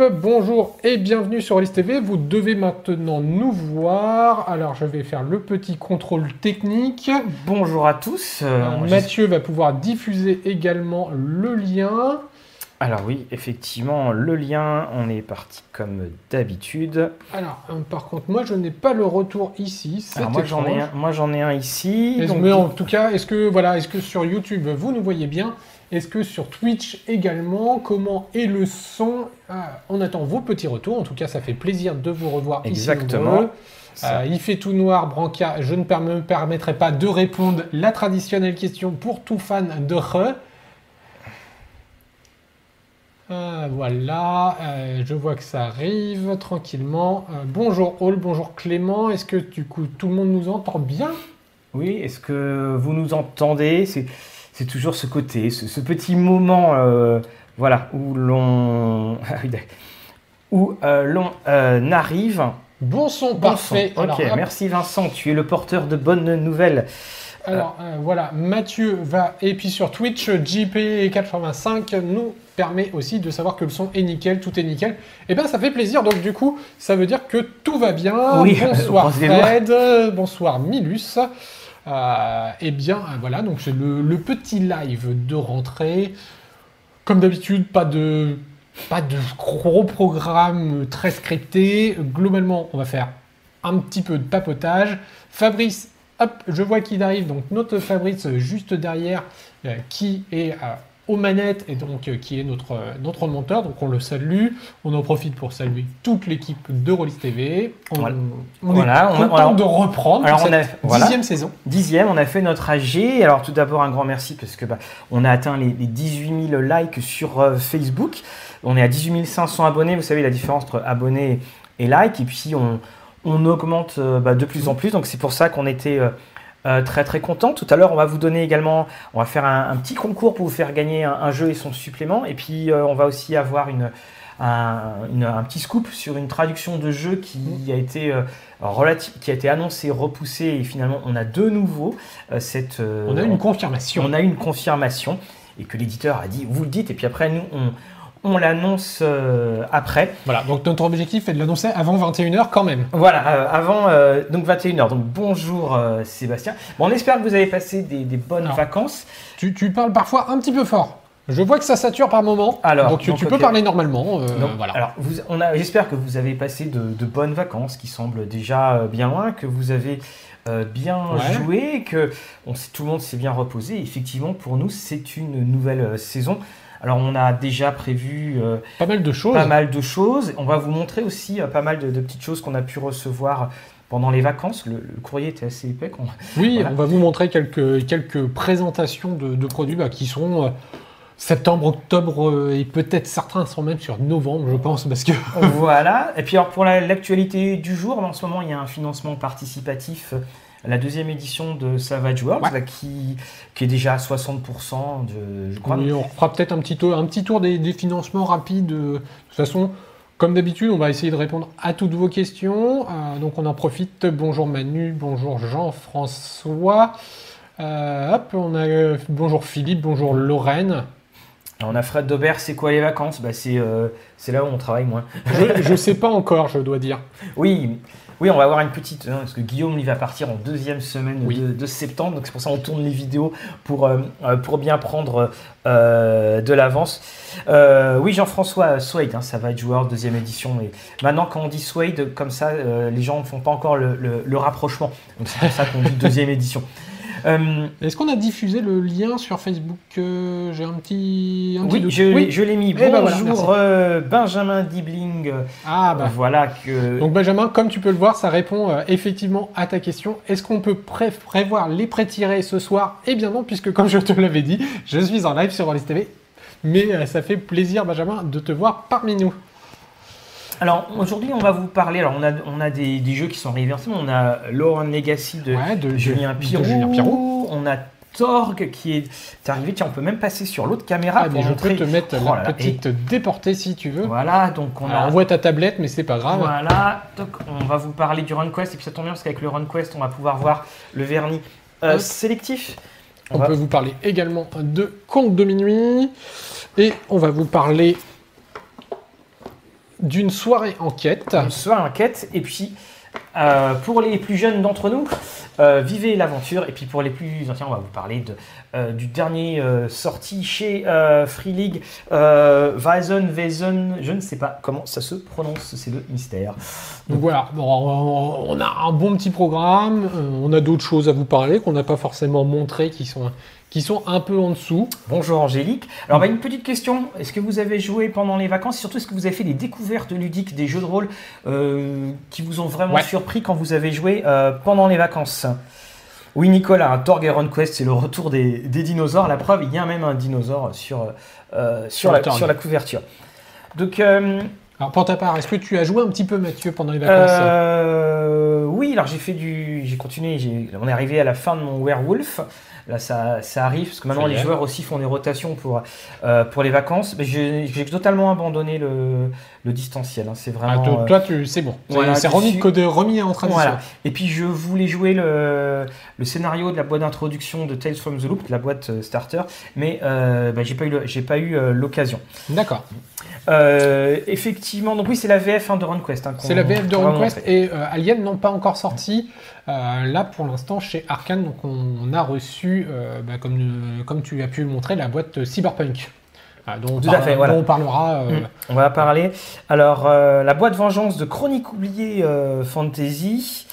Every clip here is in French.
Hop, bonjour et bienvenue sur Alice TV. Vous devez maintenant nous voir. Alors, je vais faire le petit contrôle technique. Bonjour à tous. Euh, Mathieu va pouvoir diffuser également le lien. Alors oui, effectivement, le lien, on est parti comme d'habitude. Alors, euh, par contre, moi, je n'ai pas le retour ici. Alors, moi, j'en ai un, moi, j'en ai un ici. Mais en tout cas, est-ce que voilà, est-ce que sur YouTube vous nous voyez bien Est-ce que sur Twitch également Comment est le son ah, On attend vos petits retours. En tout cas, ça fait plaisir de vous revoir Exactement. Ici euh, il fait tout noir, Branca. Je ne me permettrai pas de répondre la traditionnelle question pour tout fan de Re. Euh, voilà, euh, je vois que ça arrive tranquillement. Bonjour Hall, bonjour Clément. Est-ce que du coup tout le monde nous entend bien? Oui, est-ce que vous nous entendez? C'est toujours ce côté, ce, petit moment voilà, où l'on où l'on arrive. Bon son, parfait. Ok, merci Vincent, tu es le porteur de bonnes nouvelles. Alors voilà, Mathieu va, et puis sur Twitch, JP85 nous permet aussi de savoir que le son est nickel, tout est nickel. Et eh bien ça fait plaisir, donc du coup, ça veut dire que tout va bien. bonsoir Fred, bonsoir Milus. Euh, eh bien euh, voilà, donc c'est le, petit live de rentrée. Comme d'habitude, pas de, pas de gros programme très scripté. Globalement, on va faire un petit peu de papotage. Fabrice, hop, je vois qu'il arrive, donc notre Fabrice juste derrière, euh, qui est aux manettes et donc euh, qui est notre, euh, notre monteur. Donc on le salue. On en profite pour saluer toute l'équipe de Rollis TV. On, voilà. est content de reprendre alors on a, dixième saison. Dixième, on a fait notre AG. Alors tout d'abord un grand merci parce que bah, on a atteint les, 18 000 likes sur euh, Facebook. On est à 18 500 abonnés. Vous savez la différence entre abonnés et likes. Et puis on, on augmente bah, de plus en plus. Donc c'est pour ça qu'on était euh, très très content. Tout à l'heure, on va vous donner également, on va faire un, petit concours pour vous faire gagner un, jeu et son supplément. Et puis, euh, on va aussi avoir une, un, petit scoop sur une traduction de jeu qui a été euh, qui a été annoncé, repoussé et finalement, on a de nouveau cette. on a une confirmation. On a une confirmation et que l'éditeur a dit, vous le dites. Et puis après, nous, on on l'annonce euh, après. Voilà, donc notre objectif est de l'annoncer avant 21h quand même. Voilà, euh, avant euh, donc 21h. Donc bonjour Sébastien. Bon, on espère que vous avez passé des, bonnes vacances. Tu, parles parfois un petit peu fort. Je vois que ça sature par moment. Alors, donc, tu peux parler normalement. voilà. Alors, j'espère que vous avez passé de, bonnes vacances qui semblent déjà bien loin, que vous avez bien joué, que tout le monde s'est bien reposé. Effectivement, pour nous, c'est une nouvelle saison. Alors on a déjà prévu euh, pas mal de choses. Pas mal de choses. On va vous montrer aussi euh, pas mal de, petites choses qu'on a pu recevoir pendant les vacances. Le, courrier était assez épais. Oui, on va vous montrer quelques, quelques présentations de, produits bah, qui sont euh, septembre, octobre et peut-être certains sont même sur novembre, je pense, parce que. voilà. Et puis alors pour l'actualité du jour, en ce moment il y a un financement participatif la deuxième édition de Savage Worlds, qui, qui est déjà à 60%, de, je crois. on fera peut-être un petit tour, un petit tour des, financements rapides. De toute façon, comme d'habitude, on va essayer de répondre à toutes vos questions. Euh, donc on en profite. Bonjour Manu, bonjour Jean-François. Euh, hop, on a bonjour Philippe, bonjour Lorraine. On a Fred Daubert, c'est quoi les vacances? Bah, euh, C'est là où on travaille moins. je ne sais pas encore, je dois dire. Oui, oui, on va avoir une petite. Parce que Guillaume, il va partir en deuxième semaine de, septembre. Donc c'est pour ça qu'on tourne les vidéos pour, euh, euh, pour bien prendre euh, de l'avance. oui, Jean-François Swade, hein, ça va être joueur deuxième édition. Et maintenant, quand on dit Swade, comme ça, les gens ne font pas encore le, le rapprochement. Donc c'est pour ça qu'on dit deuxième édition. Euh, Est-ce qu'on a diffusé le lien sur Facebook euh, J'ai un petit. oui, je, l'ai mis. Eh ben Bonjour euh, Benjamin Dibling. Ah bah. voilà que. Donc Benjamin, comme tu peux le voir, ça répond effectivement à ta question. Est-ce qu'on peut prévoir les pré-tirés ce soir? Eh bien non, puisque comme je te l'avais dit, je suis en live sur Rollis TV. Mais ça fait plaisir Benjamin de te voir parmi nous. Alors aujourd'hui, on va vous parler. Alors on a, on a des, jeux qui sont arrivés On a Lauren Legacy de, Julien Pirou. On a Torg qui est arrivé. Tiens, on peut même passer sur l'autre caméra. Ah, mais je peux te mettre oh la petite déportée si tu veux. Voilà, donc on a. On voit ta tablette, mais c'est pas grave. Voilà, on va vous parler du RunQuest et puis ça tombe bien parce qu'avec le RunQuest, on va pouvoir voir le vernis euh, sélectif. On, peut vous parler également de Compte de minuit et on va vous parler d'une soirée enquête. Une soirée enquête. Et puis, euh, pour les plus jeunes d'entre nous, euh, vivez l'aventure. Et puis pour les plus anciens, on va vous parler de, euh, du dernier sorti chez Free League, Weizen, Weizen, je ne sais pas comment ça se prononce, c'est le mystère. Donc voilà, bon, on a un bon petit programme, on a d'autres choses à vous parler qu'on n'a pas forcément montré qui sont, qui sont un peu en dessous. Bonjour Angélique. Alors bah, une petite question, est-ce que vous avez joué pendant les vacances? Surtout est-ce que vous avez fait des découvertes ludiques, des jeux de rôle euh, qui vous ont vraiment Ouais. surpris quand vous avez joué euh, pendant les vacances? Oui Nicolas, un Torg Iron Quest, c'est le retour des, des dinosaures. La preuve, il y a même un dinosaure sur, euh, sur, Sur la, sur la couverture. Donc Alors pour ta part, est-ce que tu as joué un petit peu Mathieu pendant les vacances? Alors j'ai fait du, j'ai continué. on est arrivé à la fin de mon werewolf. Là, ça, ça arrive parce que maintenant les joueurs aussi font des rotations pour euh, pour les vacances. Mais j'ai totalement abandonné le, le distanciel. hein. C'est Ah, vraiment. toi, euh, toi, tu, c'est bon, C'est- voilà, c'est je remis, code- remis en transition. voilà. Et puis je voulais jouer le, le scénario de la boîte d'introduction de Tales from the Loop, la boîte euh, starter, mais euh, bah, j'ai pas eu pas eu euh, l'occasion. D'accord. Effectivement, donc oui, c'est la VF hein, de RunQuest. hein, C'est la VF de RunQuest et Alien n'ont pas encore sorti. Euh, là, pour l'instant, chez Arkane, donc on, on a reçu, euh, bah, comme, euh, comme tu as pu le montrer, la boîte Cyberpunk. Ah, dont, on Tout à fait, voilà. dont on parlera. Mm. On va parler. Alors, la boîte Vengeance de Chronique oubliée Fantasy.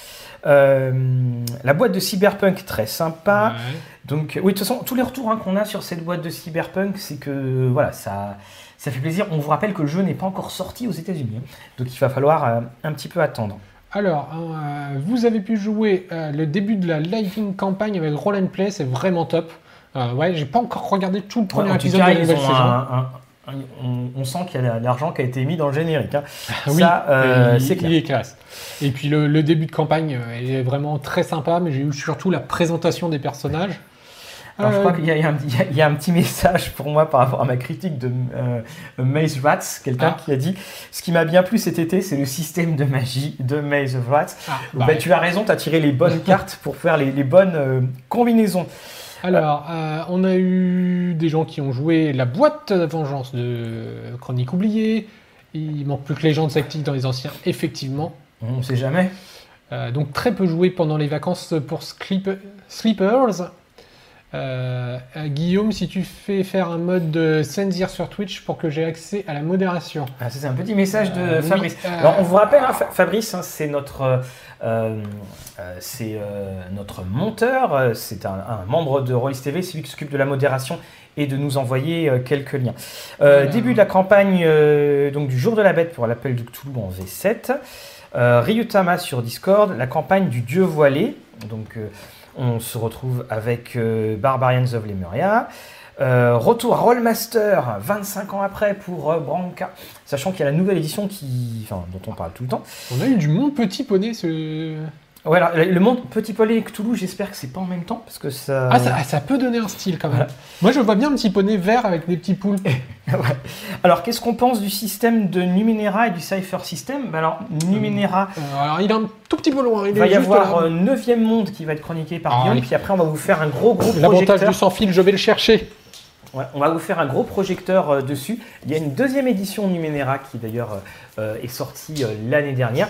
La boîte de Cyberpunk, très sympa. ouais. Donc, oui, de toute façon, tous les retours hein, qu'on a sur cette boîte de Cyberpunk, c'est que voilà, ça, ça fait plaisir. On vous rappelle que le jeu n'est pas encore sorti aux États-Unis. hein. Donc, il va falloir euh, un petit peu attendre. Alors, euh, vous avez pu jouer euh, le début de la Living Campagne avec Roll and Play, c'est vraiment top. Euh, ouais, j'ai pas encore regardé tout le premier Ouais, épisode cas, de la nouvelle saison. un- un- un- on, on sent qu'il y a de l'argent qui a été mis dans le générique. hein. Ah oui, Ça, euh, c'est clair. il est classe. Et puis le, le début de campagne est vraiment très sympa, mais j'ai eu surtout la présentation des personnages. Alors, je Euh, crois qu'il y, a- y un- y a- petit message pour moi par rapport à ma critique de euh, Maze Rats. Quelqu'un Ah. qui a dit Ce qui m'a bien plu cet été, c'est le système de magie de Maze Rats. ah, Bah, bah, tu as raison, tu as tiré les bonnes cartes pour faire les, les bonnes euh, combinaisons. Alors, euh, on a eu des gens qui ont joué la boîte de vengeance de Chronique oubliée. Il manque plus que les gens de Active dans les anciens, effectivement. On ne sait jamais. Euh, donc très peu joué pendant les vacances pour Sleep- Sleepers. Euh, euh, Guillaume, si tu fais faire un mode de Senzir sur Twitch pour que j'ai accès à la modération. Ah, c'est un petit message de Euh, Fabrice. Alors, on vous rappelle, hein, Fa- Fabrice, hein, c'est notre, euh, c'est notre monteur, c'est un, un membre de Rollis TV, c'est lui qui s'occupe de la modération et de nous envoyer quelques liens. Début de la campagne donc du jour de la bête pour l'appel de Cthulhu en V7. Euh, Ryutama sur Discord, la campagne du dieu voilé. Donc on se retrouve avec euh, Barbarians of Lemuria. Euh, retour à Rollmaster 25 ans après pour euh, Branca, sachant qu'il y a la nouvelle édition qui, dont on parle tout le temps. On a eu du Mon Petit Poney. Ce... Le monde Petit Polé et Cthulhu, j'espère que c'est pas en même temps parce que ça. Ah, ça, ah, ça peut donner un style quand même. Voilà. Moi, je vois bien un petit poney vert avec des petits poules. Alors, qu'est-ce qu'on pense du système de Numenera et du Cypher System? Ben Alors, Numenera, Euh, alors, il est un tout petit peu loin. Il il va y avoir un neuvième monde qui va être chroniqué par Ah, Guillaume, oui. puis après on va vous faire un gros gros L'avantage projecteur. du sans-fil, je vais le chercher. Ouais, on va vous faire un gros projecteur euh, dessus. Il y a une deuxième édition Numenera qui d'ailleurs euh, euh, est sortie euh, l'année dernière.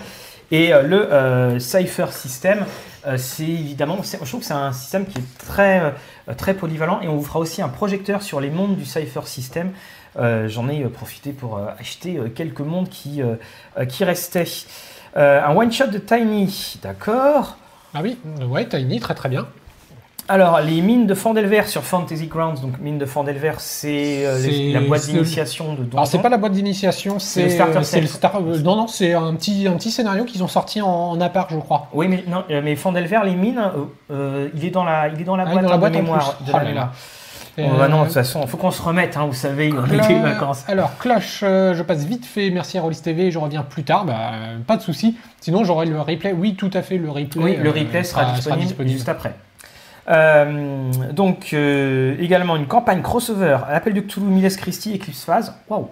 Et euh, le euh, Cypher System, euh, c'est évidemment, je trouve que c'est un système qui est très, très polyvalent. Et on vous fera aussi un projecteur sur les mondes du Cypher System. J'en ai profité pour acheter quelques mondes qui, qui restaient. Un one-shot de Tiny, d'accord. Ah oui, ouais, Tiny, très très bien. Alors, les mines de Fandelver sur Fantasy Grounds. Donc, mines de Fandelver, c'est euh, C'est- la boîte d'initiation de Alors, c'est Donjon. pas la boîte d'initiation, C'est le starter euh, le star. euh, non, non, c'est un petit, un petit scénario qu'ils ont sorti en, en appart, je crois. Oui, mais non, euh, mais Fandelver, les mines, euh, euh, il est dans la, il est dans la Ah, boîte, dans la boîte de en mémoire. plus. de Oh la là. Oh, bah non, de Euh, toute façon, faut qu'on se remette, hein, vous savez, on Cla- les vacances. Alors, Clash, euh, je passe vite fait, merci à Rollis TV, je reviens plus tard, bah, euh, pas de souci. Sinon, j'aurai le replay. Oui, tout à fait, le replay. Oui, le euh, replay sera, disponible, disponible. juste après. Euh, donc, euh, également une campagne crossover à l'appel de Cthulhu, Miles Christie, Eclipse Phase. Waouh!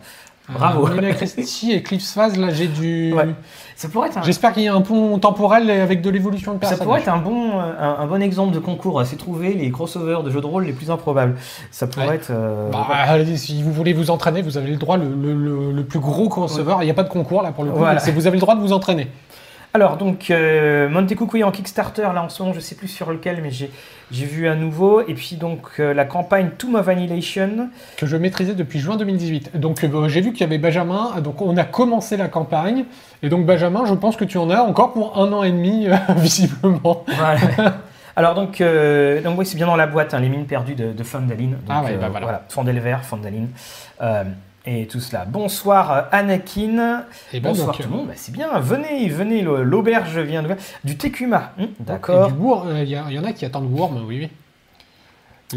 Bravo. Nina Christie et Cliff Phase, là j'ai du. Ouais. Ça pourrait être un, J'espère qu'il y a un pont temporel avec de l'évolution de ça personnage. pourrait être un bon, euh, un, un bon exemple de concours. C'est trouver les crossovers de jeux de rôle les plus improbables. Ça pourrait Ouais. être. euh, Bah, allez, si vous voulez vous entraîner, vous avez le droit, le, le- le- le plus gros crossover. Il n'y a pas de concours là pour le coup, Voilà. vous avez le droit de vous entraîner. Alors donc euh, Monte en Kickstarter là en ce moment je sais plus sur lequel mais j'ai vu un nouveau et puis donc euh, la campagne Tomb of Annihilation que je maîtrisais depuis juin 2018. Donc euh, j'ai vu qu'il y avait Benjamin, donc on a commencé la campagne, et donc Benjamin, je pense que tu en as encore pour un an et demi, euh, visiblement. Voilà. Alors donc, euh, donc oui, c'est bien dans la boîte, hein, les mines perdues de, de Fandalin. Donc, Ah ouais, bah voilà. Fandelver, Fandalin. euh, et tout cela. Bonsoir euh, Anakin. Et Bonsoir donc, tout le monde. Bah, c'est bien. Venez, venez. L'auberge vient de du Tekuma. Hum, D'accord. du Worm, euh, Il y, a- il y en a qui attendent Worm, oui, oui.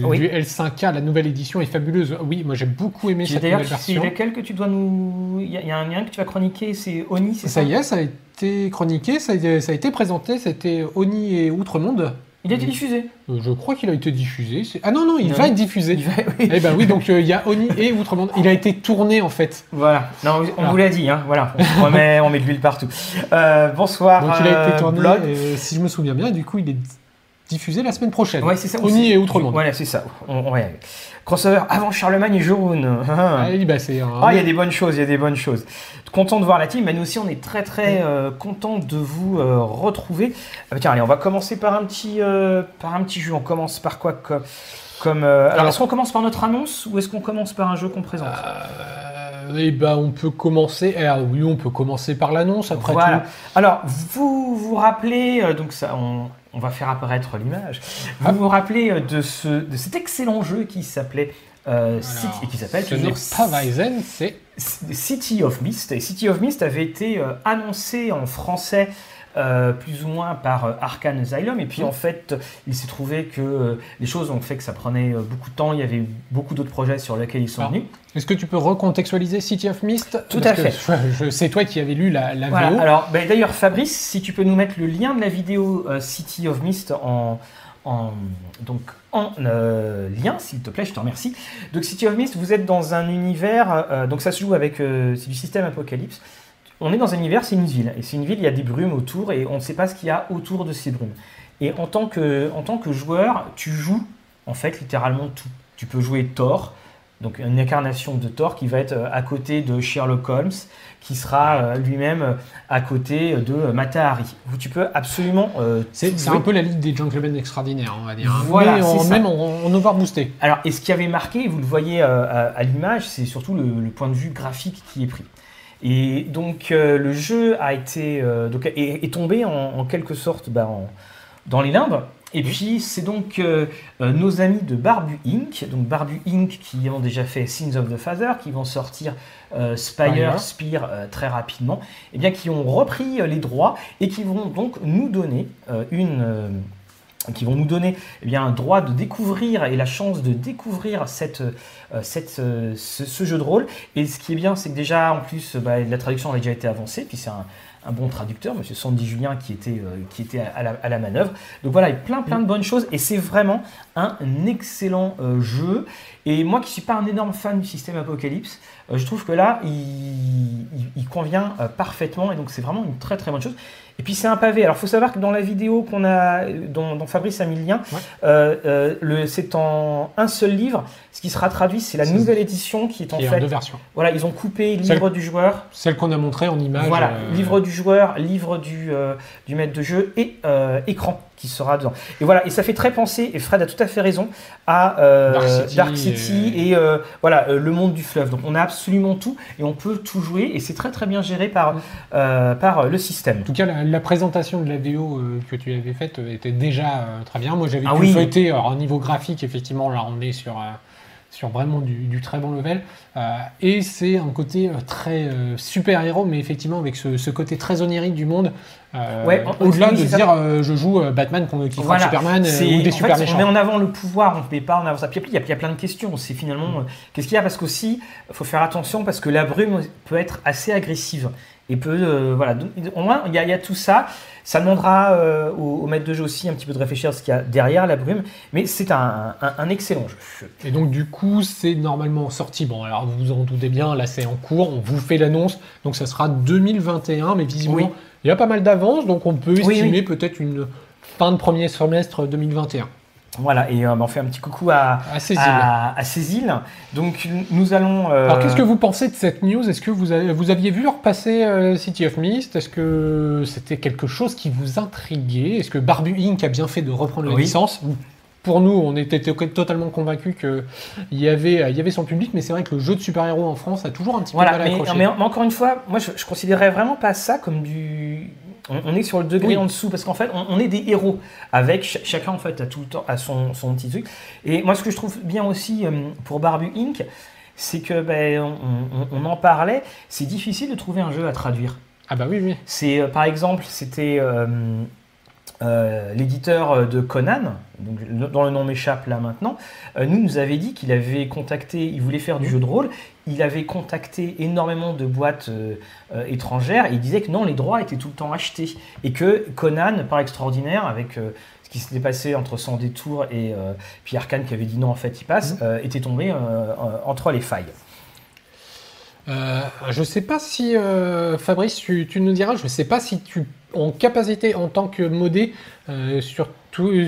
Oui. Du L5K, la nouvelle édition est fabuleuse. Oui, moi j'ai beaucoup aimé cette D'ailleurs, nouvelle c'est version. lequel que tu dois nous. Il y, a- y un lien que tu vas chroniquer, c'est Oni, c'est ça Ça y est, ça a été chroniqué, ça a été, ça a été présenté, c'était Oni et Outremonde. Il a été diffusé. Euh, Je crois qu'il a été diffusé. c'est- Ah non, non, il Non. va être diffusé. Va- oui. Eh ben oui, donc euh, il y a Oni et Outremonde. Il a été tourné en fait. Voilà. Non, on Voilà. vous l'a dit, hein. Voilà. On remet, on met de l'huile partout. Euh, bonsoir. Donc il a été tourné, si je me souviens bien, du coup il est diffusé la semaine prochaine. Ouais, c'est ça. Aussi. et Outremonde. Voilà, c'est ça. On, on va y arriver. Crossover avant Charlemagne et Jorun. Ah oui, bah, c'est un... Ah, il y a des bonnes choses, il y a des bonnes choses. Content de voir la team, mais nous aussi on est très très euh, content de vous euh, retrouver. Ah, bah, tiens, allez, on va commencer par un petit euh, par un petit jeu. On commence par quoi comme, comme alors, Alors- est-ce qu'on commence par notre annonce ou est-ce qu'on commence par un jeu qu'on présente? Eh ben, on peut commencer. eh, ah oui, on peut commencer par l'annonce après Voilà. tout. Alors, vous vous rappelez, euh, donc ça, on, on va faire apparaître l'image. Vous Ah. vous rappelez euh, de, ce, de cet excellent jeu qui s'appelait euh, City, Alors, qui s'appelle Ce toujours pas Weizen, c'est. City of Mist. Et City of Mist avait été euh, annoncé en français. Euh, plus ou moins par euh, Arkane Asylum et puis Mm. en fait il s'est trouvé que euh, les choses ont fait que ça prenait beaucoup de temps il y avait beaucoup d'autres projets sur lesquels ils sont venus Est-ce que tu peux recontextualiser City of Mist? Tout Parce à fait. je- je- c'est toi qui avais lu la, la Voilà, VO. alors ben, d'ailleurs Fabrice, si tu peux nous mettre le lien de la vidéo euh, City of Mist en, en, donc, en euh, lien, s'il te plaît, je te remercie. Donc City of Mist, vous êtes dans un univers, euh, donc ça se joue avec, euh, c'est du système Apocalypse. On est dans un univers, c'est une ville, et c'est une ville, il y a des brumes autour, et on ne sait pas ce qu'il y a autour de ces brumes. Et en tant que, en tant que joueur, tu joues en fait littéralement tout. Tu peux jouer Thor, donc une incarnation de Thor qui va être euh, à côté de Sherlock Holmes, qui sera euh, lui-même euh, à côté de euh, Mata Hari. Où tu peux absolument euh, C'est un peu la ligue des gentlemen extraordinaires, on va dire. hein. Voilà, Mais ça. même en, en overboosté. Alors, et ce qui avait marqué, vous le voyez à, à l'image, c'est surtout le, le point de vue graphique qui est pris. Et donc, euh, le jeu a été euh, donc, est, est tombé en, en quelque sorte bah, en- dans les limbes. Et puis, c'est donc euh, nos amis de Barbu Inc., donc Barbu Inc., qui ont déjà fait Sins of the Father, qui vont sortir Spire, Spire. Spear très rapidement, et bien qui ont repris les droits et qui vont donc nous donner une. Qui vont nous donner eh bien, un droit de découvrir et la chance de découvrir cette, euh, euh, ce, jeu de rôle. Et ce qui est bien, c'est que déjà, en plus, bah, la traduction avait déjà été avancée, puis c'est un, bon traducteur, Monsieur Sandy Julien, qui était, euh, qui était à, la, manœuvre. Donc voilà, il y a plein, plein de bonnes choses, et c'est vraiment un excellent jeu. Et moi qui suis pas un énorme fan du système Apocalypse, je trouve que là, il, il- il convient parfaitement, et donc c'est vraiment une très très bonne chose. Et puis c'est un pavé. Alors il faut savoir que dans la vidéo qu'on a, dont, dont Fabrice a mis le lien, Ouais. euh, euh, c'est en un seul livre. Ce qui sera traduit, c'est la nouvelle édition qui est en a fait. deux versions. Voilà, ils ont coupé Celle- livre du joueur, Celle qu'on a montrée en image. voilà, euh, livre du joueur, livre du, euh, du maître de jeu et euh, écran qui sera dedans. Et voilà, et ça fait très penser, et Fred a tout à fait raison, à Dark Dark City et- et, voilà, le monde du fleuve. Donc on a absolument tout et on peut tout jouer et c'est très très bien géré par, par le système. En tout cas, la, la présentation de la VO euh, que tu avais faite était déjà très bien. Moi, j'avais Ah pu oui. feuilleter. Alors, au niveau graphique, effectivement, là, on est sur, sur vraiment du, du très bon level. Euh, et c'est un côté euh, très euh, super-héros, mais effectivement, avec ce, ce côté très onirique du monde. Ouais, Au-delà de ça. dire je joue Batman qui Voilà, Superman ou des en super fait, méchants. On met en avant le pouvoir, on ne met pas en avant ça. Puis il y a- il y, a plein de questions. C'est finalement qu'est-ce qu'il y a? Parce qu'aussi, il faut faire attention parce que la brume peut être assez agressive. Et peut euh, voilà. donc, Au moins, il y, a- il y a tout ça. Ça demandera euh, au, au maître de jeu aussi un petit peu de réfléchir à ce qu'il y a derrière la brume, mais c'est un, un- un excellent jeu. Et donc du coup, c'est normalement sorti. Bon, alors vous vous en doutez bien, là c'est en cours, on vous fait l'annonce, donc ça sera 2021, mais visiblement, Oui. il y a pas mal d'avance, donc on peut Oui, estimer peut-être une fin de premier semestre 2021. Voilà, et euh, on fait un petit coucou à, À ces îles. à, à ces îles. Donc nous allons. euh, Alors qu'est-ce que vous pensez de cette news? Est-ce que vous, avez- vous aviez vu repasser euh, City of Mist? Est-ce que c'était quelque chose qui vous intriguait? Est-ce que Barbu Inc. a bien fait de reprendre la Oui. licence? Pour nous, on était to- totalement convaincus qu'il y avait, il y avait son public, mais c'est vrai que le jeu de super-héros en France a toujours un petit peu mal accroché. mais- mais encore une fois, moi je, je considérais vraiment pas ça comme du. On, on est sur le degré Oui. en dessous parce qu'en fait, on, on est des héros avec ch- chacun en fait a tout le temps à son, son petit truc. Et moi, ce que je trouve bien aussi euh, pour Barbu Inc., c'est que ben, on, on- on en parlait. C'est difficile de trouver un jeu à traduire. Ah bah oui, oui. C'est euh, par exemple, c'était euh, euh, l'éditeur de Conan, donc, dont le nom m'échappe là maintenant, euh, nous nous avait dit qu'il avait contacté, il voulait faire du jeu de rôle, il avait contacté énormément de boîtes euh, euh, étrangères. Et il disait que non, les droits étaient tout le temps achetés et que Conan, par extraordinaire, avec euh, ce qui s'était passé entre Sans détour et euh, puis Arkane qui avait dit non, en fait, il passe, euh, était tombé euh, euh, entre les failles. Euh, je sais pas si euh, Fabrice, tu, tu nous diras, je sais pas si tu en capacité en tant que modé euh, sur,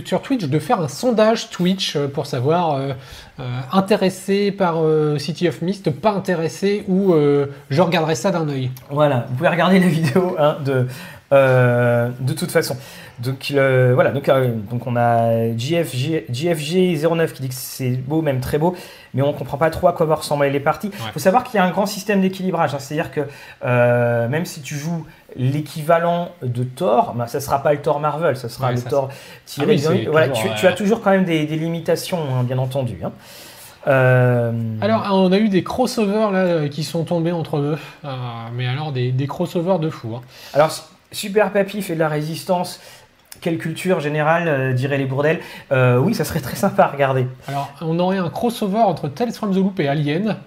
sur Twitch de faire un sondage Twitch euh, pour savoir euh, euh, intéressé par euh, City of Mist, pas intéressé ou euh, je regarderai ça d'un œil. Voilà, vous pouvez regarder la vidéo hein, de, euh, de toute façon. Donc le- voilà, donc, euh, donc on a JFG, JFG09 qui dit que c'est beau, même très beau, mais on comprend pas trop à quoi vont ressembler les parties. Il Ouais. faut savoir qu'il y a un grand système d'équilibrage, hein, c'est-à-dire que euh, même si tu joues l'équivalent de Thor, ben, ça sera pas le Thor Marvel, ça sera Ouais, le ça, Thor tiré. Ah oui, c'est voilà, toujours, tu, euh, tu as toujours quand même des, des limitations, hein, bien entendu. hein. Euh, Alors, on a eu des crossovers là euh, qui sont tombés entre eux, Euh, mais alors des, des crossovers de fou. hein. Alors, Super Papy fait de la résistance. Quelle culture générale, diraient les bourdelles. Oui, ça serait très sympa à regarder. Alors, on aurait un crossover entre Tales from the Loop et Alien.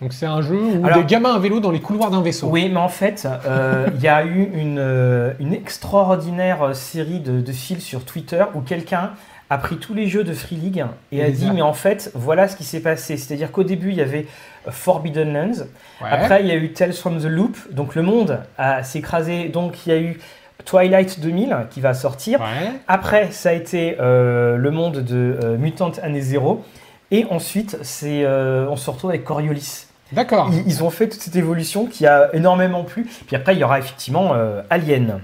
Donc, c'est un jeu où Alors- des gamins à vélo dans les couloirs d'un vaisseau. Oui, mais en fait, euh, il y a eu une, euh, une extraordinaire série de, de fils sur Twitter où quelqu'un a pris tous les jeux de Free League et Et a dit a- mais en fait voilà ce qui s'est passé c'est-à-dire qu'au début il y avait Forbidden Lands Ouais. après il y a eu Tales from the Loop donc le monde a s'écrasé donc il y a eu Twilight 2000 qui va sortir Ouais. Après, ça a été euh, le monde de euh, Mutant Année Zéro. Et ensuite, c'est, on se retrouve avec Coriolis. D'accord. Ils, ils ont fait toute cette évolution qui a énormément plu. Puis après, il y aura effectivement euh, Alien.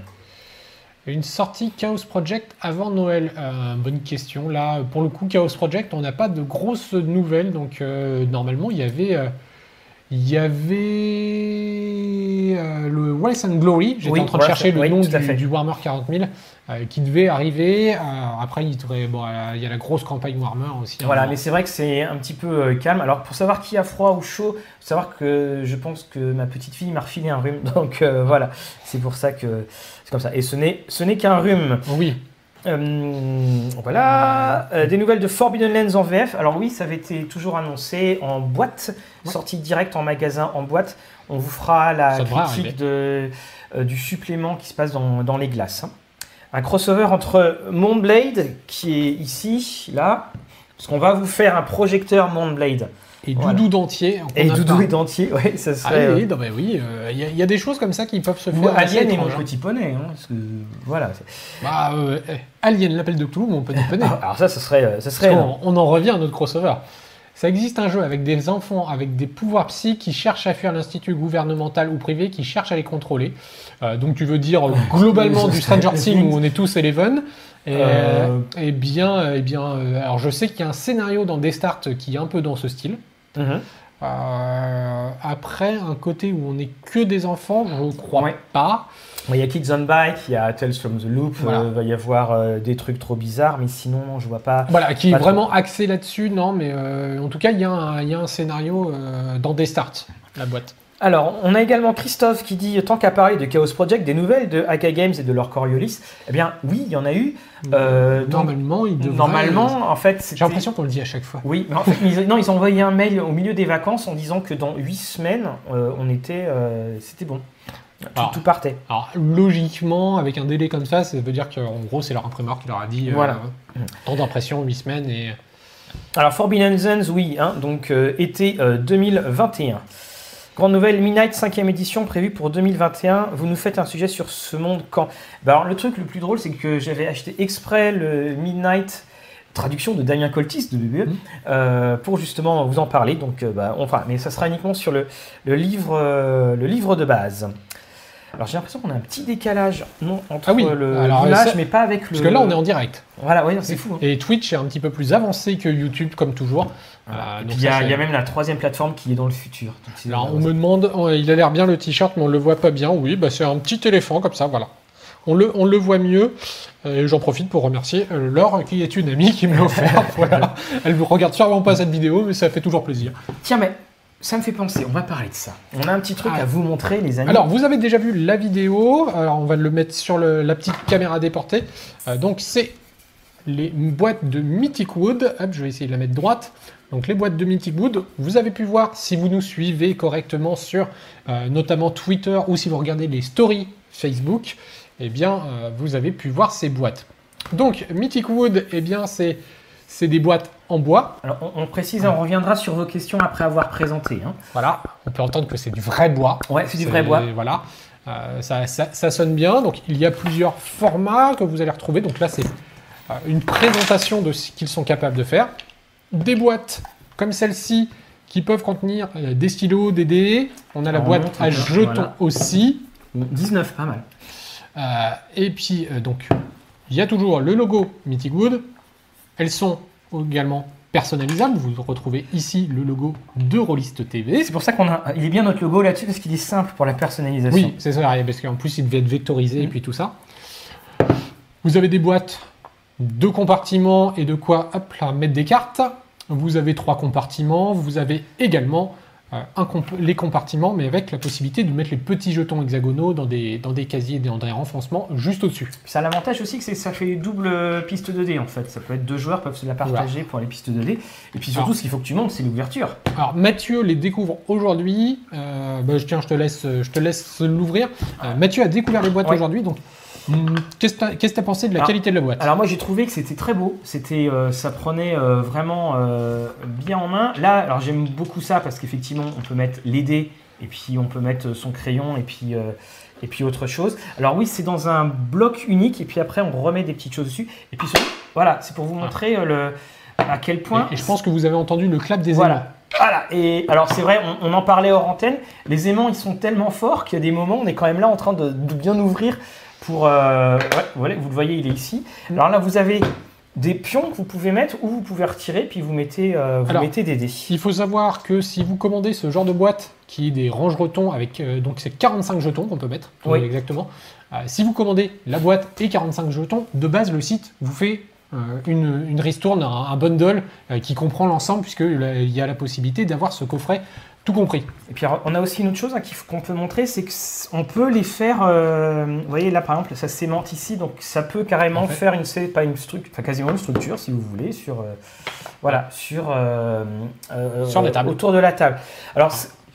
Une sortie Chaos Project avant Noël Euh, Bonne question. Là, pour le coup, Chaos Project, on n'a pas de grosses nouvelles. Donc, euh, normalement, il y avait, il y avait euh, le Wealth and Glory. J'étais Oui, en train de voilà, chercher le nom du, du Warhammer 40 000 euh, qui devait arriver. Euh, après, il, devrait- bon, il y a la grosse campagne Warhammer aussi. hein. Voilà, mais c'est vrai que c'est un petit peu calme. Alors, pour savoir qui a froid ou chaud, faut savoir que je pense que ma petite fille m'a refilé un rhume. Donc voilà, c'est pour ça que c'est comme ça. Et ce n'est qu'un rhume. Oui. Euh, voilà, Euh, des nouvelles de Forbidden Lands en VF. Alors oui, ça avait été toujours annoncé en boîte, Ouais. sortie directe en magasin en boîte. On vous fera la Ça critique de, euh, du supplément qui se passe dans, dans les glaces. hein. Un crossover entre Moonblade, qui est ici, là, parce qu'on va vous faire un projecteur Moonblade. Et Voilà. Doudou d'entier. Et Doudou et Dentier, ça Ah serait... oui, euh, non, mais oui, euh, il y, a- il y a des choses comme ça qui peuvent se faire. Alien et mon petit poney, hein, parce que, voilà. Bah, euh, eh, Alien, l'appel de Cthulhu, mon petit poney. Alors ça, ça serait, euh, ça serait on en revient à notre crossover. Ça existe un jeu avec des enfants avec des pouvoirs psy qui cherchent à fuir l'institut gouvernemental ou privé, qui cherchent à les contrôler. Euh, donc tu veux dire globalement du Stranger Things où on est tous Eleven. Et, Euh. bien, bien alors je sais qu'il y a un scénario dans Desstart qui est un peu dans ce style. Mhm. Euh, après, un côté où on n'est que des enfants, je crois Ouais. pas. Il y a Kids on Bike, il y a Tales from the Loop, Voilà. euh, va y avoir euh, des trucs trop bizarres, mais sinon, non, je vois pas. Voilà, qui est trop. vraiment axé là-dessus, non, mais en tout cas, il y, a un- il y a un scénario dans Desstart, la boîte. Alors, on a également Christophe qui dit tant qu'à parler de Chaos Project, des nouvelles de AK Games et de leur Coriolis. Eh bien, oui, il y en a eu. Euh, donc, Normalement, en fait, J'ai l'impression qu'on le dit à chaque fois. Oui, mais en fait, ils, non, ils ont envoyé un mail au milieu des vacances en disant que dans 8 semaines, euh, on était, euh, c'était bon. Tout, Ah. tout partait. Alors, logiquement, avec un délai comme ça, ça veut dire qu'en gros, c'est leur imprimeur qui leur a dit euh, Voilà. temps d'impression, 8 semaines. Et... Alors, Forbidden Zones, oui, hein, donc euh, été euh, 2021. Grande nouvelle, Midnight 5ème édition prévue pour 2021. Vous nous faites un sujet sur ce monde quand? Bah alors, Le truc le plus drôle, c'est que j'avais acheté exprès le Midnight, traduction de Damien Coltis de BBE, Mhm. euh, pour justement vous en parler. Donc, euh, bah, enfin, mais ça sera uniquement sur le, le livre, euh, le livre de base. Alors j'ai l'impression qu'on a un petit décalage non, entre Ah oui, le- alors, l'image, ça- mais pas avec le. Parce que là, on est en direct. Voilà, ouais, c'est fou. hein. Et Twitch est un petit peu plus avancé que YouTube, comme toujours. Voilà. Euh, il y, a- y même la troisième plateforme qui est dans le futur. Alors, on me demande, oh, il a l'air bien le t-shirt, mais on le voit pas bien. Oui, bah, c'est un petit éléphant comme ça, voilà. On le, on le voit mieux. Euh, Et j'en profite pour remercier euh, Laure, qui est une amie qui me l'a offert. voilà. Elle ne regarde sûrement pas cette vidéo, mais ça fait toujours plaisir. Tiens, mais ça me fait penser, on va parler de ça. On a un petit truc Ah. à vous montrer, les amis. Alors, vous avez déjà vu la vidéo. Alors, on va le mettre sur le- la petite caméra déportée. Euh, donc, c'est les boîtes de Mythic Wood. Hop, je vais essayer de la mettre droite. Donc, les boîtes de Mythic Wood, vous avez pu voir si vous nous suivez correctement sur euh, notamment Twitter ou si vous regardez les stories Facebook, eh bien, euh, vous avez pu voir ces boîtes. Donc, Mythic Wood, eh bien, c'est c'est des boîtes en bois. Alors, on, on précise, on reviendra sur vos questions après avoir présenté. hein. Voilà, on peut entendre que c'est du vrai bois. Ouais, c'est du vrai bois. Voilà. Euh, ça, ça- ça sonne bien. Donc, il y a plusieurs formats que vous allez retrouver. Donc là, c'est euh, une présentation de ce qu'ils sont capables de faire. Des boîtes comme celle-ci qui peuvent contenir euh, des stylos, des dés. On a la On boîte à jetons voilà. aussi. 19, pas mal. Euh, et puis, euh, donc, il y a toujours le logo Mythic Wood. Elles sont également personnalisables. Vous retrouvez ici le logo de Rollist TV. C'est pour ça qu'on a. Il est bien notre logo là-dessus parce qu'il est simple pour la personnalisation. Oui, c'est ça, parce qu'en plus il devait être vectorisé et Mm. puis tout ça. Vous avez des boîtes, deux compartiments et de quoi hop, là, mettre des cartes. Vous avez trois compartiments. Vous avez également comp- les compartiments, mais avec la possibilité de mettre les petits jetons hexagonaux dans des, dans des casiers, dans des renfoncements juste au-dessus. Ça a l'avantage aussi que ça fait double piste 2D en fait. Ça peut être deux joueurs peuvent se la partager pour les pistes 2D. Et puis surtout, Alors. ce qu'il faut que tu montes, c'est l'ouverture. Alors Mathieu les découvre aujourd'hui. Euh, bah, je- tiens, je te laisse, je te laisse l'ouvrir. Euh, Mathieu a découvert les boîtes Ouais. aujourd'hui, donc qu'est-ce que tu as pensé de la Alors- qualité de la boîte? Alors moi j'ai trouvé que c'était très beau, c'était, euh, ça prenait euh, vraiment euh, bien en main. Là, alors j'aime beaucoup ça parce qu'effectivement on peut mettre les dés et puis on peut mettre son crayon et puis et puis autre chose. Alors oui c'est dans un bloc unique et puis après on remet des petites choses dessus et puis voilà c'est pour vous montrer euh, le à quel point Et, et je pense que vous avez entendu le clap des aimants. voilà. Voilà, et alors c'est vrai, on, on en parlait hors antenne, les aimants ils sont tellement forts qu'il y a des moments, on est quand même là en train de, de bien ouvrir pour... euh, ouais, vous le voyez, il est ici. Alors là, vous avez des pions que vous pouvez mettre ou vous pouvez retirer, puis vous mettez, euh, vous Alors, mettez des dés. Il faut savoir que si vous commandez ce genre de boîte qui est des range-jetons avec euh, donc c'est 45 jetons qu'on peut mettre Oui. euh, exactement. euh, si vous commandez la boîte et 45 jetons, de base le site vous fait une, une ristourne, un, un bundle qui comprend l'ensemble puisque là, il y a la possibilité d'avoir ce coffret tout compris. Et puis on a aussi une autre chose hein, qu'on peut montrer, c'est qu'on peut les faire, euh, vous voyez là par exemple, ça sémente ici, donc ça peut carrément En fait. faire une, c'est pas une structure, enfin quasiment une structure si vous voulez, sur, euh, voilà, sur, euh, Sur la table. autour de la table. Alors,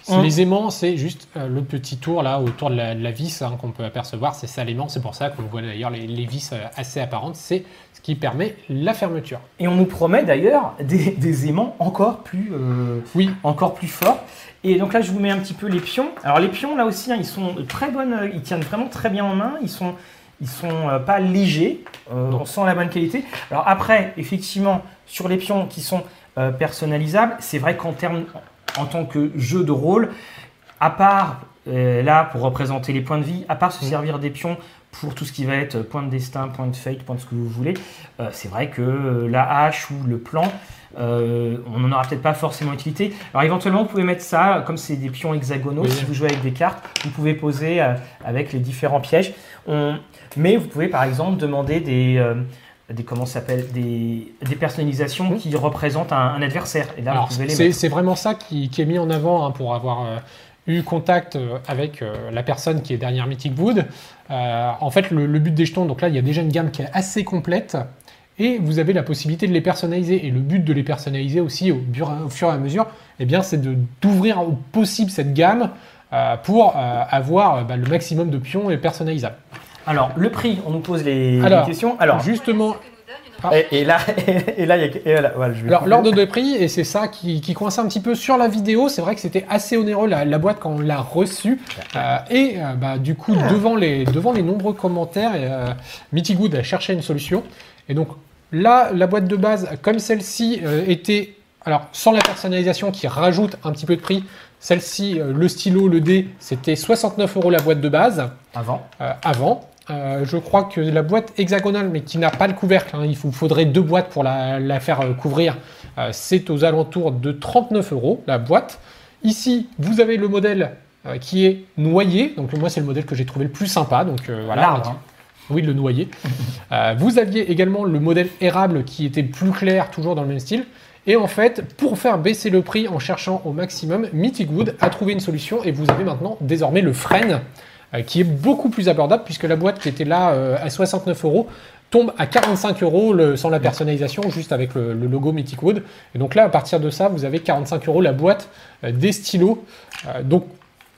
Les aimants, c'est juste euh, le petit tour là autour de la, de la vis hein, qu'on peut apercevoir. C'est ça l'aimant. C'est pour ça qu'on voit d'ailleurs les, les vis euh, assez apparentes. C'est ce qui permet la fermeture. Et on nous promet d'ailleurs des, des aimants encore plus, euh, Oui, encore plus forts. Et donc là, je vous mets un petit peu les pions. Alors les pions, là aussi, hein, ils sont très bonnes, ils tiennent vraiment très bien en main. Ils sont, ils sont pas légers. on sent la bonne qualité. Alors après, effectivement, sur les pions qui sont personnalisables, c'est vrai qu'en termes, en tant que jeu de rôle, à part euh, là pour représenter les points de vie, à part se servir des pions pour tout ce qui va être point de destin, point de fate, point de ce que vous voulez, euh, c'est vrai que euh, la hache ou le plan, euh, on n'en aura peut-être pas forcément utilité. Alors éventuellement, vous pouvez mettre ça, comme c'est des pions hexagonaux, Oui. si vous jouez avec des cartes, vous pouvez poser euh, avec les différents pièges. On- Mais vous pouvez par exemple demander des... des comment s'appelle des, des personnalisations Mhm. qui représentent un, un adversaire et là Alors, vous pouvez les c'est vraiment ça qui, qui est mis en avant hein, pour avoir euh, eu contact euh, avec euh, la personne qui est derrière Mythic Wood. Euh, en fait, le, le but des jetons, donc là, il y a déjà une gamme qui est assez complète. Et vous avez la possibilité de les personnaliser. Et le but de les personnaliser aussi au, fur et à mesure, eh bien, c'est d'ouvrir au possible cette gamme pour avoir bah, le maximum de pions et personnalisables. Alors, le prix, on nous pose les, questions. Alors, Justement, et, et là, et là, il y a. et voilà, voilà, je vais Alors, l'ordre de prix, et c'est ça qui, qui coinçait un petit peu sur la vidéo, c'est vrai que c'était assez onéreux la, la boîte quand on l'a reçue. Euh, et euh, bah, du coup, devant les, devant les nombreux commentaires, euh, Mitty Good a cherché une solution. Et donc là, la boîte de base, comme celle-ci euh, était, alors sans la personnalisation qui rajoute un petit peu de prix, celle-ci, euh, le stylo, le dé, c'était 69 euros la boîte de base Avant. euh, avant. Euh, je crois que la boîte hexagonale, mais qui n'a pas le couvercle, hein, il vous faudrait deux boîtes pour la, la faire euh, couvrir, euh, c'est aux alentours de 39 euros la boîte. Ici, vous avez le modèle euh, qui est noyé, donc moi c'est le modèle que j'ai trouvé le plus sympa, donc voilà. Hein. Oui, le noyer. Vous aviez également le modèle érable qui était plus clair, toujours dans le même style. Et en fait, pour faire baisser le prix en cherchant au maximum, Mythic Wood a trouvé une solution et vous avez maintenant désormais le frêne qui est beaucoup plus abordable puisque la boîte qui était là euh, à 69 euros tombe à 45 euros sans la personnalisation, juste avec le, logo Mythic Wood. Et donc là, à partir de ça, vous avez 45 euros la boîte euh, des stylos. Euh, donc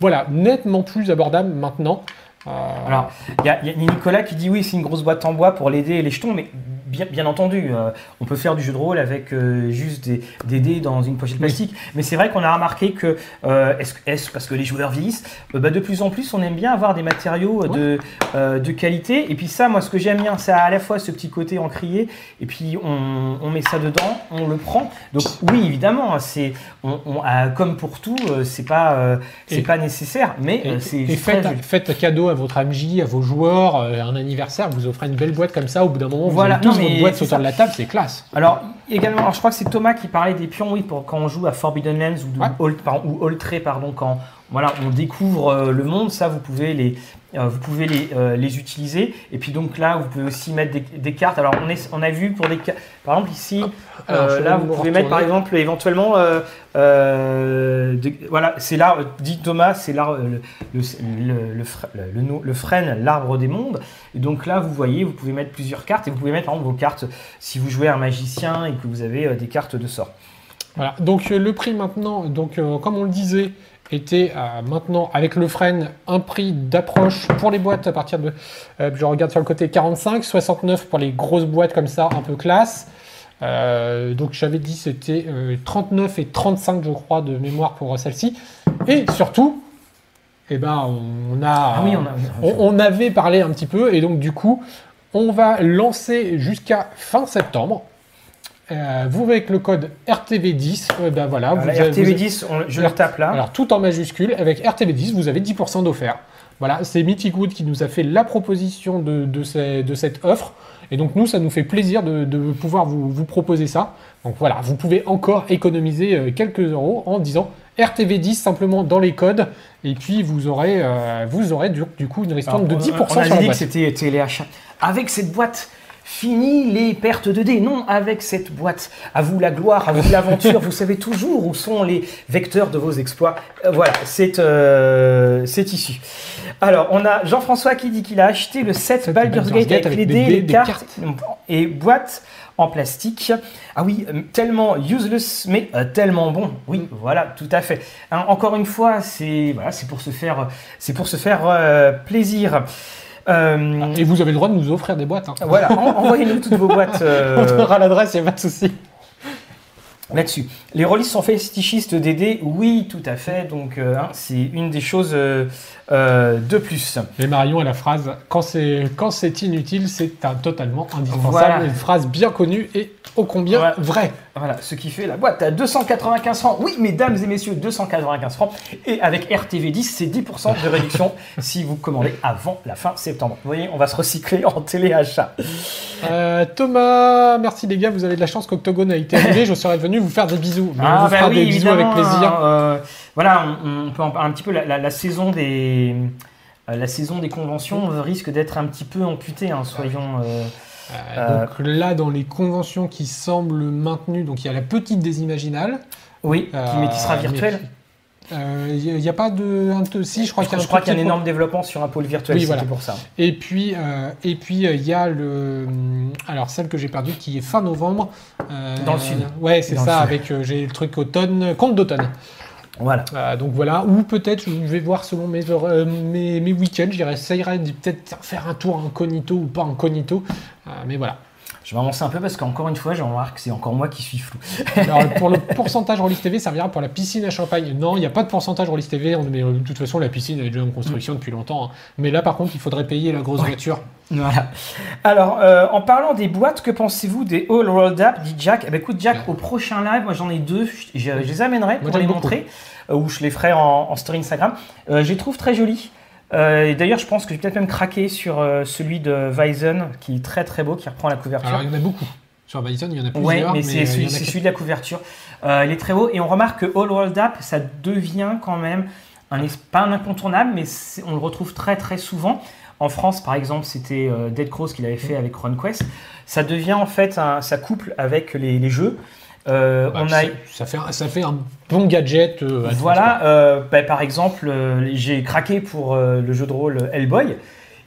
voilà, nettement plus abordable maintenant. Euh, Alors, il y a Nicolas qui dit oui, c'est une grosse boîte en bois pour l'aider et les jetons, mais bien, bien entendu, euh, on peut faire du jeu de rôle avec euh, juste des, des dés dans une pochette plastique. Mais c'est vrai qu'on a remarqué que, euh, est-ce parce que les joueurs vieillissent, bah, de plus en plus, on aime bien avoir des matériaux de, de qualité. Et puis ça, moi, ce que j'aime bien, c'est à la fois ce petit côté encrier, et puis on, on met ça dedans, on le prend. Donc oui, évidemment, c'est on, on- comme pour tout, c'est pas, c'est pas nécessaire, mais Et, c'est faites, faites cadeau à votre MJ, à vos joueurs, un anniversaire, vous offrez une belle boîte comme ça, au bout d'un moment, vous Voilà, avez non, votre boîte autour de la table, c'est classe. Alors, également, alors, je crois que c'est Thomas qui parlait des pions, oui, pour quand on joue à Forbidden Lands ou, Ouais. ou, Old- pardon, ou pardon, quand voilà, on découvre euh, le monde, ça, vous pouvez les, euh, vous pouvez les, euh, les utiliser. Et puis donc là, vous pouvez aussi mettre des, des cartes. Alors, on, est, on a vu pour des ca- par exemple ici, euh, là, vous pouvez mettre par exemple éventuellement, euh, euh, de- voilà, c'est là, dit Thomas, c'est là le, le, le, le, frêne, l'arbre des mondes. Et donc là, vous voyez, vous pouvez mettre plusieurs cartes et vous pouvez mettre par exemple vos cartes si vous jouez un magicien et que vous avez euh, des cartes de sort. Voilà. Donc euh, le prix maintenant, donc euh, comme on le disait, était euh, maintenant avec le frein un prix d'approche pour les boîtes à partir de, euh, je regarde sur le côté 45, 69 pour les grosses boîtes comme ça, un peu classe. Euh, donc j'avais dit c'était euh, 39 et 35 je crois de mémoire pour celle-ci. Et surtout, eh ben on a, Ah oui, on a. on, on avait parlé un petit peu et donc du coup, on va lancer jusqu'à fin septembre. Euh, vous avec le code RTV10, euh, ben voilà, vous Voilà, avez- vous avez- RTV10, on- je le tape là. alors tout en majuscule, avec RTV10, vous avez 10% d'offert. Voilà, c'est Mythic Wood qui nous a fait la proposition de, de, ces- de cette offre. Et donc nous, ça nous fait plaisir de, de pouvoir vous, vous proposer ça. Donc voilà, vous pouvez encore économiser euh, quelques euros en disant RTV10 simplement dans les codes. Et puis vous aurez, euh, vous aurez du, du coup une ristourne de Alors, 10% on- on sur a la dit que c'était téléachat. Avec cette boîte, fini les pertes de dés. Non, avec cette boîte, à vous la gloire, à vous l'aventure. vous savez toujours où sont les vecteurs de vos exploits. Euh, voilà, c'est euh, c'est issu. Alors, on a Jean-François qui dit qu'il a acheté le set Baldur's Gate avec les dés, les cartes et boîte en plastique. Ah oui, euh, tellement useless, mais euh, tellement bon. Oui, voilà, tout à fait. Hein, encore une fois, c'est voilà, c'est pour se faire, c'est pour se faire euh, plaisir. Euh, Et vous avez le droit de nous offrir des boîtes. hein. voilà, en- envoyez-nous toutes vos boîtes euh, On donnera l'adresse, il n'y a pas de souci. là-dessus. Les rôlistes sont fétichistes des dés, oui, tout à fait. Donc, euh, hein, c'est une des choses de plus. Et Marion a la phrase quand c'est quand c'est inutile, c'est totalement indispensable. Voilà. Une phrase bien connue et ô combien vraie. Voilà, ce qui fait la boîte à 295 francs. Oui, mesdames et messieurs, 295 francs. Et avec RTV10, c'est 10% de réduction si vous commandez avant la fin septembre. Vous voyez, on va se recycler en téléachat. Euh, Thomas, merci les gars, vous avez de la chance qu'Octogone a été annulé. Je serais venu vous faire des bisous. On vous bah fera des bisous avec plaisir. euh, voilà, on, on peut en parler un petit peu la, la- la saison des euh, la saison des conventions risque d'être un petit peu amputée, hein, soyons. Euh, Euh, euh, donc là, dans les conventions qui semblent maintenues, donc il y a la petite des Imaginales. oui, qui, mais qui sera Euh, virtuelle. Il n'y a, pas de. si, je crois qu'il y a un, crois tout qu'il y a un petit énorme développement sur un pôle virtuel, Oui, c'était voilà. pour ça. Et puis, euh, et puis euh, il y a le. Alors, celle que j'ai perdue qui est fin novembre. euh, Dans le sud. Ouais, c'est ça, avec. euh, j'ai le truc automne, compte d'automne. Voilà. Euh, donc voilà, ou peut-être, je vais voir selon mes, euh, mes, week-ends, de peut-être faire un tour incognito ou pas incognito. Euh, mais voilà. Je vais avancer un peu parce qu'encore une fois, je remarque que c'est encore moi qui suis flou. Alors, pour le pourcentage Rollis TV, ça servira pour la piscine à champagne. Non, il n'y a pas de pourcentage Rollis TV, on- mais euh, de toute façon, la piscine est déjà en construction depuis longtemps. hein. Mais là, par contre, il faudrait payer la grosse voiture. Voilà. Alors, euh, en parlant des boîtes, que pensez-vous des All Rolled Up dit Jack? Eh ben, écoute, Jack, Ouais. au prochain live, moi j'en ai deux. Je, je les amènerai pour j'aime les beaucoup. montrer, euh, ou je les ferai en, en story Instagram. Euh, je les trouve très jolis. Euh, et D'ailleurs, je pense que je vais peut-être même craquer sur euh, celui de Weizen, qui est très très beau, qui reprend la couverture. Alors, il y en a beaucoup. Sur Bison, il y en a Ouais, plusieurs. mais euh, c'est y celui, de la couverture. Euh, il est très beau et on remarque que All World Up, ça devient quand même un, pas un incontournable, mais on le retrouve très très souvent. En France, par exemple, c'était euh, Dead Cross qu'il avait fait avec RunQuest. Ça devient en fait, un, ça couple avec les, les jeux. Euh, Bah, on a, ça, fait, un- ça fait un bon gadget. euh, voilà, euh, bah, par exemple, j'ai craqué pour le jeu de rôle Hellboy.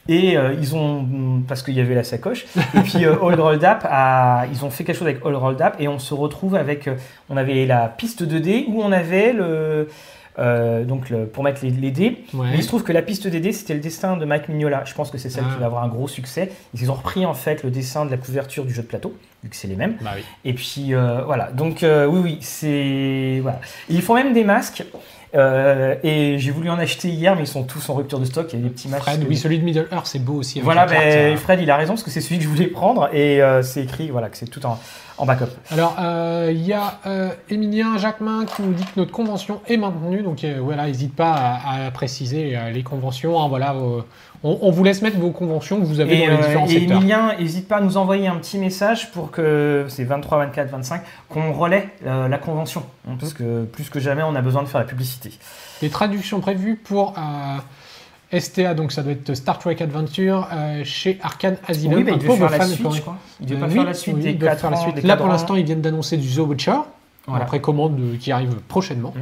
Et ils ont, parce qu'il y avait la sacoche, et puis All Rolled Up, a- ils ont fait quelque chose avec All Rolled Up, et on se retrouve avec, on avait la piste 2D où on avait le, euh, donc le- pour mettre les, les dés. Ouais. Il se trouve que la piste 2D, c'était le dessin de Mike Mignola. Je pense que c'est celle Ah. qui va avoir un gros succès. Ils ont repris en fait le dessin de la couverture du jeu de plateau, vu que c'est les mêmes. Bah oui. Et puis euh, voilà, donc euh, oui, oui, c'est. Voilà. Ils font même des masques. euh, et j'ai voulu en acheter hier, mais ils sont tous en rupture de stock. Il y a des petits masques. Fred, oui, celui de Middle Earth, c'est beau aussi. Voilà, carte, ben, euh. Fred, il a raison, parce que c'est celui que je voulais prendre. Et euh, c'est écrit voilà, que c'est tout en, en backup. Alors, euh, il y a euh, Emilien Jacquemin qui nous dit que notre convention est maintenue. Donc, euh, voilà, n'hésite pas à, à préciser euh, les conventions. hein, voilà, euh, on, on vous laisse mettre vos conventions que vous avez Et, dans les euh, différents et secteurs. Emilien, n'hésite pas à nous envoyer un petit message pour que c'est 23, 24, 25, qu'on relaie euh, la convention. hein, Parce que plus que jamais, on a besoin de faire la publicité. Les traductions prévues pour euh, STA, donc ça doit être Star Trek Adventure euh, chez Arkane Asylum. Oui, Un il devait faire la suite, pour- je crois. Il devait pas oui, faire la suite oui, des ils doivent 4 faire la ans, suite. des Là, pour l'instant, ils viennent d'annoncer du The Witcher. Voilà. Après commande qui arrive prochainement.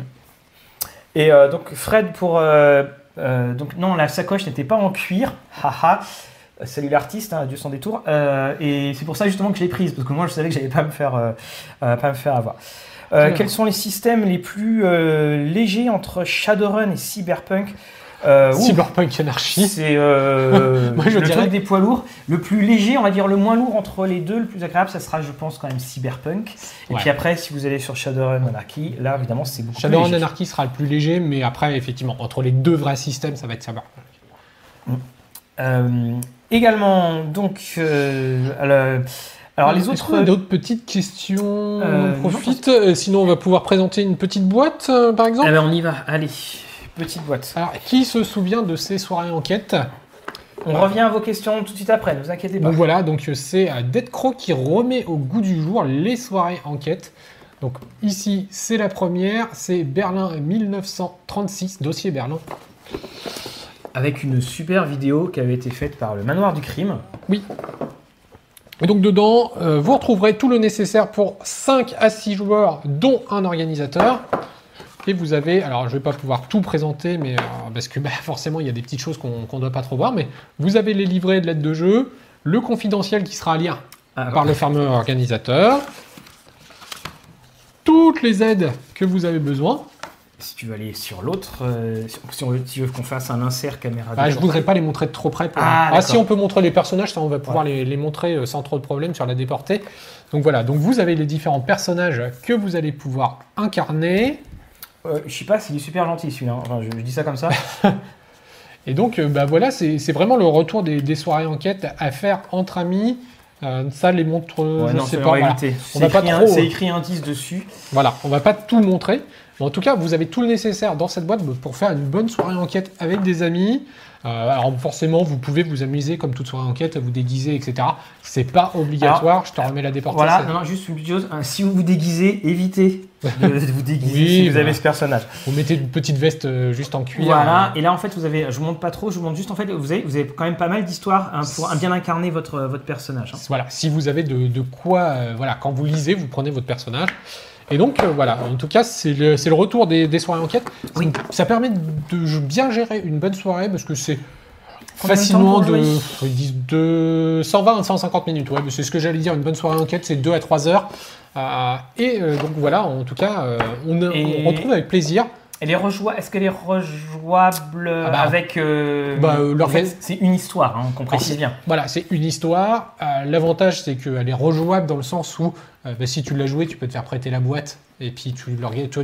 Et euh, donc Fred pour euh, donc non la sacoche n'était pas en cuir, haha. Salut l'artiste, hein, Dieu s'en détour. Et c'est pour ça justement que je l'ai prise parce que moi je savais que j'allais pas me faire pas me faire avoir. Quels sont les systèmes les plus légers entre Shadowrun et Cyberpunk? Euh, Cyberpunk Anarchy. C'est euh, Moi, je le dirais- truc des poids lourds. Le plus léger, on va dire le moins lourd entre les deux, le plus agréable, ça sera, je pense, quand même Cyberpunk. Et Ouais. puis après, si vous allez sur Shadowrun Anarchy, là, évidemment, c'est beaucoup Shadowrun plus léger. Anarchy sera le plus léger, mais après, effectivement, entre les deux vrais systèmes, ça va être Cyberpunk. Euh, également, donc, euh, alors, alors, les autres. a d'autres petites questions Euh, On profite. Sinon, on va pouvoir présenter une petite boîte, euh, par exemple. Eh ben, on y va, allez, petite boîte. Alors, qui se souvient de ces soirées enquête On revient à vos questions tout de suite après, ne vous inquiétez pas. Donc voilà, donc euh, c'est euh, Dead Crow qui remet au goût du jour les soirées enquête. Donc ici, c'est la première, c'est Berlin 1936, dossier Berlin. Avec une super vidéo qui avait été faite par le Manoir du Crime. Et donc dedans, euh, vous retrouverez tout le nécessaire pour 5 à 6 joueurs, dont un organisateur. Et vous avez, alors je vais pas pouvoir tout présenter, mais euh, parce que bah, forcément il y a des petites choses qu'on ne doit pas trop voir, mais vous avez les livrets de l'aide de jeu, le confidentiel qui sera à lire Ah, par le fameux organisateur, toutes les aides que vous avez besoin. Si tu veux aller sur l'autre, euh, si, tu veux qu'on fasse un insert caméra. Ah, je voudrais pas les montrer de trop près. pour- Ah, Ah, si on peut montrer les personnages, ça on va pouvoir les, les montrer euh, sans trop de problème sur la déportée. Donc voilà, donc vous avez les différents personnages que vous allez pouvoir incarner. Euh, je sais pas s'il est super gentil celui-là. hein. Enfin, je, je dis ça comme ça. Et donc euh, bah voilà, c'est vraiment le retour des, des soirées enquête à faire entre amis. Euh, ça les montre, Ouais, je non, pas. va voilà. On va pas écrit, un- trop, c'est euh, écrit indice dessus. Voilà, on va pas tout montrer. Mais en tout cas, vous avez tout le nécessaire dans cette boîte pour faire une bonne soirée enquête avec des amis. Euh, alors forcément, vous pouvez vous amuser comme toute soirée enquête, vous déguiser, etc. C'est pas obligatoire. je te remets la déportée. Voilà, non, non, juste une petite chose. hein, si vous vous déguisez, évitez de, de vous déguiser Oui, si vous voilà. avez ce personnage. Vous mettez une petite veste euh, juste en cuir. Voilà, euh, et là en fait vous avez, je vous montre pas trop, je vous montre juste en fait, vous avez, vous avez quand même pas mal d'histoires hein, pour bien incarner votre, votre personnage. hein. Voilà, si vous avez de, de quoi, euh, voilà, quand vous lisez, vous prenez votre personnage. Et donc euh, voilà, en tout cas, c'est le, retour des, des soirées enquête. Oui. Ça permet de bien gérer une bonne soirée parce que c'est facilement de, de 120 à 150 minutes. Ouais, c'est ce que j'allais dire. Une bonne soirée enquête, c'est 2 à 3 heures. Euh, et euh, donc voilà, en tout cas, euh, on retrouve avec plaisir. Elle est rejoua- Est-ce qu'elle est rejouable Ah bah, avec. euh, bah, euh, en l'organ- fait, c'est une histoire, hein, qu'on précise bien. Voilà, c'est une histoire. Euh, L'avantage, c'est qu'elle est rejouable dans le sens où, euh, bah, si tu l'as joué, tu peux te faire prêter la boîte et puis tu,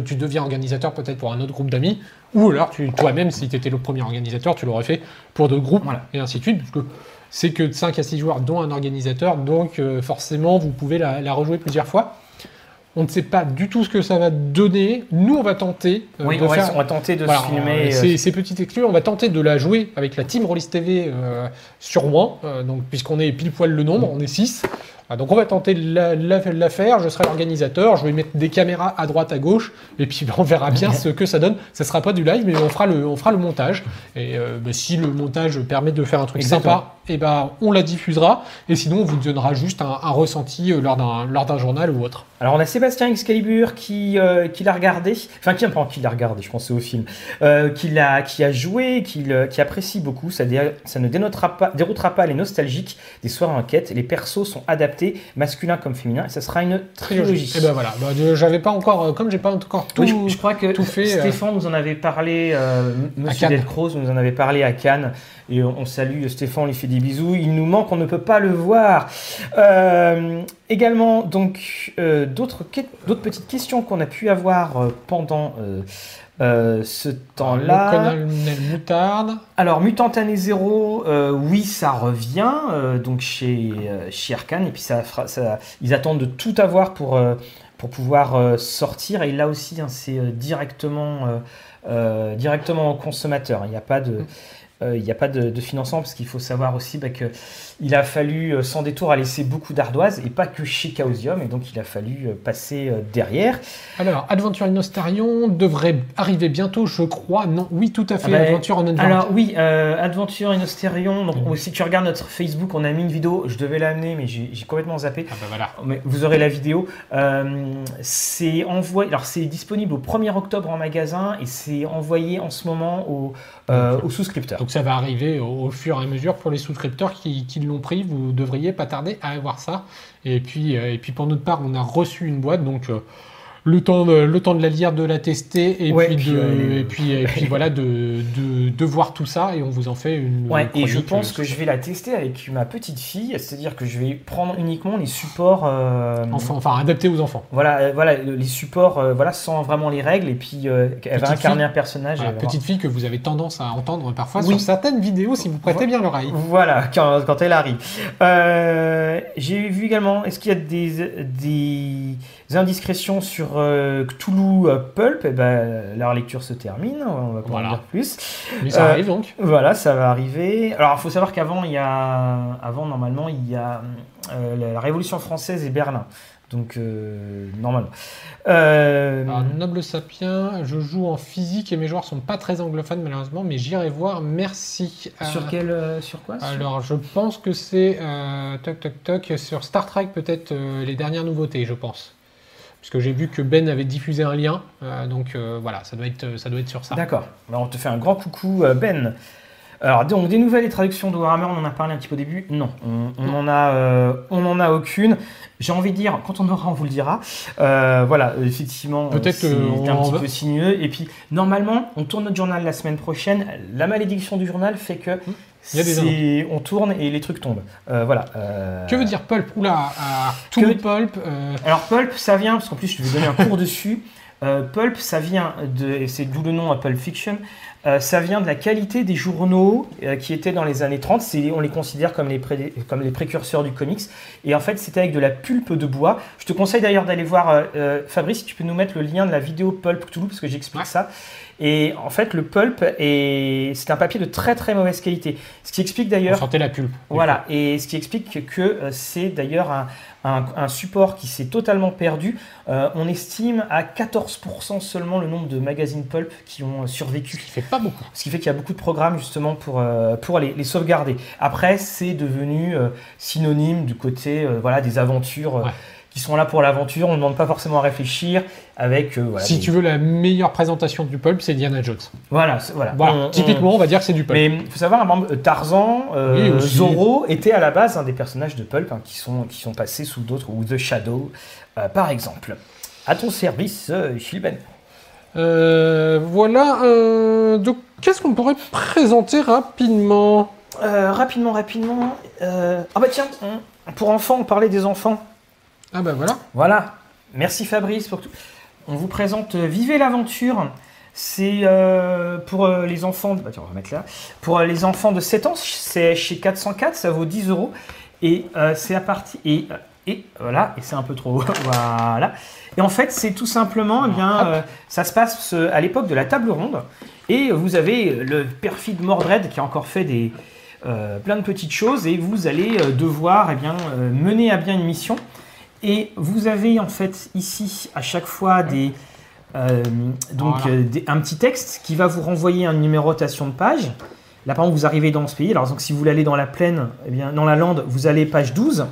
tu deviens organisateur peut-être pour un autre groupe d'amis. Ou alors, toi-même, si tu étais le premier organisateur, tu l'aurais fait pour d'autres groupes Voilà. et ainsi de suite. Parce que c'est que de 5 à 6 joueurs, dont un organisateur. Donc, euh, forcément, vous pouvez la, la rejouer plusieurs fois. On ne sait pas du tout ce que ça va donner. Nous, on va tenter euh, Oui, de on va, faire. on va tenter de Voilà, se filmer. euh, euh, ces, ces petites exclus, on va tenter de la jouer avec la team Rollis TV euh, sur Rouen, donc puisqu'on est pile poil le nombre, on est 6. donc on va tenter de la, la- de la faire, je serai l'organisateur, je vais mettre des caméras à droite, à gauche, et puis on verra bien ce que ça donne. Ça sera pas du live, mais on fera le, on fera le montage. Et euh, bah, si le montage permet de faire un truc Exactement. sympa, et ben on la diffusera, et sinon on vous donnera juste un, un ressenti euh, lors d'un journal ou autre. Alors on a Sébastien Excalibur qui, euh, qui l'a regardé, enfin qui, qui l'a regardé, je pensais au film, euh, qui, l'a, qui a joué, qui, apprécie beaucoup, ça, dé- ça ne dénotera pas, déroutera pas les nostalgiques des soirées enquête, les persos sont adaptés, masculins comme féminins, et ça sera une trilogie. Et ben voilà, je- j'avais pas encore, comme j'ai pas encore tout. Oui, je, je crois que tout fait, euh, Stéphane nous en avait parlé, euh, Monsieur. Delcros nous en avait parlé à Cannes, et on, on salue Stéphane, on lui fait des bisous, il nous manque, on ne peut pas le voir. Euh, également, donc, euh, d'autres, petites questions qu'on a pu avoir euh, pendant euh, ce Le temps-là. colonel Moutarde. Alors, Mutant Année Zéro, euh, oui, ça revient euh, donc chez, chez Arkane, et puis ça, fera- ça, ils attendent de tout avoir pour, pour pouvoir sortir, et là aussi, hein, c'est directement, directement au consommateur. Il n'y a pas de. Euh, il n'y a pas de, de financement parce qu'il faut savoir aussi bah, que il a fallu, euh, sans détour, à laisser beaucoup d'ardoises et pas que chez Chaosium, et donc il a fallu euh, passer euh, derrière. Alors, Adventure in Ostarion devrait arriver bientôt, je crois. Non, oui, tout à fait. Ah bah, Adventure en Adventure. Alors oui, euh, Adventure in Ostarion. Donc si tu regardes notre Facebook, on a mis une vidéo. Je devais l'amener, mais j'ai j'ai complètement zappé. Ah bah voilà. Mais vous aurez la vidéo. Euh, c'est envoyé. Alors c'est disponible au 1er octobre en magasin et c'est envoyé en ce moment aux, euh, aux souscripteurs. Donc ça va arriver au, au fur et à mesure pour les souscripteurs qui, qui l'ont pris. Vous devriez pas tarder à avoir ça. Et puis, euh, et puis pour notre part, on a reçu une boîte. Donc euh, le temps, de, le temps de la lire, de la tester, et Ouais, puis, puis, de, euh, et puis, et puis voilà, de, de, de voir tout ça. Et on vous en fait une. Ouais, et je pense euh, que je vais la tester avec ma petite fille, c'est-à-dire que je vais prendre uniquement les supports. euh, Enfin, enfin, adapté aux enfants. Voilà, euh, voilà, les supports, euh, voilà, sans vraiment les règles, et puis elle va incarner fille. un personnage. Voilà, petite fille que vous avez tendance à entendre parfois Oui. sur certaines vidéos si vous prêtez bien l'oreille. Voilà, quand, quand elle arrive. J'ai vu également, est-ce qu'il y a des, des indiscrétions sur euh, Cthulhu euh, Pulp Eh ben, leur lecture se termine, on va pas en dire plus. Mais ça Euh, arrive donc. Voilà, ça va arriver. Alors, il faut savoir qu'avant, il y a, avant normalement, il y a euh, la, Révolution française et Berlin. Donc, normalement. Alors, Noble Sapien, je joue en physique et mes joueurs sont pas très anglophones malheureusement, mais j'irai voir. Merci. Sur quel, sur quoi? Alors, je pense que c'est toc toc toc sur Star Trek peut-être les dernières nouveautés, je pense. Puisque j'ai vu que Ben avait diffusé un lien, euh, donc euh, voilà, ça doit être ça doit être sur ça. D'accord. Alors, on te fait un grand coucou, euh, Ben. Alors, donc, des nouvelles et traductions de Warhammer, on en a parlé un petit peu au début. Non, on, on en a, euh, on en a aucune. J'ai envie de dire, quand on aura, on vous le dira. Euh, voilà, effectivement, Peut-être, c'est euh, un petit va- peu sinueux. Et puis, normalement, on tourne notre journal la semaine prochaine. La malédiction du journal fait que Il y a des c'est- on tourne et les trucs tombent. Euh, voilà. euh, Que veut dire pulp Oula, ah, tout Que- pulp. euh, alors Pulp, ça vient, parce qu'en plus je vais donner un cours dessus. Euh, Pulp, ça vient de, et c'est d'où le nom à Pulp Fiction, euh, ça vient de la qualité des journaux euh, qui étaient dans les années 30. C'est, on les considère comme les, pré- comme les précurseurs du comics. Et en fait, c'était avec de la pulpe de bois. Je te conseille d'ailleurs d'aller voir, euh, euh, Fabrice, si tu peux nous mettre le lien de la vidéo Pulp Cthulhu, parce que j'explique Ouais. ça. Et en fait, le pulp, est, c'est un papier de très très mauvaise qualité. Ce qui explique on d'ailleurs sentait la pulpe. voilà, et ce qui explique que euh, c'est d'ailleurs un, un- un support qui s'est totalement perdu. Euh, on estime à 14% seulement le nombre de magazines pulp qui ont euh, survécu. Ce qui fait pas beaucoup. Ce qui fait qu'il y a beaucoup de programmes justement pour, euh, pour les, les sauvegarder. Après, c'est devenu euh, synonyme du côté voilà, des aventures Ouais. Qui sont là pour l'aventure. On ne demande pas forcément à réfléchir. Avec, euh, voilà, si des- tu veux la meilleure présentation du pulp, c'est Diana Jones. Voilà, voilà. Voilà, On- on- typiquement, on va dire que c'est du pulp. Mais il faut savoir, exemple, Tarzan, euh, Oui, aussi. Zorro étaient à la base un des personnages de Pulp hein, qui, sont, qui sont passés sous d'autres, ou The Shadow, euh, par exemple. À ton service, euh, Gilben. Euh, voilà. euh, donc, qu'est-ce qu'on pourrait présenter rapidement? Euh, rapidement, rapidement. euh, Ah bah tiens, pour enfants, on parlait des enfants. Ah bah voilà. Voilà. Merci Fabrice pour tout. On vous présente euh, Vivez l'aventure. C'est euh, pour euh, les enfants. Bah, tiens, on va mettre là. Pour euh, les enfants de 7 ans, c'est chez 404, ça vaut 10 euros. Et c'est à partir. Et, et voilà, et c'est un peu trop haut. voilà. Et en fait, c'est tout simplement, eh bien, ça se passe à l'époque de la table ronde. Et vous avez le perfide Mordred qui a encore fait des, plein de petites choses. Et vous allez devoir eh bien, mener à bien une mission. Et vous avez en fait ici à chaque fois des, euh, donc, Voilà. euh, des- un petit texte qui va vous renvoyer une numérotation de page. Là, par exemple, vous arrivez dans ce pays. Alors, donc, si vous voulez aller dans la plaine, eh bien, dans la lande, vous allez page 12.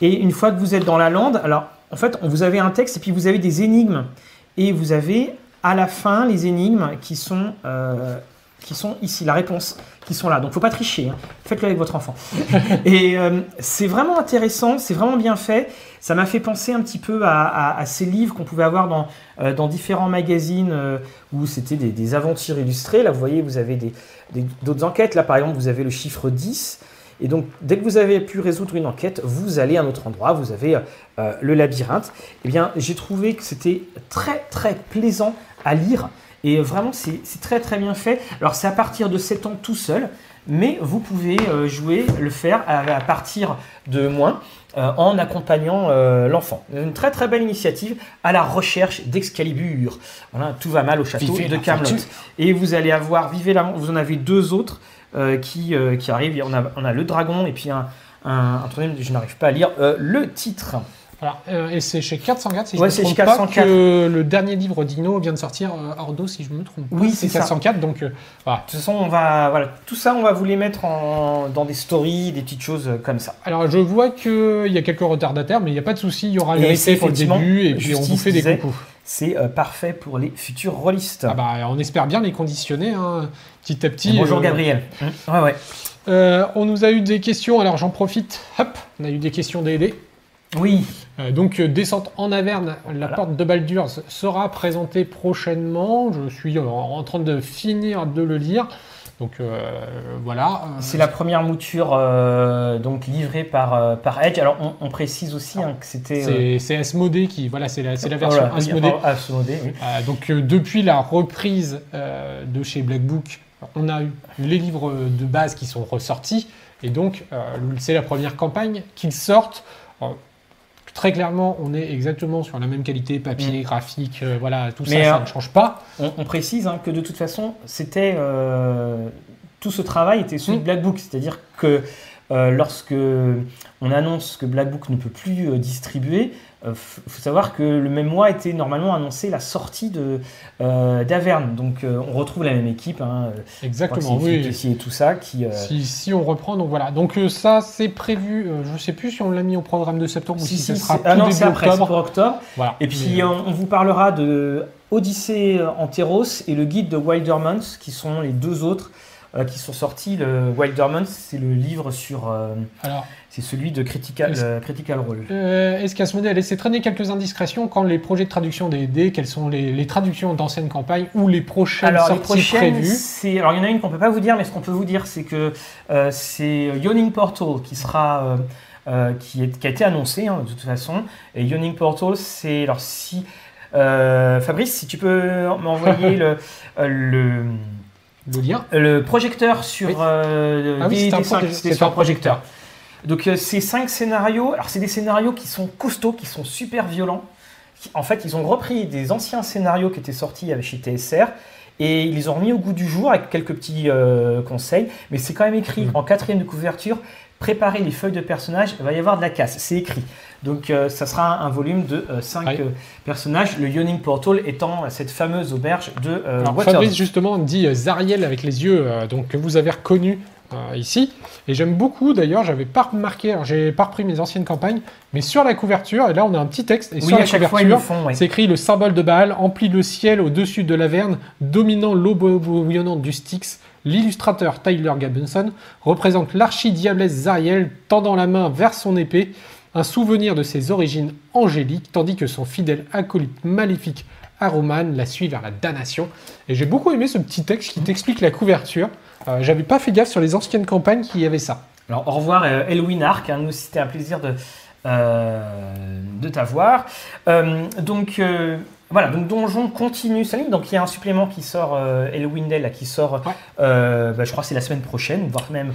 Et une fois que vous êtes dans la lande, alors, en fait, on- vous avez un texte et puis vous avez des énigmes. Et vous avez à la fin les énigmes qui sont, euh, qui sont ici, la réponse, qui sont là. Donc, faut pas tricher. hein. Faites-le avec votre enfant. et euh, c'est vraiment intéressant, c'est vraiment bien fait. Ça m'a fait penser un petit peu à, ces livres qu'on pouvait avoir dans, euh, dans différents magazines euh, où c'était des, aventures illustrées. Là, vous voyez, vous avez des- des- d'autres enquêtes. Là, par exemple, vous avez le chiffre 10. Et donc, dès que vous avez pu résoudre une enquête, vous allez à un autre endroit, vous avez le labyrinthe. Eh bien, j'ai trouvé que c'était très, très plaisant à lire. Et vraiment, c'est très, très bien fait. Alors, c'est à partir de 7 ans tout seul, mais vous pouvez euh, jouer, le faire à, à partir de moins. euh, en accompagnant euh, l'enfant. Une très très belle initiative à la recherche d'Excalibur. Voilà, tout va mal au château Vivez de Camelot. Et vous allez avoir Vivez la vous en avez deux autres euh, qui, qui arrivent. On a, on a le dragon et puis un, un, un troisième, je n'arrive pas à lire le titre. Euh, et c'est chez 404, si je Ouais, me c'est trompe chez pas, 404. que le dernier livre d'Ino vient de sortir, euh, Ordo, si je me trompe pas. Oui, c'est c'est ça. 404, donc euh, voilà. De toute façon, on va, voilà, tout ça, on va vous les mettre en, dans des stories, des petites choses comme ça. Alors, je vois qu'il y a quelques retardataires, mais il n'y a pas de souci, il y aura replay pour le début, et puis on vous fait des coucous. C'est euh, parfait pour les futurs rôlistes. Ah bah, on espère bien les conditionner, hein, petit à petit. Et bonjour Gabriel. Ouais, ouais. euh, on nous a eu des questions, alors j'en profite, hop, on a eu des questions d'aider. Oui, Euh, donc, euh, descente en Averne, la Voilà. porte de Baldur's sera présentée prochainement. Je suis en train de finir de le lire. Donc, euh, voilà. C'est la première mouture euh, donc livrée par, euh, par Edge. Alors, on, on précise aussi hein, que c'était. C'est Asmodée qui. Voilà, c'est la, c'est la version voilà, oui, Asmodée. Asmodée, oui. Donc, depuis la reprise de chez Black Book, on a eu les livres de base qui sont ressortis. Et donc, c'est la première campagne qu'ils sortent. Très clairement, on est exactement sur la même qualité, papier, graphique, euh, voilà, tout Mais, ça, ça euh, ne change pas. On, on précise hein, que de toute façon, c'était euh, tout ce travail était celui de Mm. Black Book, c'est-à-dire que lorsque on annonce que Black Book ne peut plus distribuer, il faut savoir que le même mois était normalement annoncé la sortie de euh, d'Averne. Donc euh, on retrouve la même équipe, hein, euh, Exactement, oui. Et tout ça, qui euh, Si, si on reprend, donc voilà. Donc euh, ça, c'est prévu. euh, je sais plus si on l'a mis au programme de septembre ou si, si, ça sera ah tout non, début après, octobre. pour octobre. Voilà. Et puis Mais, euh, on, on vous parlera de Odyssée en Terros et le guide de Wildermans, qui sont les deux autres euh, qui sont sortis. Le Wildermans, c'est le livre sur, euh, alors, c'est celui de Critical, Est-ce- euh, Critical Role. est-ce qu'Asmodée a laissé traîner quelques indiscrétions quand les projets de traduction des dés, quelles sont les, les traductions d'anciennes campagnes ou les prochaines Alors les sorties prochaines, prévues alors il y en a une qu'on peut pas vous dire, mais ce qu'on peut vous dire, c'est que c'est Yawning Portal qui sera qui, est, qui a été annoncé hein, de toute façon. Et Yawning Portal, c'est alors si Fabrice, si tu peux m'envoyer le, le Le lien le projecteur sur Oui. euh, Ah oui, des- c'était un sur projecteur. Donc euh, ces cinq scénarios, alors c'est des scénarios qui sont costauds, qui sont super violents. Qui- En fait, ils ont repris des anciens scénarios qui étaient sortis avec chez TSR et ils les ont remis au goût du jour avec quelques petits euh, conseils. Mais c'est quand même écrit Mhm. en quatrième de couverture. Préparez les feuilles de personnages, il va y avoir de la casse. C'est écrit. Donc euh, ça sera un volume de 5 Ouais. personnages. Le Yawning Portal étant cette fameuse auberge de euh, Alors. Fabrice justement dit euh, Zariel avec les yeux, euh, donc que vous avez reconnu euh, ici. Et j'aime beaucoup d'ailleurs, j'avais pas remarqué, j'ai pas repris mes anciennes campagnes, mais sur la couverture, et là on a un petit texte, et Oui, sur à la couverture, font. ouais. c'est écrit le symbole de Baal emplit le ciel au-dessus de l'Averne, dominant l'eau bouillonnante du Styx. L'illustrateur Tyler Gabinson représente l'archidiablesse Zariel tendant la main vers son épée, un souvenir de ses origines angéliques, tandis que son fidèle acolyte maléfique Aroman la suit vers la damnation. Et j'ai beaucoup aimé ce petit texte qui t'explique la couverture. Euh, J'avais pas fait gaffe sur les anciennes campagnes qu'il y avait ça. Alors, au revoir, euh, Elwin Arc. Hein, nous, c'était un plaisir de, euh, de t'avoir. Donc, voilà, donc Donjon continue sa ligne. Donc, il y a un supplément qui sort, euh, Elwindel, là, qui sort, Ouais. euh, bah, je crois que c'est la semaine prochaine, voire même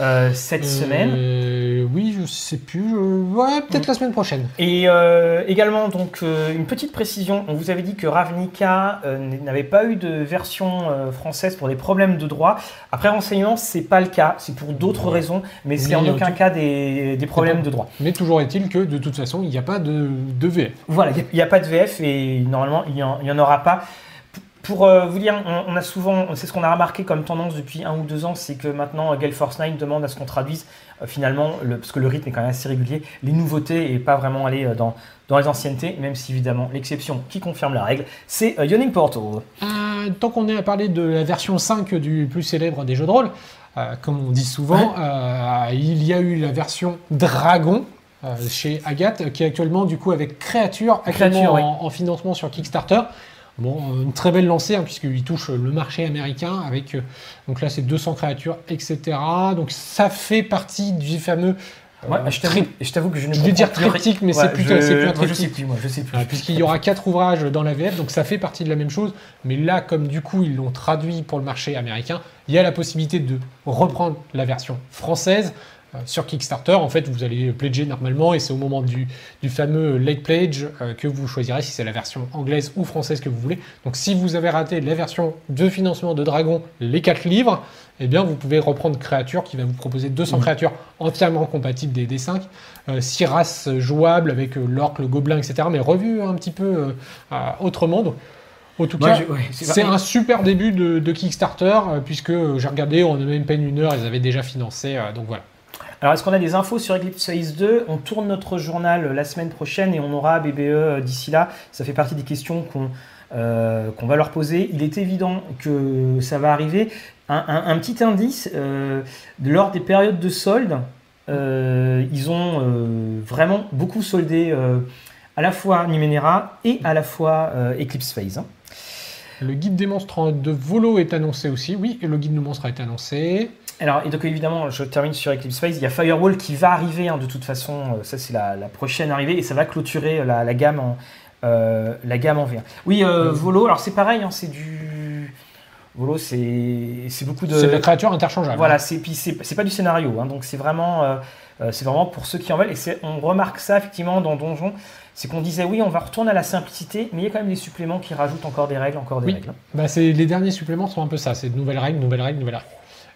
euh, cette semaine. Euh, oui, je sais plus. Ouais, peut-être la semaine prochaine. Et euh, également, donc, une petite précision. On vous avait dit que Ravnica n'avait pas eu de version française pour des problèmes de droit. Après renseignement, c'est pas le cas. C'est pour d'autres raisons, mais c'est en aucun cas des, des problèmes pas- de droit. Mais toujours est-il que de toute façon, il n'y a pas de, de VF. Voilà, il n'y a, pas de VF et normalement, il n'y en, en aura pas. Pour euh, vous dire, on, on a souvent, c'est ce qu'on a remarqué comme tendance depuis un ou deux ans, c'est que maintenant, euh, Gale Force 9 demande à ce qu'on traduise euh, finalement, le, parce que le rythme est quand même assez régulier, les nouveautés et pas vraiment aller euh, dans, dans les anciennetés, même si évidemment, l'exception qui confirme la règle, c'est Yawning Portal. Tant qu'on est à parler de la version 5 du plus célèbre des jeux de rôle, comme on dit souvent, il y a eu la version Dragon euh, chez Agathe, qui est actuellement du coup avec Créature, actuellement Créature, oui. en, en financement sur Kickstarter. Bon, euh, une très belle lancée, hein, puisqu'il touche le marché américain avec, euh, donc là c'est 200 créatures, etc. Donc ça fait partie du fameux euh, Ouais, je t'avoue- je t'avoue que je ne je vais dire triptyque, mais Ouais, c'est plus, je- c'est plus un moi, je sais triptyque. plus, moi, je sais plus. Euh, Puisqu'il y aura quatre ouvrages dans la VF, donc ça fait partie de la même chose. Mais là, comme du coup ils l'ont traduit pour le marché américain, il y a la possibilité de reprendre la version française sur Kickstarter. En fait, vous allez pledger normalement et c'est au moment du, du fameux late pledge euh, que vous choisirez si c'est la version anglaise ou française que vous voulez. Donc si vous avez raté la version de financement de Dragon, les quatre livres, eh bien vous pouvez reprendre Créature qui va vous proposer 200 Mhm. créatures entièrement compatibles des D5, 6 races jouables avec euh, l'orque, le gobelin, etc. Mais revues un petit peu euh, euh, autrement. Donc, en tout Moi, cas, ouais, c'est un super début de, de Kickstarter, euh, puisque euh, j'ai regardé, en même peine une heure, ils avaient déjà financé, euh, donc voilà. Alors, est-ce qu'on a des infos sur Eclipse Phase 2 On tourne notre journal euh, la semaine prochaine et on aura BBE euh, d'ici là. Ça fait partie des questions qu'on euh, qu'on va leur poser. Il est évident que ça va arriver. Un, petit indice, lors des périodes de solde, ils ont vraiment beaucoup soldé à la fois Numenera et à la fois Eclipse Phase. hein. Le guide des monstres de Volo est annoncé aussi, oui, le guide des monstres a été annoncé. Alors, et donc évidemment, je termine sur Eclipse Phase. Il y a Firewall qui va arriver hein, de toute façon. euh, Ça, c'est la, la prochaine arrivée et ça va clôturer euh, la, la gamme en euh, la gamme en VR. Oui, euh. Volo. Alors c'est pareil, hein, c'est du Volo, c'est c'est beaucoup de. C'est de la créature interchangeable. Voilà, c'est puis c'est c'est pas du scénario, hein, donc c'est vraiment euh, c'est vraiment pour ceux qui en veulent. Et c'est- on remarque ça effectivement dans Donjon, c'est qu'on disait oui, on va retourner à la simplicité, mais il y a quand même des suppléments qui rajoutent encore des règles, encore des Oui. règles. hein. Bah, c'est, les derniers suppléments sont un peu ça, c'est de nouvelles règles, nouvelles règles, nouvelles règles.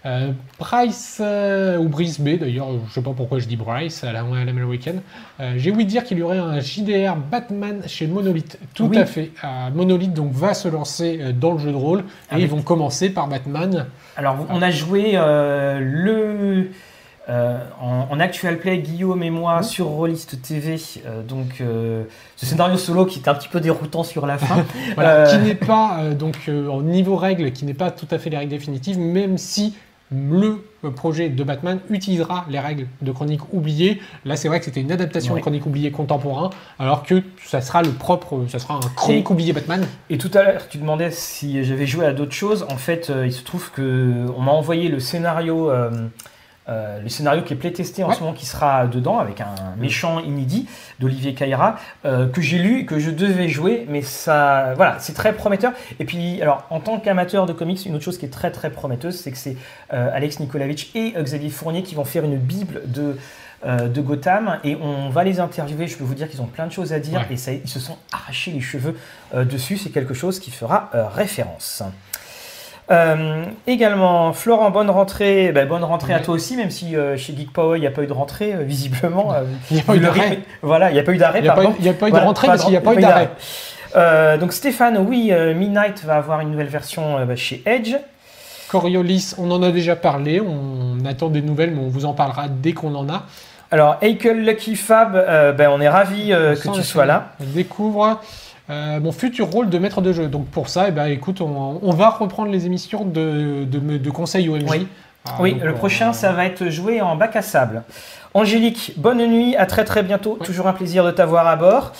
Euh, Bryce, euh, ou Brice B d'ailleurs, je sais pas pourquoi je dis Bryce à la, à l'américaine, euh, j'ai ouï dire qu'il y aurait un JDR Batman chez Monolith. Tout Oui. à fait. Euh, Monolith donc va se lancer euh, dans le jeu de rôle et Avec- ils vont commencer par Batman. Alors, on a joué le. en, en actual play, Guillaume et moi Mhm. sur Rollist TV, donc ce scénario solo qui est un petit peu déroutant sur la fin. Voilà, qui n'est pas donc en niveau règles, qui n'est pas tout à fait les règles définitives, même si le projet de Batman utilisera les règles de Chronique oubliée. Là, c'est vrai que c'était une adaptation Ouais. de Chronique oubliée contemporain, alors que ça sera le propre, ça sera un Chronique Et- oubliée Batman. Et tout à l'heure, tu demandais si j'avais joué à d'autres choses. En fait, euh, il se trouve que on m'a envoyé le scénario, euh, euh, le scénario qui est playtesté en Ouais. ce moment, qui sera dedans avec un méchant inédit d'Olivier Caïra euh, que j'ai lu, que je devais jouer, mais ça, voilà, c'est très prometteur. Et puis, alors, en tant qu'amateur de comics, une autre chose qui est très très prometteuse, c'est que c'est euh, Alex Nikolavitch et Xavier Fournier qui vont faire une bible de de Gotham et on va les interviewer. Je peux vous dire qu'ils ont plein de choses à dire Ouais. et ça, ils se sont arrachés les cheveux dessus. C'est quelque chose qui fera référence. Euh, également, Florent, bonne rentrée. Ben, bonne rentrée à toi aussi, même si euh, chez Geek Power, il n'y a pas eu de rentrée, euh, visiblement. Il n'y a pas eu d'arrêt. Voilà, il n'y a pas eu d'arrêt, Il n'y a, pas eu- il y a pas eu Voilà, de rentrée parce qu'il n'y a pas eu d'arrêt. Donc Stéphane, oui, Midnight va avoir une nouvelle version bah, chez Edge. Coriolis, on en a déjà parlé, on attend des nouvelles, mais on vous en parlera dès qu'on en a. Alors, Eichel Lucky Fab, ben, on est ravis que tu sois là. On découvre euh, mon futur rôle de maître de jeu. Donc pour ça, eh ben, écoute, on, va reprendre les émissions de, de, de conseils OMG. Oui, oui le prochain, ça va être joué en bac à sable. Angélique, bonne nuit, à très très bientôt. Toujours un plaisir de t'avoir à bord.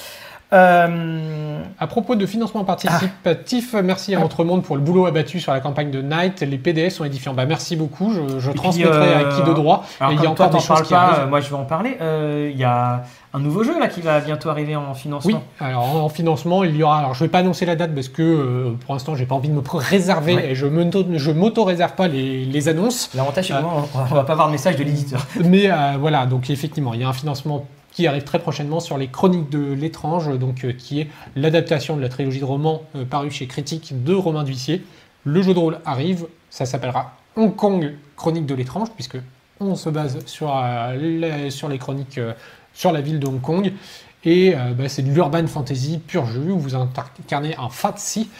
Euh, à propos de financement participatif, merci à Entremonde pour le boulot abattu sur la campagne de Night. Les PDF sont édifiants. Bah, merci beaucoup. Je, transmettrai à qui de droit. il y a encore des choses qui pas, Moi, je vais en parler. Euh, il y a un nouveau jeu là qui va bientôt arriver en financement. Oui, alors en, financement, il y aura. Alors, je vais pas annoncer la date parce que euh, pour l'instant, j'ai pas envie de me réserver et je m'auto-réserve pas les, les annonces. L'avantage, c'est qu'on va pas avoir de message de l'éditeur. Mais voilà, donc effectivement, il y a un financement qui arrive très prochainement sur les Chroniques de l'étrange, donc euh, qui est l'adaptation de la trilogie de romans euh, parue chez Critique de Romain Duissier. Le jeu de rôle arrive, ça s'appellera Hong Kong Chroniques de l'étrange, puisque on se base sur, euh, les, sur les chroniques sur la ville de Hong Kong. Et bah, c'est de l'urban fantasy pur jeu où vous incarnez un Fatsi,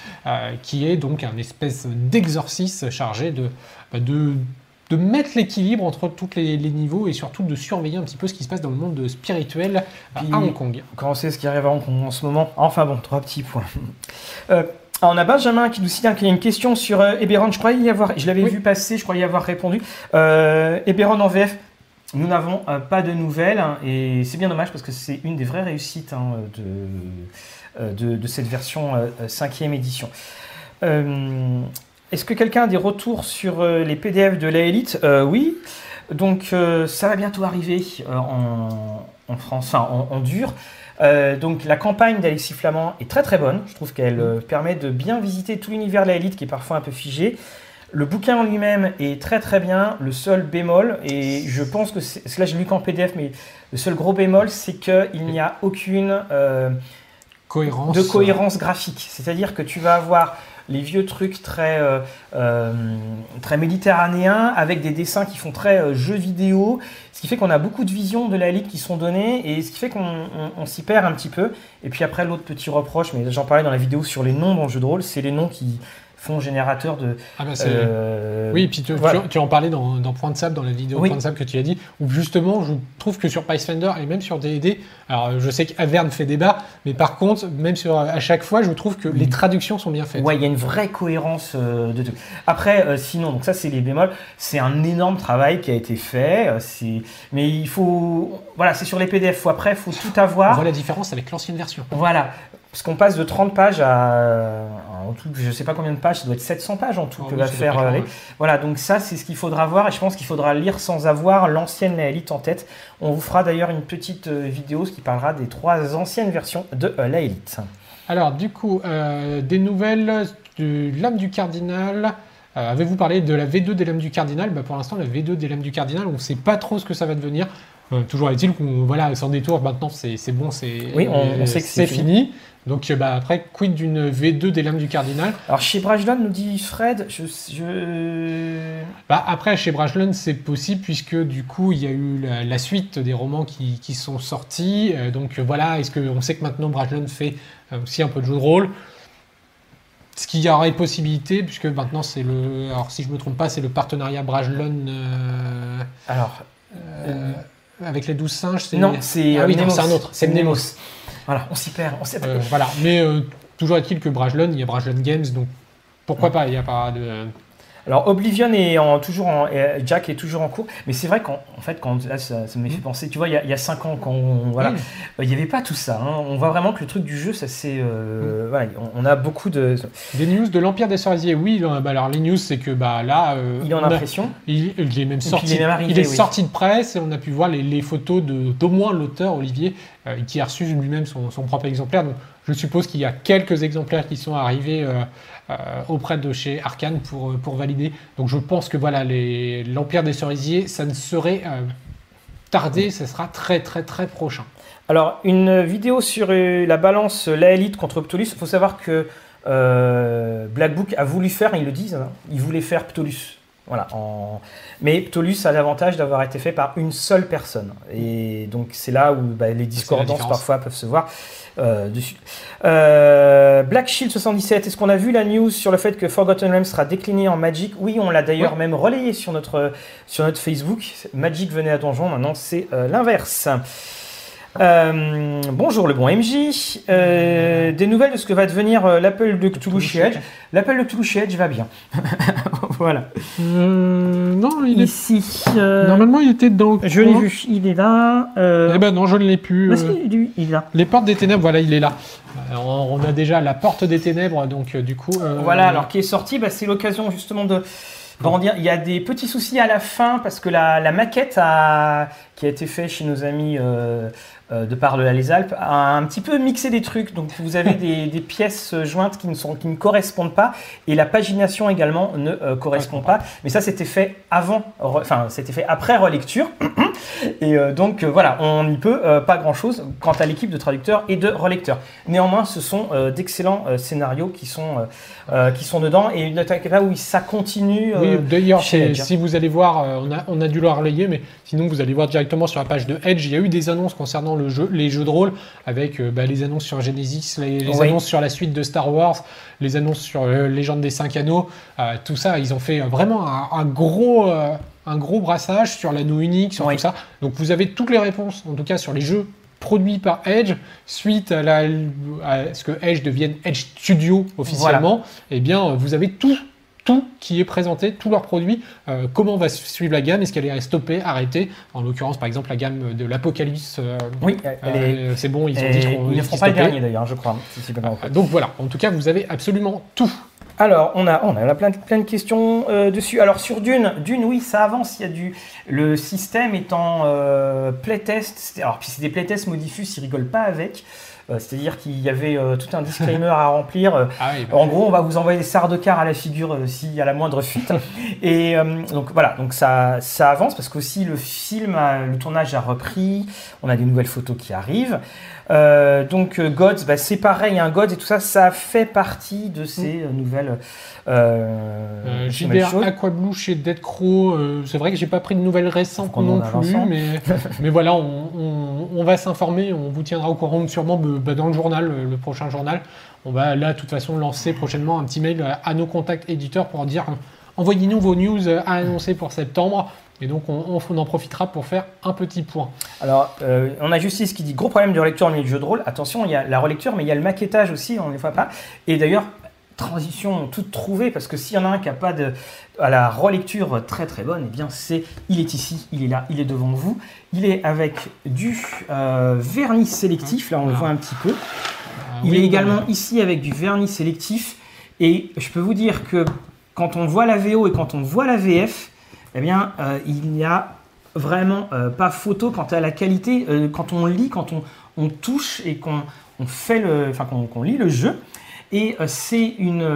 qui est donc un espèce d'exorciste chargé de, bah, de de mettre l'équilibre entre tous les, niveaux et surtout de surveiller un petit peu ce qui se passe dans le monde spirituel à Hong Kong. Quand on sait ce qui arrive à Hong Kong en ce moment. Enfin bon, trois petits points. Euh, on a Benjamin qui nous cite qu'il y a une question sur euh, Eberron. Je croyais y avoir, je l'avais vu passer, je croyais y avoir répondu. Euh, Eberron en VF, nous n'avons euh, pas de nouvelles hein, et c'est bien dommage parce que c'est une des vraies réussites hein, de, de, cette version cinquième édition. Est-ce que quelqu'un a des retours sur euh, les PDF de la Elite? Euh, Oui. Donc euh, ça va bientôt arriver en, France, enfin en, dur. donc la campagne d'Alexis Flamand est très très bonne. Je trouve qu'elle permet de bien visiter tout l'univers de la Elite qui est parfois un peu figé. Le bouquin en lui-même est très très bien. Le seul bémol, et je pense que c'est là j'ai lu qu'en PDF, mais le seul gros bémol, c'est qu'il n'y a aucune cohérence. de cohérence graphique. C'est-à-dire que tu vas avoir les vieux trucs très, euh, euh, très méditerranéens avec des dessins qui font très euh, jeux vidéo, ce qui fait qu'on a beaucoup de visions de la Ligue qui sont données et ce qui fait qu'on s'y perd un petit peu. Et puis après, l'autre petit reproche, mais j'en parlais dans la vidéo sur les noms dans le jeu de rôle, c'est les noms qui, fond générateur de. Ah bah euh, oui, puis tu, tu, en parlais dans, dans, Point de Sable, dans la vidéo Point de Sable que tu as dit, où justement, je trouve que sur Pathfinder et même sur D&D, alors je sais qu'Averne fait débat, mais par contre, même sur à chaque fois, je trouve que les traductions sont bien faites. Ouais, il y a une vraie cohérence euh, de tout. Après, euh, sinon, donc ça c'est les bémols, c'est un énorme travail qui a été fait, c'est mais il faut, voilà, c'est sur les PDF. Après, il faut tout avoir. On voit la différence avec l'ancienne version. Voilà. Parce qu'on passe de 30 pages à, en tout, je ne sais pas combien de pages, ça doit être 700 pages en tout ah que va faire. Euh, voilà, donc ça c'est ce qu'il faudra voir et je pense qu'il faudra lire sans avoir l'ancienne Laélite en tête. On vous fera d'ailleurs une petite euh, vidéo qui parlera des trois anciennes versions de euh, Laélite. Alors du coup, des nouvelles de l'âme du cardinal. Avez-vous parlé de la V2 des lames du cardinal? Bah, Pour l'instant, la V2 des lames du cardinal, on ne sait pas trop ce que ça va devenir. Toujours est-il qu'on voilà, sans détour, maintenant c'est bon, c'est oui, on, sait que c'est fini. Donc euh, bah, après, quid d'une V2 des lames du cardinal? Alors chez Brajlon, nous dit Fred, je... Bah, après, chez Brajlon, c'est possible puisque du coup, il y a eu la, suite des romans qui, qui sont sortis. Euh, donc euh, voilà, est-ce qu'on sait que maintenant Brajlon fait aussi un peu de jeu de rôle? Ce qu'il y aurait possibilité, puisque maintenant c'est le. Alors si je ne me trompe pas, c'est le partenariat Brajlon. alors. Avec les 12 singes, c'est. Non, c'est ah, oui, un autre. C'est Mnemos. Voilà, on s'y perd. On euh, voilà, mais euh, toujours est-il que Brajlon, il y a Brajlon Games, donc pourquoi pas, il n'y a pas de. Alors Oblivion est en, toujours en, Jack est toujours en cours, mais c'est vrai qu'en fait quand là ça, me fait mm. penser, tu vois, il y a, 5 ans quand voilà, il n'y avait pas tout ça. Hein. On voit vraiment que le truc du jeu, ça c'est, euh, mm. voilà, on, a beaucoup de des news de l'Empire des Cerisiers. Oui, bah, alors les news c'est que bah là, il est en impression. Il, est même sorti. Il est, sorti de presse et on a pu voir les, photos de d'au moins l'auteur Olivier qui a reçu lui-même son, son, propre exemplaire. Donc je suppose qu'il y a quelques exemplaires qui sont arrivés euh, auprès de chez Arkane pour, euh, pour valider. Donc je pense que voilà, l'Empire des Cerisiers, ça ne serait euh, tardé, ce sera très très très prochain. Alors une vidéo sur la balance la élite contre Ptolus, il faut savoir que Black Book a voulu faire, ils le disent, hein, il voulait faire Ptolus Voilà. En... Mais Ptolus a l'avantage d'avoir été fait par une seule personne. Et donc c'est là où bah, les discordances parfois peuvent se voir euh, dessus. Euh, Black Shield 77, est-ce qu'on a vu la news sur le fait que Forgotten Realms sera décliné en Magic? Oui, on l'a d'ailleurs même relayé sur notre, sur notre Facebook. Magic venait à Donjon, maintenant c'est euh, l'inverse. Euh, bonjour le bon MJ. Euh, des nouvelles de ce que va devenir euh, l'appel de Cthulhu Edge? L'appel de Cthulhu Edge va bien. voilà. Euh, non, il est... Ici. euh, Normalement, il était dans le Je l'ai vu, il est là. Euh... Eh ben non, je ne l'ai plus. bah, euh, si, il est- il est là. Les portes des ténèbres, voilà, il est là. On a déjà la porte des ténèbres, donc du coup. euh, Voilà, alors qui est sorti, bah, c'est l'occasion justement de. il y a des petits soucis à la fin parce que la, la maquette a- qui a été faite chez nos amis euh, de par les Alpes a un petit peu mixé des trucs. Donc vous avez des, des pièces jointes qui ne, sont, qui ne correspondent pas et la pagination également ne euh, correspond pas. Mais ça, c'était fait avant, enfin, c'était fait après relecture. Et euh, donc euh, voilà, on n'y peut euh, pas grand-chose quant à l'équipe de traducteurs et de relecteurs. Néanmoins, ce sont euh, d'excellents euh, scénarios qui sont, euh, euh, qui sont dedans et là où ça continue. Oui, euh, d'ailleurs, si vous allez voir, euh, on, a, on a dû le relayer, mais sinon vous allez voir directement sur la page de Edge, il y a eu des annonces concernant le jeu, les jeux de rôle, avec euh, bah, les annonces sur Genesis, les, les Oui. annonces sur la suite de Star Wars, les annonces sur euh, Légende des Cinq Anneaux, euh, tout ça, ils ont fait vraiment un, un gros, un gros brassage sur l'anneau unique, sur Oui. tout ça. Donc vous avez toutes les réponses, en tout cas sur les jeux produits par Edge, suite à, la, à ce que Edge devienne Edge Studio officiellement, eh bien vous avez tout tout qui est présenté, tous leurs produits, euh, comment va suivre la gamme, est-ce qu'elle est stoppée, arrêtée, en l'occurrence par exemple la gamme de l'Apocalypse, euh, Oui, euh, c'est bon, ils ont dit qu'on ils ne feront pas le dernier d'ailleurs, je crois. si Donc voilà, en tout cas vous avez absolument tout. Alors, on a, on a plein, de- plein de questions dessus. Alors, sur Dune, Dune, oui, ça avance. Il y a du, le système étant playtest. Alors, puis c'est des playtests modifus, ils rigolent pas avec. Euh, C'est-à-dire qu'il y avait euh, tout un disclaimer à remplir. Ah oui, bah, en gros, on va vous envoyer des sards de car à la figure euh, s'il y a la moindre fuite. Et euh, donc voilà, donc ça, ça avance parce qu'aussi le film, a- le tournage a repris. On a des nouvelles photos qui arrivent. Euh, donc euh, Gods, bah, c'est pareil, un Gods et tout ça, ça fait partie de ces euh, nouvelles, euh, euh, nouvelles JDR choses. Aquablue chez Dead Crow, euh, c'est vrai que j'ai pas pris de nouvelles récentes non plus, mais, mais voilà, on, on- on va s'informer, on vous tiendra au courant sûrement euh, bah, dans le journal, le, prochain journal. On va là, de toute façon, lancer prochainement un petit mail à, nos contacts éditeurs pour dire euh, envoyez-nous vos news euh, à annoncer pour septembre. Et donc, on, en profitera pour faire un petit point. Alors, euh, on a Justice qui dit gros problème de relecture au milieu du jeu de rôle. Attention, il y a la relecture, mais il y a le maquettage aussi, on ne les voit pas. Et d'ailleurs, transition toute trouvée, parce que s'il y en a un qui n'a pas de, à la relecture très très bonne, eh bien c'est, il est ici, il est là, il est devant vous. Il est avec du euh, vernis sélectif, là on le Ah. voit un petit peu. Euh, Il est également ici avec du vernis sélectif. Et je peux vous dire que quand on voit la VO et quand on voit la VF, eh bien, euh, il n'y a vraiment euh, pas photo quant à la qualité. euh, quand on lit, quand on, touche et qu'on on fait le, enfin qu'on lit le jeu. Et c'est une,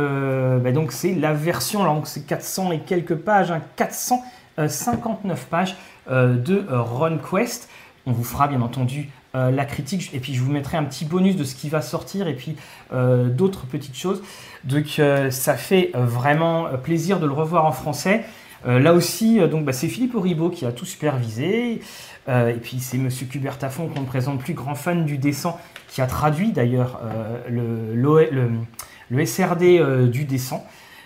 bah donc c'est la version, là, donc c'est 400 et quelques pages, hein, 459 pages euh, de euh, RunQuest. On vous fera bien entendu la critique et puis je vous mettrai un petit bonus de ce qui va sortir et puis d'autres petites choses. Donc ça fait vraiment plaisir de le revoir en français. Euh, là aussi, euh, donc bah, c'est Philippe Auribeau qui a tout supervisé. Euh, et puis c'est Monsieur Hubert Taffon qu'on ne présente plus, grand fan du descend, qui a traduit d'ailleurs le, le SRD du descend.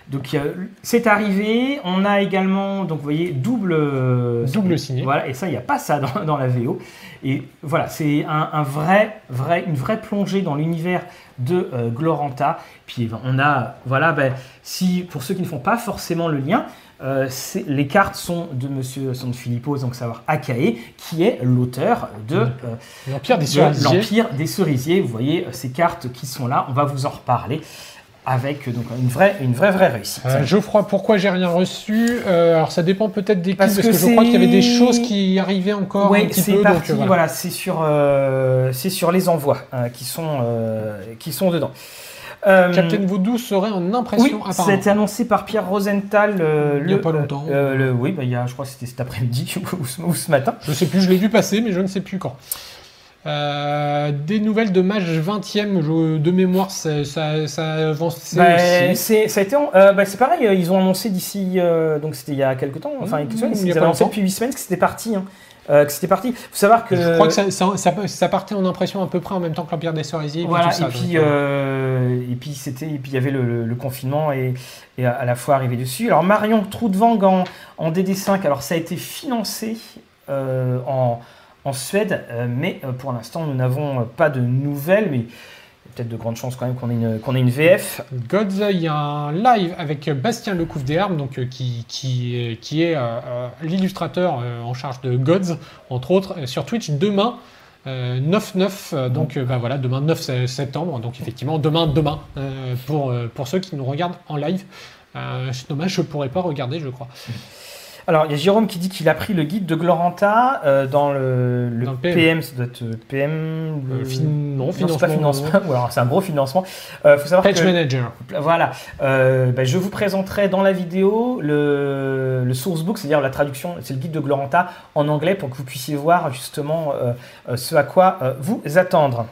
Donc c'est arrivé. On a également, donc vous voyez, double, Double signé. Voilà, et ça, il n'y a pas ça dans, dans la VO. Et voilà, c'est un, un vrai, vrai, une vraie plongée dans l'univers de euh, Gloranta. Puis ben, on a, voilà, ben, si pour ceux qui ne font pas forcément le lien, euh, les cartes sont de Monsieur San Filippo, donc savoir Akae, qui est l'auteur de, euh, L'Empire des de cerisiers. l'Empire des Cerisiers. Vous voyez euh, ces cartes qui sont là. On va vous en reparler avec donc une vraie, une vraie, vraie réussite. Euh, Geoffroy, pourquoi j'ai rien reçu Euh, Alors ça dépend peut-être des Parce parce, que que, je crois qu'il y avait des choses qui arrivaient encore Oui, un petit c'est peu. parti. donc, voilà, voilà. c'est sur, euh, c'est sur les envois euh, qui sont, qui sont dedans. Euh, Captain Voodoo serait en impression oui, c'était annoncé par Pierre Rosenthal. euh, Il y a le- pas longtemps. euh, le- oui, bah, il y a, je crois que c'était cet après-midi ou, ce- ou ce matin. Je sais plus, je l'ai vu passer, mais je ne sais plus quand. Euh, des nouvelles de 20ème, je- de mémoire, ça, ça, ça avance Bah, c'est euh, bah, c'est pareil, euh, ils ont annoncé d'ici, euh, donc c'était il y a quelques temps, enfin Mmh, quelques semaines, il y a ils avaient annoncé depuis 8 semaines que c'était parti. Hein. Euh, que c'était parti. faut savoir que. Je crois que ça, ça, ça- ça partait en impression à peu près en même temps que l'Empire des Cerisiers. et puis Voilà, et puis euh, euh, et puis c'était et puis il y avait le, le- le confinement et, et à, la fois arrivé dessus. Alors Marion Troudvang en, en DD5, alors ça a été financé euh, en, en Suède, mais pour l'instant nous n'avons pas de nouvelles, mais peut-être de grandes chances quand même qu'on ait une qu'on ait une VF. Gods, il y a un live avec Bastien Lecouf des Armes, donc, euh, qui, qui, est- qui est euh, euh, l'illustrateur euh, en charge de Gods, entre autres, euh, sur Twitch demain. euh, 9-9, euh, donc euh, bah voilà, demain 9 se- septembre, donc effectivement demain, demain, euh, pour, euh, pour ceux qui nous regardent en live. Euh, c'est dommage, je pourrais pas regarder, je crois. Alors il y a Jérôme qui dit qu'il a pris le guide de Gloranta euh, dans le, le Dans le PM. PM. ça doit être euh, PM. Euh, fin- non, c'est pas financement, financement. Ou alors c'est un gros financement. Euh, faut savoir Page que Manager. Voilà, bah, je vous présenterai dans la vidéo le, le sourcebook, c'est-à-dire la traduction, c'est le guide de Gloranta en anglais pour que vous puissiez voir justement ce à quoi vous attendre.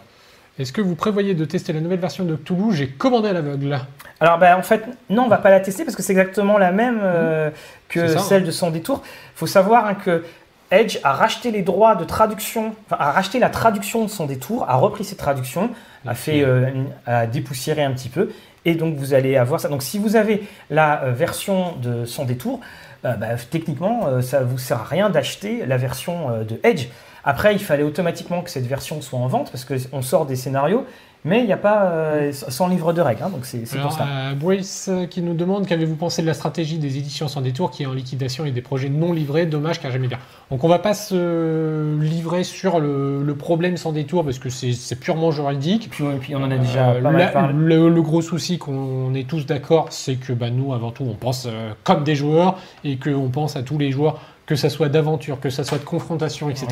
Est-ce que vous prévoyez de tester la nouvelle version de Cthulhu? J'ai commandé à l'aveugle. Alors bah, en fait, non, on va pas la tester parce que c'est exactement la même euh, que C'est ça, celle de Sans détour. faut savoir hein, que Edge a racheté les droits de traduction, enfin, a racheté la traduction de Sans détour, a repris ses traductions, a fait euh, a dépoussiéré un petit peu, et donc vous allez avoir ça. Donc si vous avez la euh, version de Sans détour, bah, techniquement, ça vous sert à rien d'acheter la version de Edge. Après, il fallait automatiquement que cette version soit en vente parce qu'on sort des scénarios, mais il n'y a pas euh, sans livre de règles, hein, donc c'est pour ça. euh, Brace euh, qui nous demande qu'avez-vous pensé de la stratégie des éditions sans détour qui est en liquidation et des projets non livrés? Dommage car j'aimais bien. Donc on va pas se livrer sur le, le problème sans détour parce que c'est purement juridique. Puis, puis on en a déjà Euh, pas la- mal parlé. le, le gros souci qu'on est tous d'accord, c'est que bah, nous, avant tout, on pense euh, comme des joueurs et qu'on pense à tous les joueurs, que ça soit d'aventure, que ça soit de confrontation, etc.,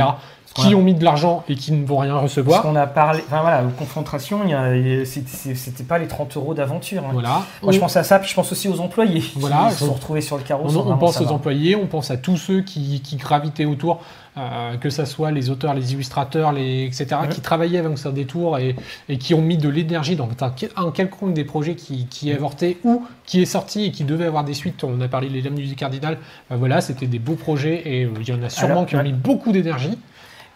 qui Ouais. ont mis de l'argent et qui ne vont rien Parce recevoir. qu'on a parlé, enfin voilà, aux confrontations, c'était pas les 30 euros d'aventure. hein. Voilà. Moi, je pense à ça, puis je pense aussi aux employés Voilà, qui se sont retrouvés sur le carreau. On, pense aux employés, on pense à tous ceux qui, qui gravitaient autour, euh, que ce soit les auteurs, les illustrateurs, les, etc., Ouais. qui travaillaient avec ça des tours et, et qui ont mis de l'énergie dans un, un quelconque des projets qui, qui avorté ou qui est sorti et qui devait avoir des suites. On a parlé des Dames du Cardinal. Euh, voilà, c'était des beaux projets et euh, il y en a sûrement Alors, qui ont mis beaucoup d'énergie.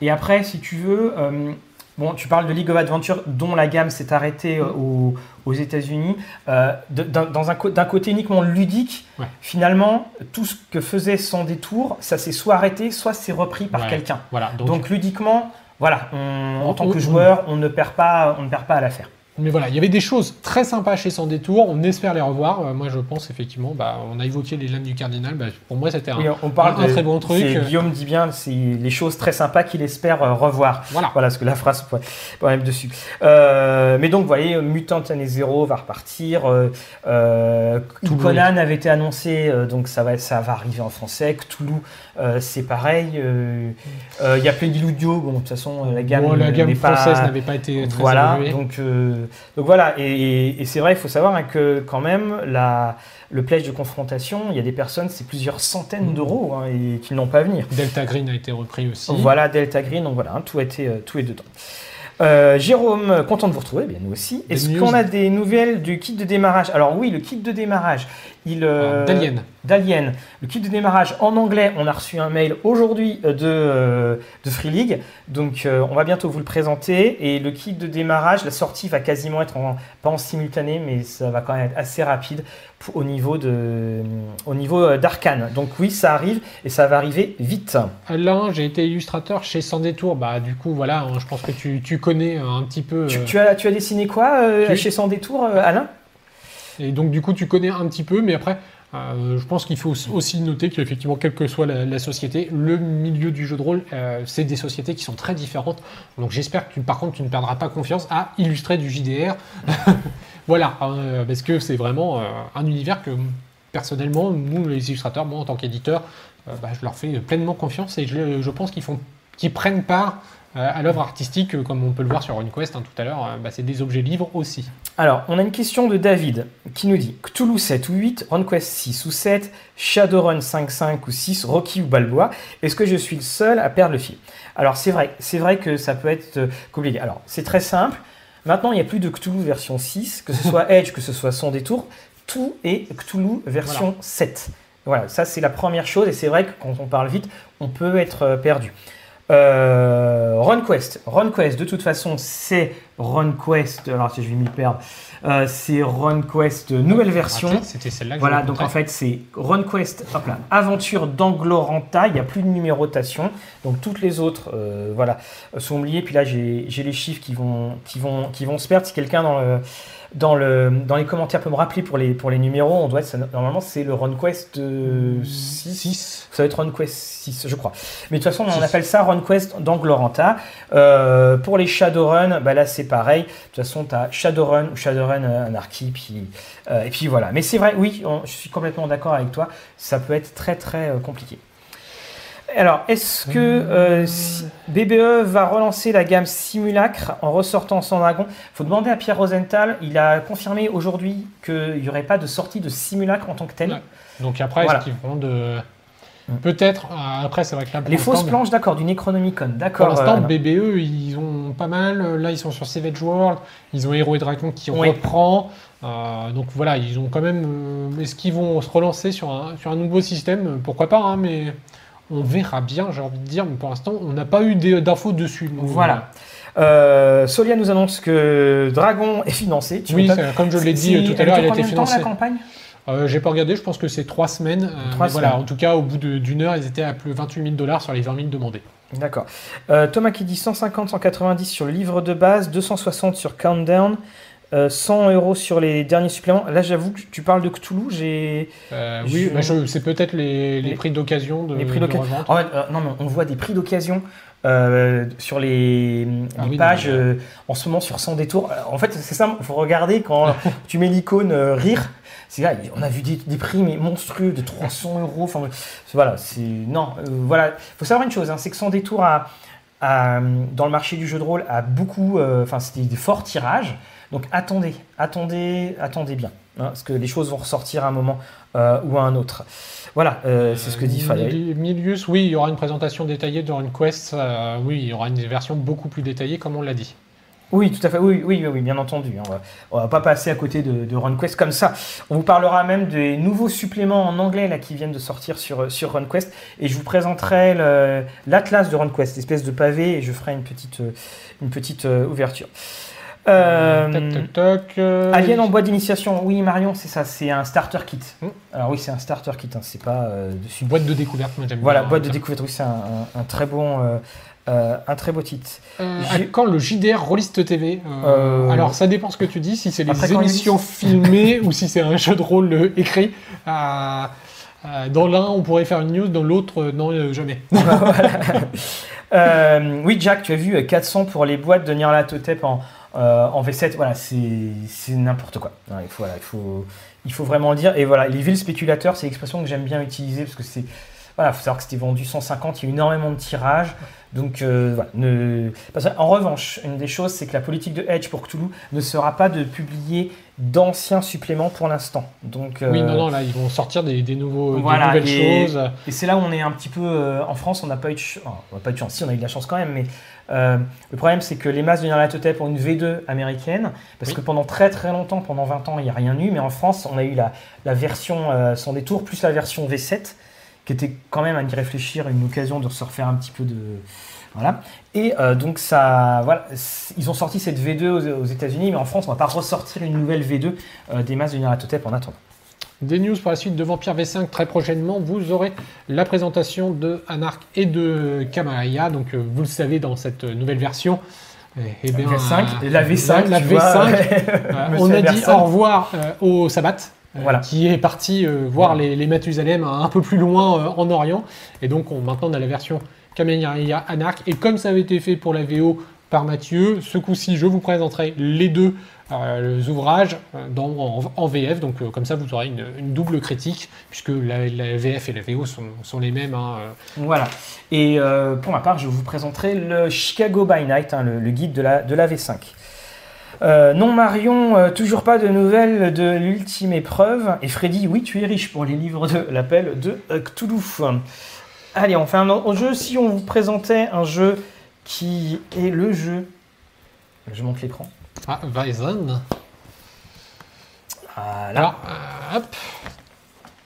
Et après, si tu veux, euh, bon, tu parles de League of Adventure, dont la gamme s'est arrêtée euh, aux, aux États-Unis. Euh, d'un un côté uniquement ludique, Ouais. finalement, tout ce que faisait son détour, ça s'est soit arrêté, soit c'est repris par Ouais. quelqu'un. Voilà, donc, Donc, ludiquement, voilà, on- en tant que joueur, on ne perd pas, on ne perd pas à l'affaire. Mais voilà, il y avait des choses très sympas chez Sans Détour. On espère les revoir. Euh, moi, je pense effectivement, bah, on a évoqué les lames du Cardinal. Bah, pour moi, c'était un. Oui, on parle un de, très bon truc. Guillaume dit bien, c'est les choses très sympas qu'il espère euh, revoir. Voilà. Voilà, parce que la phrase pourrait pourrait même dessus. Euh, mais donc, vous voyez, Mutant Année Zéro va repartir. Conan avait été annoncé, donc ça va, ça va arriver en français. Cthulhu, euh, c'est pareil. Euh, euh, Il y a Playdiludio, bon, de toute façon, la gamme, Bon, la gamme française n'avait pas été très voilà, évoluée. donc, donc voilà, et, et- et c'est vrai, il faut savoir hein, que quand même, la, le pledge de confrontation, il y a des personnes, c'est plusieurs centaines d'euros hein, et qui n'ont pas à venir. Delta Green a été repris aussi. Voilà, Delta Green, donc voilà, hein, tout, a été, tout est dedans. Euh, Jérôme, content de vous retrouver, bien nous aussi. Est-ce qu'on a des nouvelles du kit de démarrage? Alors oui, le kit de démarrage, il... euh, Alors, D'Alien. d'Alien. Le kit de démarrage en anglais, on a reçu un mail aujourd'hui euh, de, euh, de Free League, donc euh, on va bientôt vous le présenter. Et le kit de démarrage, la sortie va quasiment être en, pas en simultané, mais ça va quand même être assez rapide pour- au niveau de, au niveau d'Arkane. Donc oui, ça arrive et ça va arriver vite. Alain, j'ai été illustrateur chez Sans Détour. Bah, du coup, voilà, hein, je pense que tu, tu connais un petit peu. Tu, tu as, tu as dessiné quoi tu- chez Sans Détour, Alain? Et donc, du coup, tu connais un petit peu, mais après, euh, je pense qu'il faut aussi noter qu'effectivement, quelle que soit la, société, le milieu du jeu de rôle, euh, c'est des sociétés qui sont très différentes. Donc, j'espère que, tu- par contre, tu ne perdras pas confiance à illustrer du JDR. voilà, hein, parce que c'est vraiment euh, un univers que, personnellement, nous, les illustrateurs, moi, en tant qu'éditeur, euh, bah, je leur fais pleinement confiance et je, je pense qu'ils qu'ils prennent part euh, à l'œuvre artistique, euh, comme on peut le voir sur RunQuest hein, tout à l'heure. euh, bah, c'est des objets livres aussi. Alors, on a une question de David qui nous dit Cthulhu 7 ou 8, RunQuest 6 ou 7, Shadowrun 5, 5 ou 6, Rocky ou Balboa. Est-ce que je suis le seul à perdre le fil? Alors, c'est vrai, c'est vrai que ça peut être euh, compliqué. Alors, c'est très simple. Maintenant, il n'y a plus de Cthulhu version 6, que ce soit Edge, que ce soit Son Détour. Tout est Cthulhu version 7. Voilà, ça c'est la première chose. Et c'est vrai que quand on parle vite, on peut être euh, perdu. Euh, RunQuest. RunQuest, de toute façon, c'est RunQuest. Alors, si je vais m'y perdre, euh, c'est RunQuest nouvelle version. Rappelez, C'était celle-là Voilà, donc en fait, c'est RunQuest, hop là, aventure d'Angloranta, il n'y a plus de numérotation, donc toutes les autres, euh, voilà, sont oubliées. Puis là, j'ai les chiffres qui vont, qui vont, qui vont se perdre. Si quelqu'un dans le, dans le, dans les commentaires peut me rappeler pour les, pour les numéros, on doit être, ça- normalement, c'est le RunQuest euh, 6. 6. Ça va être RunQuest 6, je crois. Mais de toute façon, on appelle ça RunQuest d'Angloranta. Euh, pour les Shadowrun, bah là, c'est pareil. De toute façon, tu as Shadowrun ou Shadowrun euh, Anarchy. Puis, euh, et puis voilà. Mais c'est vrai, oui, on- je suis complètement d'accord avec toi. Ça peut être très, très euh, compliqué. Alors, est-ce que euh, si- BBE va relancer la gamme Simulacre en ressortant son dragon? Faut demander à Pierre Rosenthal. Il a confirmé aujourd'hui qu'il n'y aurait pas de sortie de Simulacre en tant que tel. Ouais. Donc après, Voilà. est-ce qu'ils vont de. Peut-être, euh, après, c'est vrai que là, pour Les fausses planches, d'accord, du Necronomicon, Pour d'accord. l'instant, euh, BBE, ils ont pas mal. Là, ils sont sur Savage World. Ils ont Hero et Dragon qui Oui. reprend. Euh, donc voilà, ils ont quand même. Est-ce qu'ils vont se relancer sur un, sur un nouveau système? Pourquoi pas, hein, mais on verra bien, j'ai envie de dire. Mais pour l'instant, on n'a pas eu d'infos dessus. donc Voilà. Euh, Solia nous annonce que Dragon est financé. Tu Oui, comme je l'ai dit tout à l'heure, il a été financé. la campagne? Euh, J'ai pas regardé, je pense que c'est trois semaines. euh, Trois mais voilà, semaines. en tout cas, au bout d'une heure, ils étaient à plus de 28 000 dollars sur les 20 000 demandés. D'accord. Euh, Thomas qui dit 150, 190 sur le livre de base, 260 sur Countdown, euh, 100 euros sur les derniers suppléments. Là, j'avoue que tu parles de Cthulhu, j'ai. Euh, oui, Je- c'est peut-être les, les Les- prix d'occasion de, les prix d'occasion. En fait, euh, non, mais on voit des prix d'occasion euh, sur les, Ah les oui, pages non, euh, en ce moment sur 100 détours. Euh, En fait, c'est ça, il faut regarder quand tu mets l'icône euh, rire. C'est là, on a vu des, des prix mais monstrueux de 300 euros. Enfin, voilà, c'est non, euh, voilà. Faut savoir une chose, hein, c'est que 100 détours a, a, dans le marché du jeu de rôle a beaucoup, euh, enfin, c'était des forts tirages. Donc attendez, attendez, attendez bien, hein, parce que les choses vont ressortir à un moment euh, ou à un autre. Voilà, euh, c'est ce que dit. Mili- Milius, oui, il y aura une présentation détaillée dans une quest. euh, oui, il y aura une version beaucoup plus détaillée, comme on l'a dit. Oui, tout à fait. Oui, oui, oui, bien entendu. hein. On va, on va pas passer à côté de, de RunQuest comme ça. On vous parlera même des nouveaux suppléments en anglais là qui viennent de sortir sur, sur RunQuest et je vous présenterai l'atlas de RunQuest, espèce de pavé, et je ferai une petite, euh, une petite euh, ouverture. Euh, Toc, toc, toc. euh, Alien en boîte d'initiation, oui Marion, c'est ça, c'est un starter kit. Hmm. Alors oui, c'est un starter kit, hein, c'est pas euh, dessus. Boîte de découverte, moi j'aime Voilà, boîte de ça. découverte, oui, c'est un, un- un très bon, euh, un très beau titre. Euh, quand le JDR Rollist TV Euh, Euh, Alors, ça dépend ce que tu dis, si c'est les émissions filmées ou si c'est un jeu de rôle écrit. Euh, euh, dans l'un, on pourrait faire une news, dans l'autre, euh, non, euh, jamais. Euh, oui, Jack, tu as vu euh, 400 pour les boîtes de Nyarlathotep en, euh, en V7. Voilà, c'est c'est n'importe quoi. Il, faut, voilà, il, faut, il faut vraiment le dire. Et voilà, les villes spéculateurs, c'est l'expression que j'aime bien utiliser parce que c'est. Voilà, faut savoir que c'était vendu 150, il y a eu énormément de tirages. Donc, euh, voilà. Ne... en revanche, une des choses, c'est que la politique de Edge pour Cthulhu ne sera pas de publier d'anciens suppléments pour l'instant. Donc, Oui, euh, non, non, là, ils vont sortir des, des nouveaux, des nouvelles et- choses. et c'est là où on est un petit peu euh, en France, on n'a pas eu de ch- oh, on n'a pas eu de chance. Si, on a eu de la chance quand même, mais le problème c'est que les masses de Nyarlathotep ont une V2 américaine, parce Oui. que pendant très très longtemps, pendant 20 ans, il n'y a rien eu, mais en France, on a eu la, la version sans détour plus la version V7, qui était quand même à y réfléchir, une occasion de se refaire un petit peu de. Voilà. Et euh, donc, ça, voilà, ils ont sorti cette V2 aux, aux États-Unis, mais en France, on va pas ressortir une nouvelle V2 euh, des masses de Nyarlathotep en attendant. Des news pour la suite de Vampire V5 très prochainement. Vous aurez la présentation de Anarch et de Kamaraya. Donc, euh, vous le savez dans cette nouvelle version. Eh, eh bien, V5, euh, la V5, la tu V5. vois, Euh, on a dit au revoir au Sabbat, Voilà. qui est parti euh, voir les, les Mathusalem un peu plus loin euh, en Orient. Et donc on, maintenant on a la version Kamen Rider Anarch. Et comme ça avait été fait pour la VO par Mathieu. Ce coup-ci, je vous présenterai les deux euh, ouvrages euh, dans, en, en VF, donc euh, comme ça vous aurez une, une double critique, puisque la, la VF et la VO sont, sont les mêmes. hein, euh. Voilà. Et euh, pour ma part, je vous présenterai le Chicago by Night, hein, le, le guide de la, de la V5. Euh, non Marion, euh, toujours pas de nouvelles de l'ultime épreuve. Et Freddy, oui, tu es riche pour les livres de l'appel de euh, Cthulhu. Allez, on fait un autre jeu. Si on vous présentait un jeu qui est le jeu... Je monte l'écran. Ah, Weizen. Voilà. Alors, euh, hop.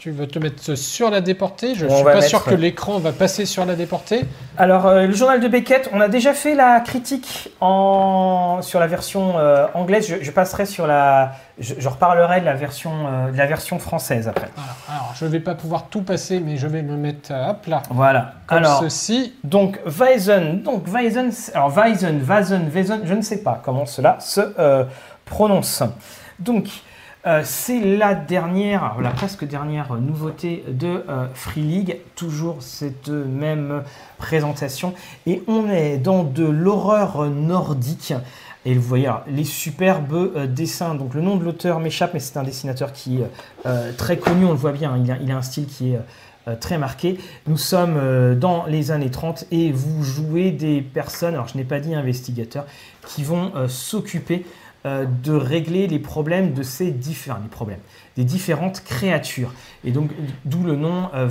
Tu veux te mettre sur la déportée? Je On suis pas mettre- sûr que l'écran va passer sur la déportée. Alors, euh, le journal de Beckett, on a déjà fait la critique en... sur la version euh, anglaise. Je, je passerai sur la. Je, je reparlerai de la version, euh, de la version française après. Alors, je vais pas pouvoir tout passer, mais je vais me mettre hop là. Voilà. Comme Alors, ceci. donc Weizen, donc Weizen, alors Weizen, Weizen, Weizen, je ne sais pas comment cela se prononce. Donc, euh, c'est la dernière, la presque dernière nouveauté de euh, Free League, toujours cette même présentation, et on est dans de l'horreur nordique. Et vous voyez les superbes euh, dessins. Donc le nom de l'auteur m'échappe, mais c'est un dessinateur qui est très connu, on le voit bien. hein, il, a, un style qui est très marqué. Nous sommes dans les années 30 et vous jouez des personnes, alors je n'ai pas dit investigateurs, qui vont s'occuper euh, de régler les problèmes de ces différents problèmes, des différentes créatures. Et donc d'où le nom euh.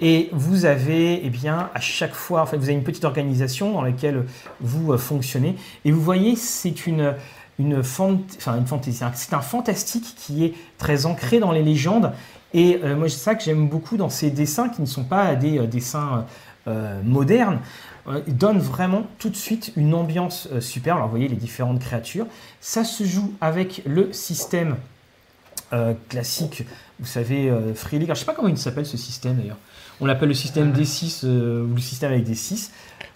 Et vous avez, eh bien, à chaque fois, en vous avez une petite organisation dans laquelle vous euh, fonctionnez. Et vous voyez, c'est une une, une fantaisie. C'est un fantastique qui est très ancré dans les légendes. Et euh, moi, c'est ça que j'aime beaucoup dans ces dessins qui ne sont pas des dessins modernes. Euh, Ils donnent vraiment tout de suite une ambiance euh, super. Alors, vous voyez les différentes créatures. Ça se joue avec le système euh, classique, vous savez, euh, Free League. Alors, je sais pas comment il s'appelle ce système d'ailleurs. On l'appelle le système D6 euh, ou le système avec D6.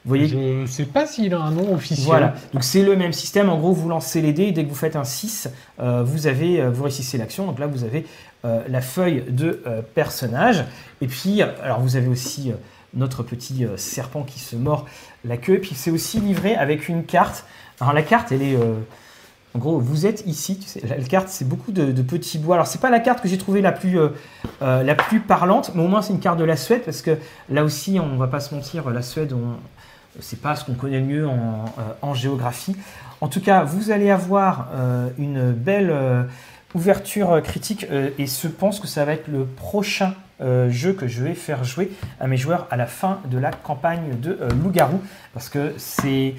Vous voyez Je sais pas s'il a un nom officiel. voilà, donc c'est le même système. En gros, vous lancez les dés et dès que vous faites un 6, euh, vous, avez, vous réussissez l'action. Donc là, vous avez euh, la feuille de euh, personnage. Et puis, alors vous avez aussi notre petit euh, serpent qui se mord la queue. Et puis, c'est aussi livré avec une carte. Alors la carte, elle est. euh, en gros, vous êtes ici. La carte, c'est beaucoup de, petits bois. Alors, c'est pas la carte que j'ai trouvée la plus, euh, la plus parlante, mais au moins c'est une carte de la Suède parce que là aussi, on va pas se mentir, la Suède, on, c'est pas ce qu'on connaît le mieux en, géographie. En tout cas, vous allez avoir une belle ouverture critique et je pense que ça va être le prochain euh, jeu que je vais faire jouer à mes joueurs à la fin de la campagne de euh, Loup-Garou parce que c'est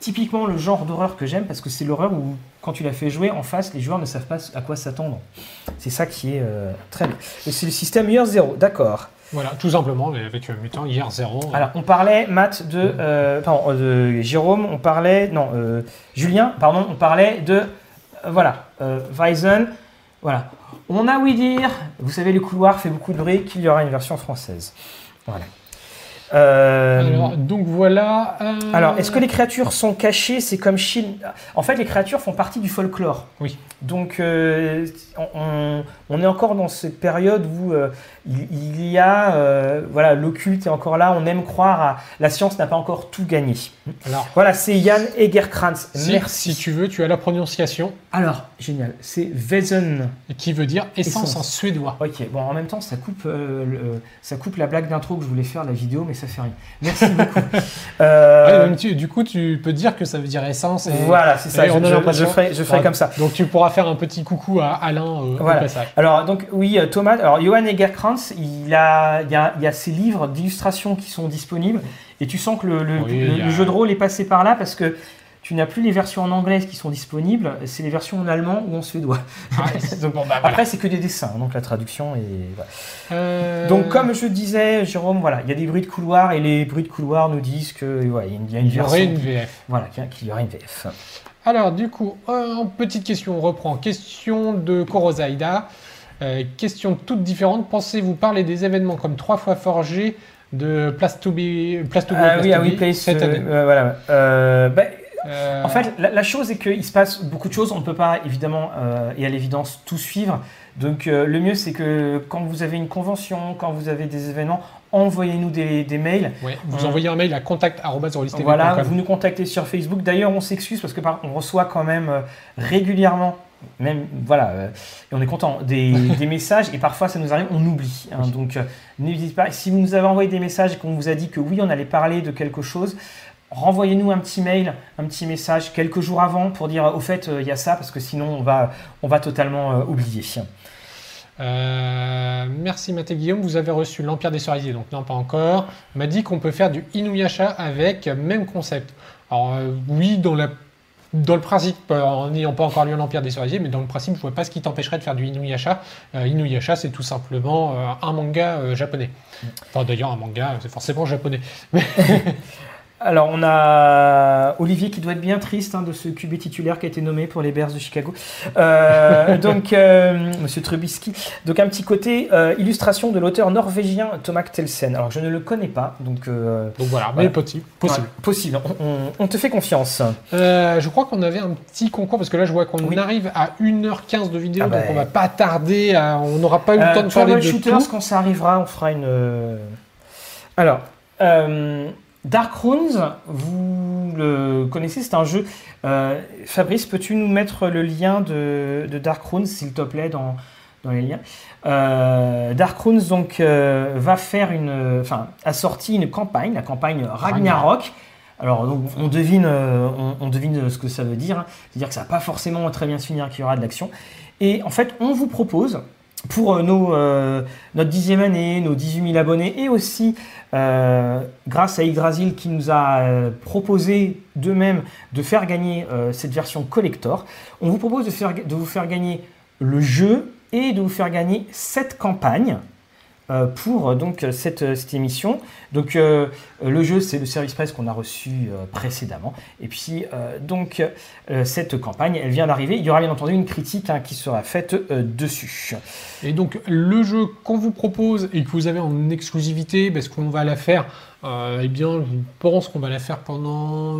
typiquement le genre d'horreur que j'aime parce que c'est l'horreur où quand tu la fais jouer en face, les joueurs ne savent pas à quoi s'attendre. C'est ça qui est euh, très bien. Et c'est le système Year Zero, d'accord. Voilà, tout simplement, mais avec euh, Mutant hier 0. Alors, on parlait, Matt, de, pardon, de Jérôme, on parlait, non, Julien, pardon, on parlait de, voilà, Weizen, voilà. On a ouï dire, vous savez, le couloir fait beaucoup de bruit, qu'il y aura une version française. Voilà. Euh, Alors, donc voilà. euh, alors, est-ce que les créatures sont cachées? C'est comme Shin. En fait, les créatures font partie du folklore. Oui. Donc, euh, on, on- est encore dans cette période où il, y a, euh, voilà, l'occulte est encore là. On aime croire à la science n'a pas encore tout gagné. Alors, Voilà, c'est Yann Egerkrantz. si, Merci. si tu veux, tu as la prononciation Alors, génial. C'est Wesen. qui veut dire essence, Essence. en suédois. Ok, bon, en même temps, ça coupe, euh, le- ça coupe la blague d'intro que je voulais faire, la vidéo, mais ça fait rien. Merci beaucoup. Euh, Ouais, tu- du coup, tu peux dire que ça veut dire essence. Et, Voilà, c'est ça. et Je, on a je- ferai, je ferai comme ça. Donc tu pourras faire un petit coucou à Alain euh, Voilà. au passage. Alors, donc, oui, Thomas, alors, Johan Egerkrantz, il, a, il, y a, il y a ses livres d'illustration qui sont disponibles et tu sens que le, le- Oui, le- il y a- le jeu de rôle est passé par là parce que tu n'as plus les versions en anglais qui sont disponibles, c'est les versions en allemand ou en suédois. Ah, Donc, bon, bah, voilà. Après, c'est que des dessins, donc la traduction est. voilà. Euh, Donc, comme je disais, Jérôme, voilà, il y a des bruits de couloir et les bruits de couloir nous disent que ouais, y a une, il y aurait version. une VF. Voilà, qu'il y aurait une VF. Alors, du coup, euh, petite question, on reprend. Question de Korozaida. Euh, question toute différente. Pensez-vous parler des événements comme trois fois forgé de Place to Be, Place to Go, Ah Place oui, to ah oui, Be Place, cette euh, année euh, voilà. Euh, bah, En fait, la, la chose est qu'il se passe beaucoup de choses. On ne peut pas, évidemment, et à l'évidence, tout suivre. Donc, le mieux, c'est que quand vous avez une convention, quand vous avez des événements, envoyez-nous des, des mails. Ouais, vous envoyez un mail à contact.rolistv.com. Voilà, vous nous contactez sur Facebook. D'ailleurs, on s'excuse parce que par- on reçoit quand même régulièrement, même voilà, euh, et on est content des, des messages et parfois ça nous arrive, on oublie. hein. donc, euh, n'hésitez pas. Si vous nous avez envoyé des messages et qu'on vous a dit que oui, on allait parler de quelque chose. Renvoyez-nous un petit mail, un petit message quelques jours avant pour dire au fait euh, il y a ça parce que sinon on va, on va totalement euh, oublier. Merci Mathé Guillaume, vous avez reçu l'Empire des Cerisiers, donc non pas encore. M'a dit qu'on peut faire du Inuyasha avec même concept. Alors oui, dans, la, dans le principe, euh, en n'ayant pas encore lu l'Empire des Cerisiers, mais dans le principe, je vois pas ce qui t'empêcherait de faire du Inuyasha. Euh, Inuyasha, c'est tout simplement euh, un manga euh, japonais. Enfin d'ailleurs, un manga, c'est forcément japonais. Alors, on a Olivier qui doit être bien triste hein, de ce QB titulaire qui a été nommé pour les Bears de Chicago. Euh, donc, euh, Monsieur Trubisky. Donc, un petit côté euh, illustration de l'auteur norvégien Tomak Telsen. Alors, je ne le connais pas, donc. euh, Donc voilà, Voilà. mais possible. possible. ouais, possible. On, on- on te fait confiance. Je crois qu'on avait un petit concours parce que là je vois qu'on Oui. arrive à 1h15 de vidéo Ah bah. donc on va pas tarder, à- on n'aura pas eu le temps de parler de Troubleshooters, tout. quand ça arrivera, on fera une. Alors, euh, Dark Runes, vous le connaissez, c'est un jeu. euh, Fabrice, peux-tu nous mettre le lien de, de Dark Runes, s'il te plaît, dans, dans les liens? Euh, Dark Runes donc euh, va faire une, enfin, a sorti une campagne, la campagne Ragnarok. Alors donc, on devine, on, on devine ce que ça veut dire. hein. C'est-à-dire que ça va pas forcément très bien se finir, qu'il y aura de l'action. Et en fait, on vous propose pour euh, euh, notre dixième année, nos 18 000 abonnés, et aussi euh, grâce à Yggdrasil qui nous a proposé d'eux-mêmes de faire gagner cette version collector, on vous propose de vous faire gagner le jeu et de vous faire gagner cette campagne. Euh, pour euh, donc cette, euh, cette émission. Donc euh, le jeu c'est le service presse qu'on a reçu euh, précédemment et puis donc cette campagne elle vient d'arriver. Il y aura bien entendu une critique hein, qui sera faite dessus. Et donc le jeu qu'on vous propose et que vous avez en exclusivité, parce qu'on va la faire, eh bien je pense qu'on va la faire pendant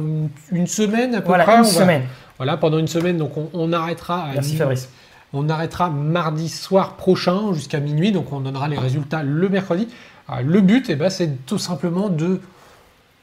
une, semaine à peu Voilà près. une On va- semaine. Voilà, pendant une semaine, donc on, on arrêtera à Merci Fabrice. On arrêtera mardi soir prochain jusqu'à minuit, donc on donnera les résultats le mercredi. Ah, le but, eh ben, c'est tout simplement de,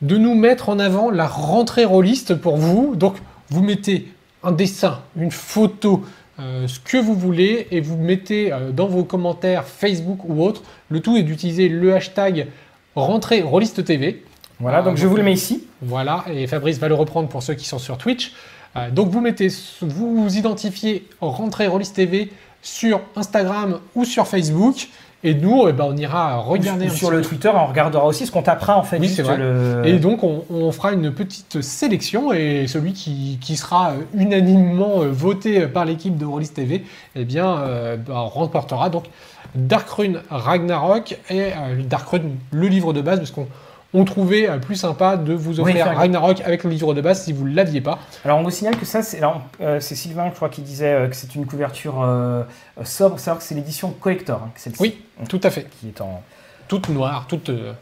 de nous mettre en avant la rentrée rôliste pour vous. Donc vous mettez un dessin, une photo, euh, ce que vous voulez, et vous mettez euh, dans vos commentaires Facebook ou autre. Le tout est d'utiliser le hashtag rentrée rôliste TV. Voilà, Ah, donc je vous le mets ici. Voilà, et Fabrice va le reprendre pour ceux qui sont sur Twitch. Euh, donc vous mettez, vous vous identifiez Rentrée Rollis TV sur Instagram ou sur Facebook, et nous, eh ben, on ira regarder sur le. Twitter, on regardera aussi ce qu'on tapera en fait. Oui, c'est vrai. le- Et donc on, on fera une petite sélection, et celui qui, qui sera unanimement voté par l'équipe de Rollis TV, eh bien, euh, bah, remportera donc Darkrune Ragnarok et euh, Darkrune le livre de base, parce qu'on on trouvait euh, plus sympa de vous Oui, offrir faire- Ragnarok avec le livre de base si vous ne l'aviez pas. Alors on vous signale que ça, c'est euh, c'est Sylvain, je crois, qui disait euh, que c'est une couverture euh, euh, sobre. Savoir que c'est l'édition collector, hein, que Oui, tout à fait. qui est en Toute noire, toute. euh,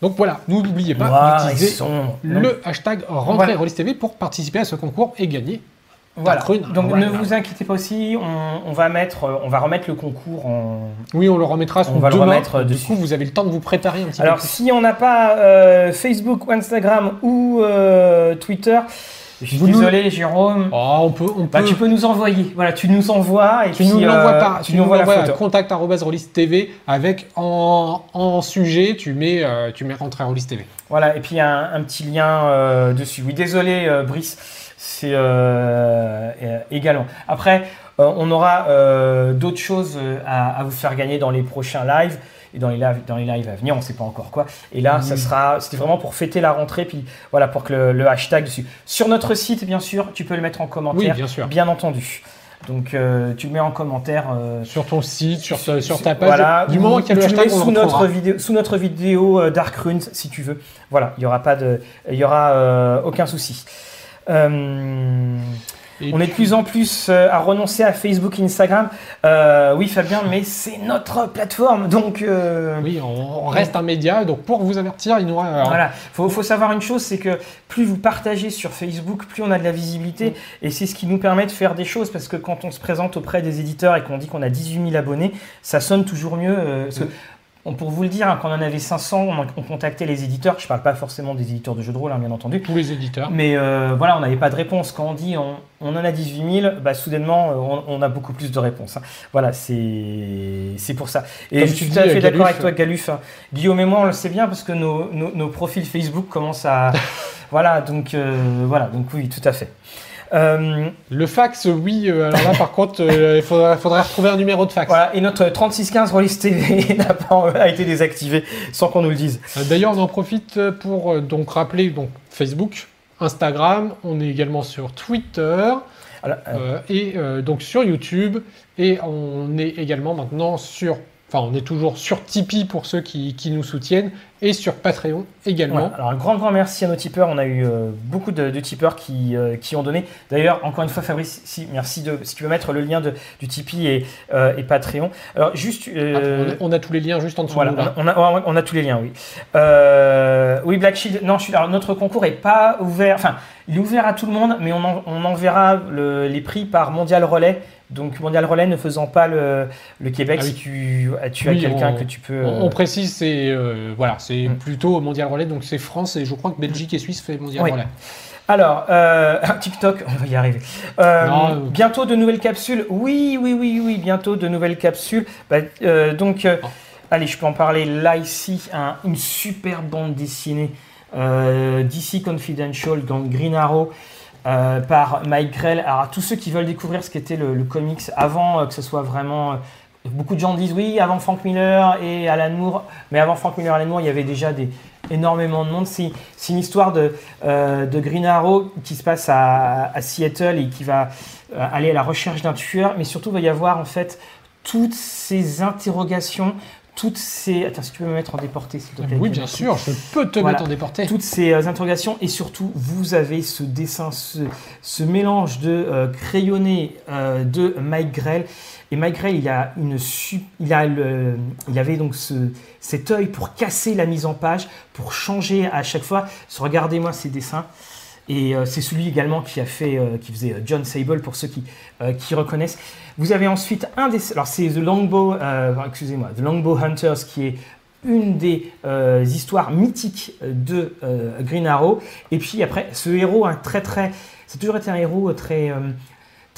Donc voilà, n'oubliez pas d'utiliser le hashtag rentrée Voilà. TV pour participer à ce concours et gagner. Voilà. Donc voilà. ne vous inquiétez pas aussi, on, on va mettre, euh, on va remettre le concours en. Oui, on le remettra On va le demain. remettre Du dessus. coup, vous avez le temps de vous préparer un petit Alors peu. si on n'a pas euh, Facebook Instagram ou euh, Twitter, je suis Vous nous- désolé Jérôme. Oh, on peut, on Bah, peut. tu peux nous envoyer. Voilà, tu nous envoies et Tu puis nous l'envoies euh, par, tu nous nous envoies la contact TV avec en, en sujet, tu mets, euh, tu mets rentrée Rollis TV. Voilà, et puis un, un petit lien euh, dessus. Oui, désolé euh, Brice, c'est euh, euh, également. Après, euh, on aura d'autres choses à, à vous faire gagner dans les prochains lives et dans les lives, dans les lives à venir, on ne sait pas encore quoi. Et là, ça Oui. sera, c'était vraiment pour fêter la rentrée, puis voilà, pour que le, le hashtag dessus. Sur notre site, bien sûr, tu peux le mettre en Oui, commentaire, bien sûr. bien entendu. Donc, euh, tu le mets en commentaire. euh, Sur ton site, sur, ta- sur sur- ta page. voilà, du moment qu'il y a le hashtag, on sous notre vidéo, sous notre vidéo euh, Dark Runes, si tu veux. Voilà, il y aura pas de, il y aura aucun souci. Euh, on est de plus en plus euh, à renoncer à Facebook et Instagram. Euh, oui, Fabien, mais c'est notre plateforme, donc. euh, Oui, on, on reste un média, donc pour vous avertir, il nous Voilà, faut, faut savoir une chose, c'est que plus vous partagez sur Facebook, plus on a de la visibilité, et c'est ce qui nous permet de faire des choses, parce que quand on se présente auprès des éditeurs et qu'on dit qu'on a 18 000 abonnés, ça sonne toujours mieux. parce que Mm. On- pour vous le dire, hein, quand on en avait 500, on, on contactait les éditeurs. Je parle pas forcément des éditeurs de jeux de rôle, hein, bien entendu. Tous les éditeurs. Mais euh, voilà, on n'avait pas de réponse. Quand on dit on, on en a 18 000, bah, soudainement, euh, on, on a beaucoup plus de réponses. hein. Voilà, c'est pour ça. Et Comme je suis tout à fait euh, d'accord avec toi, Galuf. Guillaume et moi, on le sait bien parce que nos, nos, nos profils Facebook commencent à. voilà, donc, euh, voilà, donc oui, tout à fait. Euh, Le fax, oui. euh, alors là, par contre, euh, il faudrait, retrouver un numéro de fax. voilà, et notre 3615 Rollis TV n'a pas a été désactivé sans qu'on nous le dise. D'ailleurs, on en profite pour donc rappeler donc Facebook, Instagram. On est également sur Twitter et donc sur YouTube. Et on est également maintenant sur. Enfin, on est toujours sur Tipeee pour ceux qui, qui nous soutiennent et sur Patreon également. Alors un grand grand merci à nos tipeurs. On a eu euh, beaucoup de, de tipeurs qui, euh, qui ont donné. D'ailleurs, encore une fois, Fabrice, si, merci de si tu peux mettre le lien de, du Tipeee et, euh, et Patreon. Alors juste, Attends, on, a, on a tous les liens juste en dessous. voilà, de on a, on a- tous les liens, oui. Oui, Black Shield. Non, je suis, alors, notre concours est pas ouvert. Enfin, il est ouvert à tout le monde, mais on, en- on enverra le- les prix par Mondial Relais. Donc Mondial Relais ne faisant pas le, le Québec, Ah oui. si tu, tu as quelqu'un que tu peux. On, précise, c'est voilà, c'est Mm. plutôt Mondial Relais, donc c'est France et je crois que Belgique et Suisse fait Mondial Oui. Relais. Alors, euh, TikTok, on va y arriver. Euh, Non, euh. bientôt de nouvelles capsules. Oui, oui, oui, oui, bientôt de nouvelles capsules. Bah, donc, Oh. allez, je peux en parler là ici. un- une super bande dessinée DC Confidential, donc Green Arrow. par Mike Grell. Alors, à tous ceux qui veulent découvrir ce qu'était le, le comics avant que ce soit vraiment. Beaucoup de gens disent oui, avant Frank Miller et Alan Moore, mais avant Frank Miller et Alan Moore, il y avait déjà des, énormément de monde. C'est une histoire de, euh, de Green Arrow qui se passe à, à Seattle et qui va euh, aller à la recherche d'un tueur, mais surtout il va y avoir en fait toutes ces interrogations, toutes ces... Attends, si tu peux me mettre en déporté, s'il te plaît. Oui, bien sûr, je peux te Voilà. mettre en déporté. Toutes ces euh, interrogations et surtout vous avez ce dessin, ce, ce mélange de euh, crayonné de Mike Grell. Et Grell, il a une il a le, il avait donc ce, cet œil pour casser la mise en page, pour changer à chaque fois. Regardez-moi ces dessins. Et euh, c'est celui également qui a fait, euh, qui faisait euh, John Sable pour ceux qui, qui reconnaissent. Vous avez ensuite un des, alors c'est The Longbow, excusez-moi, The Longbow Hunters qui est une des histoires mythiques de Green Arrow. Et puis après, ce héros, un très très, c'est toujours été un héros très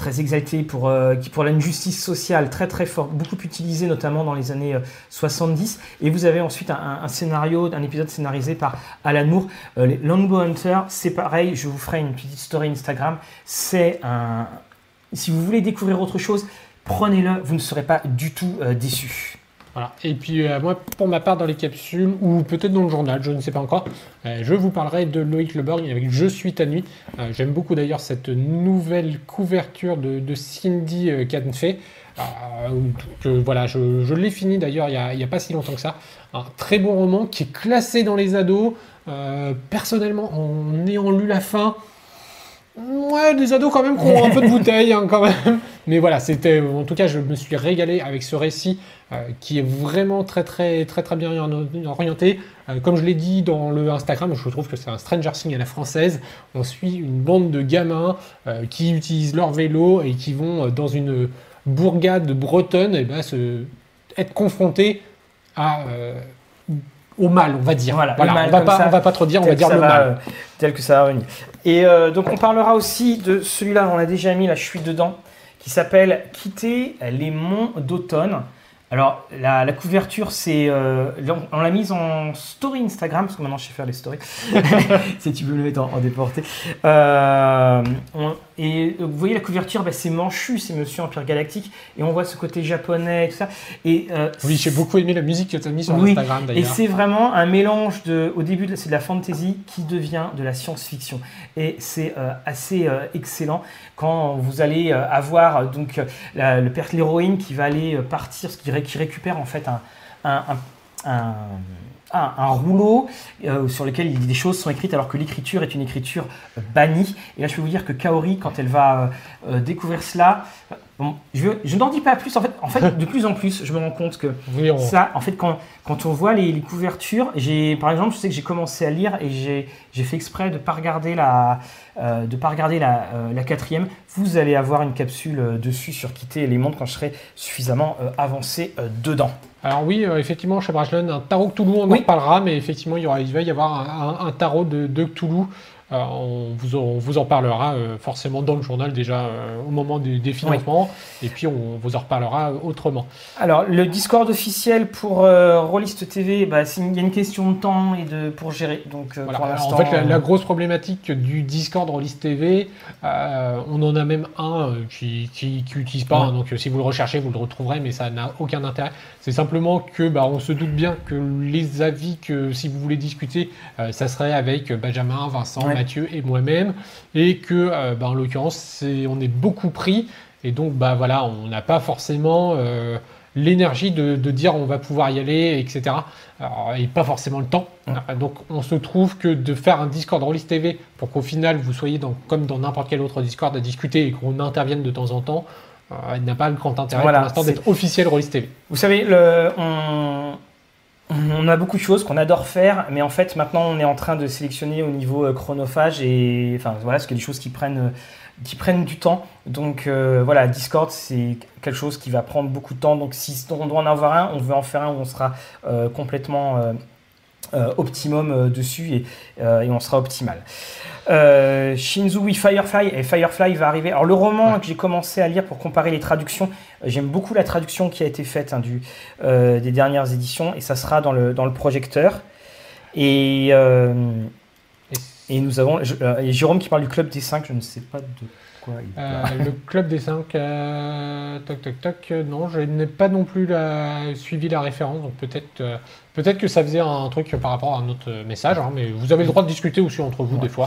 très exalté pour euh, pour l'injustice sociale très très fort, beaucoup utilisé notamment dans les années euh, 70. Et vous avez ensuite un scénario, un épisode scénarisé par Alan Moore. Euh, les Longbow Hunter, c'est pareil. Je vous ferai une petite story Instagram. C'est un, si vous voulez découvrir autre chose, prenez-le. Vous ne serez pas du tout euh, déçu. Voilà. Et puis euh, moi, pour ma part, dans les capsules, ou peut-être dans le journal, je ne sais pas encore, euh, je vous parlerai de Loïc Leborg avec Je suis ta nuit. Euh, J'aime beaucoup d'ailleurs cette nouvelle couverture de, de Cindy Canfé. Voilà, je, l'ai fini d'ailleurs il n'y a, pas si longtemps que ça. Un très bon roman qui est classé dans les ados. Personnellement, en ayant lu la fin, Ouais, des ados quand même qui ont un peu de bouteille hein, quand même. Mais voilà, c'était en tout cas, je me suis régalé avec ce récit euh, qui est vraiment très très très très bien orienté. Euh, comme je l'ai dit dans le Instagram, je trouve que c'est un Stranger Things à la française. On suit une bande de gamins euh, qui utilisent leur vélo et qui vont dans une bourgade bretonne et ben, se, être confrontés à au mal, on va dire. Voilà, mal on va pas, ça, on va pas trop dire, on va dire le va, mal. Tel que ça va venir. Et euh, donc on parlera aussi de celui-là, on l'a déjà mis, là je suis dedans, qui s'appelle Quitter les monts d'automne. Alors la, couverture, c'est, euh, on, l'a mise en story Instagram parce que maintenant je sais faire les stories. si tu veux le mettre en, déporté. Euh, et vous voyez la couverture, bah, c'est Manchu, c'est Monsieur Empire Galactique, et on voit ce côté japonais et tout ça. Et euh, Oui, j'ai beaucoup aimé la musique que tu as mis sur Oui, Instagram et d'ailleurs. c'est vraiment un mélange de, au début, c'est de la fantasy qui devient de la science-fiction. Et c'est euh, assez euh, excellent quand vous allez euh, avoir euh, donc euh, la- le père de l'héroïne qui va aller euh, partir, qui, ré- qui récupère en fait un, un, un- un- un- un rouleau euh, sur lequel des choses sont écrites alors que l'écriture est une écriture euh, bannie. Et là, je peux vous dire que Kaori, quand elle va euh, découvrir cela, Bon, je, je n'en dis pas plus. En fait, en fait, de plus en plus, je me rends compte que Oui, on- ça, en fait, quand, quand on voit les, les couvertures, j'ai, par exemple, je sais que j'ai commencé à lire et j'ai, j'ai fait exprès de pas regarder la, euh, de pas regarder la, la quatrième. Vous allez avoir une capsule dessus sur quitter les mondes quand je serai suffisamment avancé dedans. Alors oui, euh, effectivement, chez Brajlon, un tarot Cthulhu, on en Oui. reparlera, mais effectivement, il, y aura, il va y avoir un, un- un tarot de, de Cthulhu. Euh, on, vous, en- on vous en parlera euh, forcément dans le journal déjà euh, au moment des, des financements, et puis on vous en reparlera autrement. Alors, le Discord officiel pour Rollist TV, bah, il y a une question de temps et de pour gérer. Donc, Voilà. pour Alors, en fait, la, la grosse problématique du Discord Rollis TV, on en a même un qui n'utilise pas, Ouais. hein, donc si vous le recherchez, vous le retrouverez, mais ça n'a aucun intérêt. C'est simplement que bah, on se doute bien que les avis que si vous voulez discuter, euh, ça serait avec Benjamin, Vincent, Ouais. Mathieu et moi-même, et que euh, bah, en l'occurrence, c'est- on est beaucoup pris, et donc bah voilà, on n'a pas forcément euh, l'énergie de, de dire on va pouvoir y aller, etc. Alors, et pas forcément le temps. Donc on se trouve que de faire un Discord Rollis TV pour qu'au final vous soyez dans, comme dans n'importe quel autre Discord à discuter et qu'on intervienne de temps en temps, euh, il n'a pas le grand intérêt Voilà, pour l'instant d'être officiel Rollis TV. Vous savez, le, on, on a beaucoup de choses qu'on adore faire, mais en fait, maintenant, on est en train de sélectionner au niveau euh, chronophage et enfin voilà, parce qu'il des choses qui prennent, euh, qui prennent du temps. Donc euh, voilà, Discord, c'est quelque chose qui va prendre beaucoup de temps. Donc si on doit en avoir un, on veut en faire un où on sera complètement optimum euh, dessus et, euh, et on sera optimal. Euh, Shinzu, oui, Firefly, et Firefly va arriver. Alors le roman Ouais. que j'ai commencé à lire pour comparer les traductions, euh, j'aime beaucoup la traduction qui a été faite hein, du, euh, des dernières éditions et ça sera dans le, dans le projecteur. Et, euh, Et- nous avons euh, et Jérôme qui parle du club des 5, je ne sais pas de quoi Euh, le club des 5, toc toc toc, euh, non, je n'ai pas non plus la- suivi la référence, donc peut-être euh, peut-être que ça faisait un truc par rapport à notre message, hein, mais vous avez le droit de discuter aussi entre vous Ouais. des fois.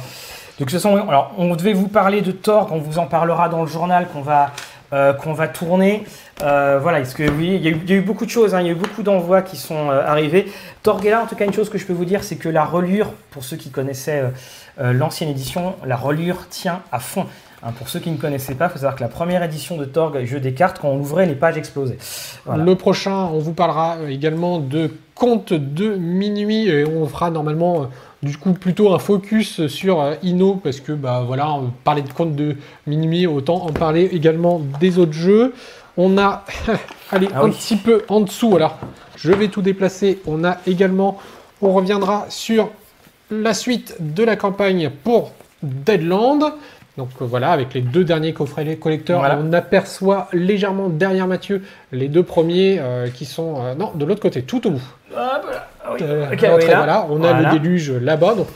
Donc, de toute façon, oui, alors, on devait vous parler de Torg, on vous en parlera dans le journal qu'on va, euh, qu'on va tourner. Euh, voilà, est-ce que oui, il y, a eu, il y a eu beaucoup de choses, hein, il y a eu beaucoup d'envois qui sont euh, arrivés. Torg est là, en tout cas, une chose que je peux vous dire, c'est que la relure, pour ceux qui connaissaient euh, euh, l'ancienne édition, la relure tient à fond. Hein, pour ceux qui ne connaissaient pas, il faut savoir que la première édition de Torg, jeu des cartes, quand on l'ouvrait, les pages explosaient. Voilà. Le prochain, on vous parlera euh, également de Conte de minuit et on fera normalement euh, du coup plutôt un focus sur euh, Inno parce que bah voilà, on parlait de Conte de minuit, autant en parler également des autres jeux. On a, allez, Ah un oui. petit peu en dessous. Alors, je vais tout déplacer. On a également, on reviendra sur la suite de la campagne pour Deadland. Donc euh, voilà, avec les deux derniers coffrets collecteurs, Voilà. on aperçoit légèrement derrière Mathieu les deux premiers euh, qui sont euh, non de l'autre côté, tout au bout. Hop là. Ah oui. Euh, Ok, l'entrée, oui, là. voilà, on a Voilà. le déluge là-bas, donc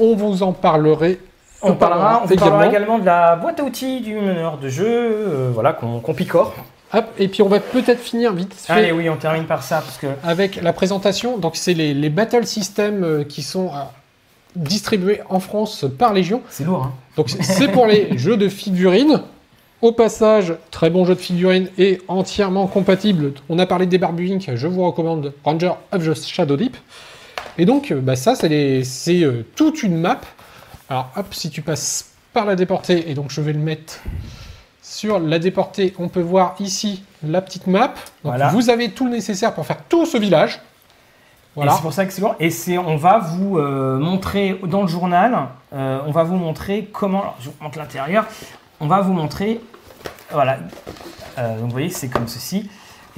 on vous en parlerait. On, parlera, on vous parlera également de la boîte à outils du meneur de jeu, euh, voilà, qu'on picore. Hop, et puis on va peut-être finir vite fait Allez, oui, on termine par ça, parce que avec la présentation. Donc c'est les, les battle systems qui sont distribués en France par Légion. c'est lourd. Hein. Donc c'est- pour les jeux de figurines. Au passage, très bon jeu de figurines et entièrement compatible. On a parlé des Barbue je vous recommande Ranger of the Shadow Deep. Et donc, euh, bah, ça, c'est euh, toute une map. Alors, hop, si tu passes par la déportée, et donc je vais le mettre sur la déportée, on peut voir ici la petite map. Donc, Voilà. vous avez tout le nécessaire pour faire tout ce village. Et c'est pour ça que c'est lourd. Et c'est, on va vous euh, montrer dans le journal, euh, on va vous montrer comment. Alors, je vous montre l'intérieur. On va vous montrer. Voilà. Euh, donc vous voyez, c'est comme ceci.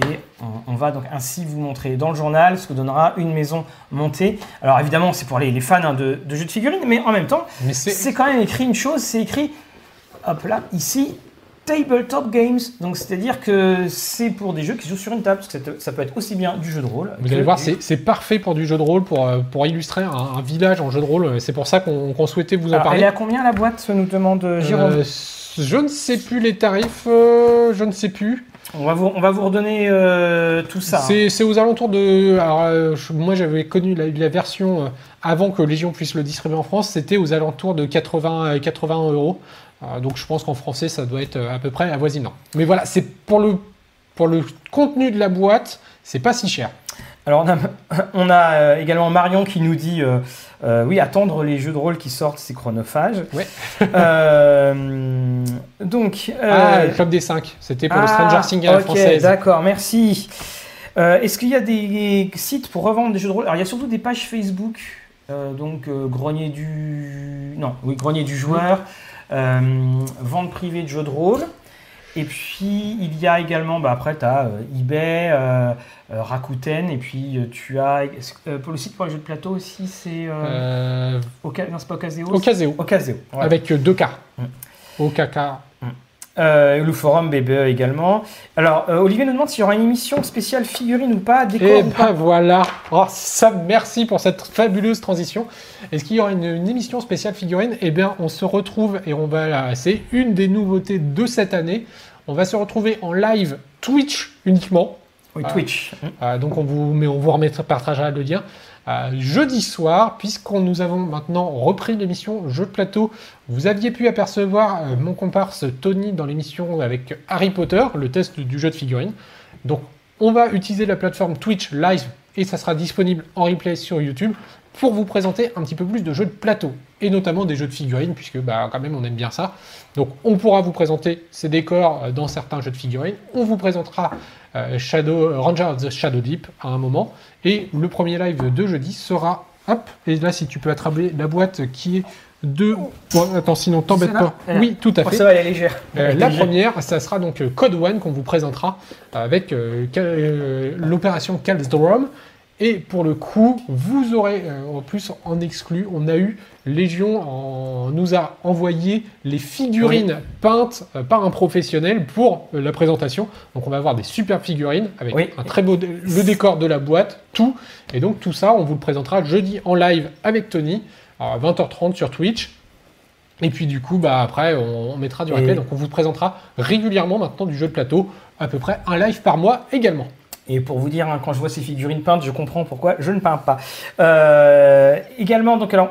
Et on, on va donc ainsi vous montrer dans le journal ce que donnera une maison montée. Alors évidemment, c'est pour les, les fans hein, de, de jeux de figurines, mais en même temps, c'est quand même écrit une chose, c'est écrit, hop là, ici, Tabletop Games. Donc c'est-à-dire que c'est pour des jeux qui jouent sur une table, parce que ça, peut être aussi bien du jeu de rôle. Vous allez voir, du- c'est parfait pour du jeu de rôle, pour, euh, pour illustrer un, un village en jeu de rôle. C'est pour ça qu'on souhaitait vous en Alors, elle parler. est à combien la boîte, nous demande euh, Jérôme Euh, je ne sais plus les tarifs, euh, je ne sais plus. on, va vous, on va vous redonner euh, tout ça. hein. C'est aux alentours de. Alors, euh, je- moi, j'avais connu la, la version euh, avant que Légion puisse le distribuer en France, c'était aux alentours de 80, euh, 80 euros. Euh, donc, je pense qu'en français, ça doit être euh, à peu près avoisinant. Mais voilà, c'est pour le, pour le contenu de la boîte, c'est pas si cher. Alors on a, on a euh, également Marion qui nous dit euh, euh, oui attendre les jeux de rôle qui sortent c'est chronophage. Ouais. Euh, donc Ah, le Club des 5. C'était pour le ah, Stranger Things à la ok, française. D'accord, merci. Est-ce qu'il y a des sites pour revendre des jeux de rôle? Alors il y a surtout des pages Facebook, donc grenier du non oui grenier du joueur, vente privée de jeux de rôle. Et puis il y a également, bah, après tu as eBay, euh, euh, Rakuten, et puis euh, tu as euh, pour le site pour les jeux de plateau aussi c'est euh, Euh, non c'est pas Ocaseo, Ocaseo. Ocaseo. Avec euh, deux K. Mm. OKK. Euh, le forum BBE également. Alors, euh, Olivier nous demande s'il y aura une émission spéciale figurine ou pas, décor Et ou pas. ben voilà. Oh, ça, merci pour cette fabuleuse transition. Est-ce qu'il y aura une, une émission spéciale figurine Eh bien, on se retrouve et on va. C'est une des nouveautés de cette année. On va se retrouver en live Twitch uniquement. Oui, Ah. Twitch. Euh, donc on vous, mais on vous remettra, partagera le lien. Jeudi soir, puisqu'on nous avons maintenant repris l'émission Jeux de plateau, vous aviez pu apercevoir euh, mon comparse Tony dans l'émission avec Harry Potter, le test du jeu de figurines. Donc on va utiliser la plateforme Twitch Live et ça sera disponible en replay sur YouTube pour vous présenter un petit peu plus de jeux de plateau et notamment des jeux de figurines puisque bah, quand même on aime bien ça. Donc on pourra vous présenter ces décors euh, dans certains jeux de figurines. On vous présentera euh, Shadow, Ranger of the Shadow Deep à un moment. Et le premier live de jeudi sera. Hop, et là, si tu peux attraper la boîte qui est de. Attends, sinon t'embête pas. Oui, tout à Oh, fait. ça va, elle est légère. Euh, la légère. première, ça sera donc Code One qu'on vous présentera avec euh, l'opération Calsdrum. Et pour le coup, vous aurez euh, en plus en exclu, on a eu Légion en- nous a envoyé les figurines peintes euh, par un professionnel pour euh, la présentation. Donc on va avoir des super figurines avec Oui. un très beau le décor de la boîte, tout. Et donc tout ça, on vous le présentera jeudi en live avec Tony à 20h30 sur Twitch. Et puis du coup, bah après, on, on mettra du Et- replay. Donc on vous présentera régulièrement maintenant du jeu de plateau, à peu près un live par mois également. Et pour vous dire, hein, quand je vois ces figurines peintes, je comprends pourquoi je ne peins pas. Euh, également, donc alors,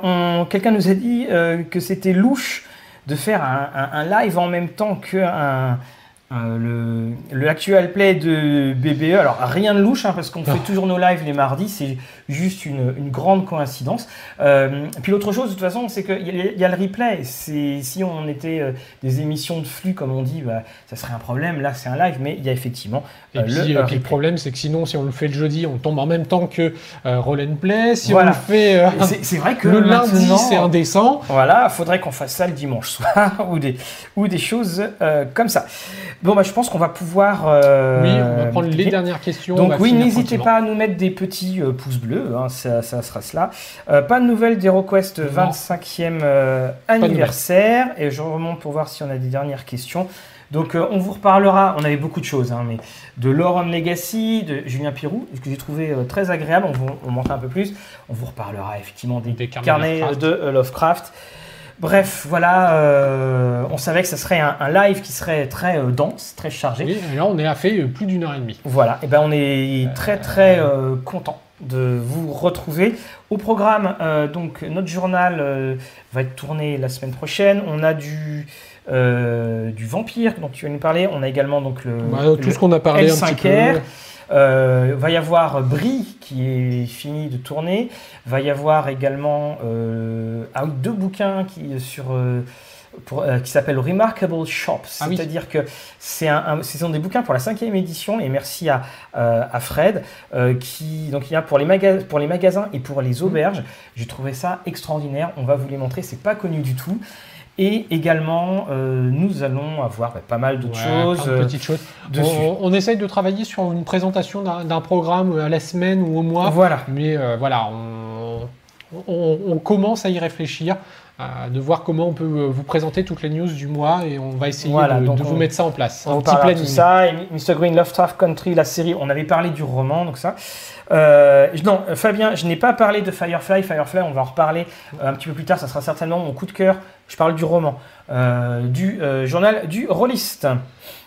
quelqu'un nous a dit euh, que c'était louche de faire un, live en même temps que un- le, le actual play de BBE. Alors rien de louche, hein, parce qu'on fait toujours nos lives les mardis, c'est juste une, une grande coïncidence. Euh, puis l'autre chose, de toute façon, c'est qu'il y, y a le replay. C'est si on était euh, des émissions de flux, comme on dit, bah, ça serait un problème. Là, c'est un live, mais il y a effectivement Et euh, puis, le euh, euh, puis le problème, c'est que sinon, si on le fait le jeudi, on tombe en même temps que euh, Roll and Play. Si Voilà. on le fait euh, C'est vrai que le lundi, c'est indécent. Voilà, faudrait qu'on fasse ça le dimanche soir ou des, ou des choses euh, comme ça. Bon, bah, je pense qu'on va pouvoir. euh, oui, on va prendre les dernières questions. on Donc va oui, n'hésitez pas à nous mettre des petits euh, pouces bleus, hein, ça, ça sera cela. Euh, pas de nouvelles d'HeroQuest Non. 25e euh, anniversaire. Et je remonte pour voir si on a des dernières questions. Donc on vous reparlera, on avait beaucoup de choses, hein, mais de Lauren Legacy, de Julien Pirou, que j'ai trouvé très agréable, on vous on montre un peu plus. On vous reparlera effectivement des, Des carnets Lovecraft. de Lovecraft. Bref, voilà, euh, on savait que ce serait un, un live qui serait très euh, dense, très chargé. Oui, et là, on est à fait euh, plus d'une heure et demie. Voilà, et ben on est très très content de vous retrouver au programme. donc notre journal va être tourné la semaine prochaine. On a du du vampire dont tu vas nous parler. On a également donc le, Bah, le tout ce qu'on a parlé un petit peu. L5R. Euh, va y avoir Brie qui est fini de tourner. Va y avoir également euh, deux bouquins qui sur euh, pour, euh, qui s'appellent Remarkable Shops. Ah oui. C'est-à-dire que c'est un, un- ce sont des bouquins pour la cinquième édition et merci à, euh, à Fred euh, qui donc il y a pour les, maga- pour les magasins et pour les auberges. J'ai trouvé ça extraordinaire. On va vous les montrer. C'est pas connu du tout. Et également, euh, nous allons avoir bah, pas mal d'autres Ouais, choses. plein de euh, petites choses. On, on essaye de travailler sur une présentation d'un programme à la semaine ou au mois. Voilà. Mais euh, voilà, on, on- on commence à y réfléchir, de voir comment on peut euh, vous présenter toutes les news du mois et on va essayer Voilà, de, de vous mettre ça en place. On un petit de tout planning. ça. Et Mr. Green, Lovecraft Country, la série, on avait parlé du roman, donc ça. Euh, non, euh, Fabien, je n'ai pas parlé de Firefly. Firefly, on va en reparler euh, un petit peu plus tard. Ça sera certainement mon coup de cœur. Je parle du roman, euh, du euh, journal du rôliste.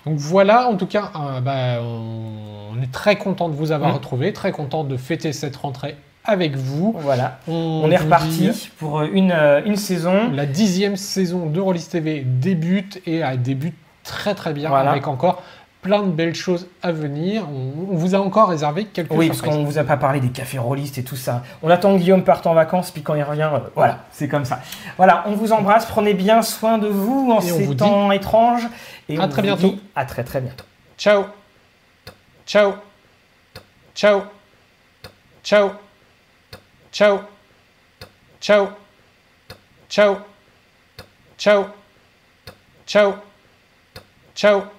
Donc voilà, en tout cas, bah, on, est très content de vous avoir Mhm. retrouvé, très content de fêter cette rentrée avec vous. Voilà. On, On est reparti dit, pour une, une saison. La dixième saison de Rollis TV débute et elle débute très très bien Voilà. avec encore plein de belles choses à venir. On, vous a encore réservé quelques Oui, parce qu'on vous a pas parlé des cafés rôlistes et tout ça. On attend que Guillaume parte en vacances, puis quand il revient, euh, voilà, c'est comme ça. Voilà, on vous embrasse, prenez bien soin de vous en Et ces temps étranges. Et à on très vous bientôt. dit À très très bientôt. Ciao. Ciao. Ciao. Ciao. Ciao. Ciao. Ciao. Ciao. Ciao. Ciao.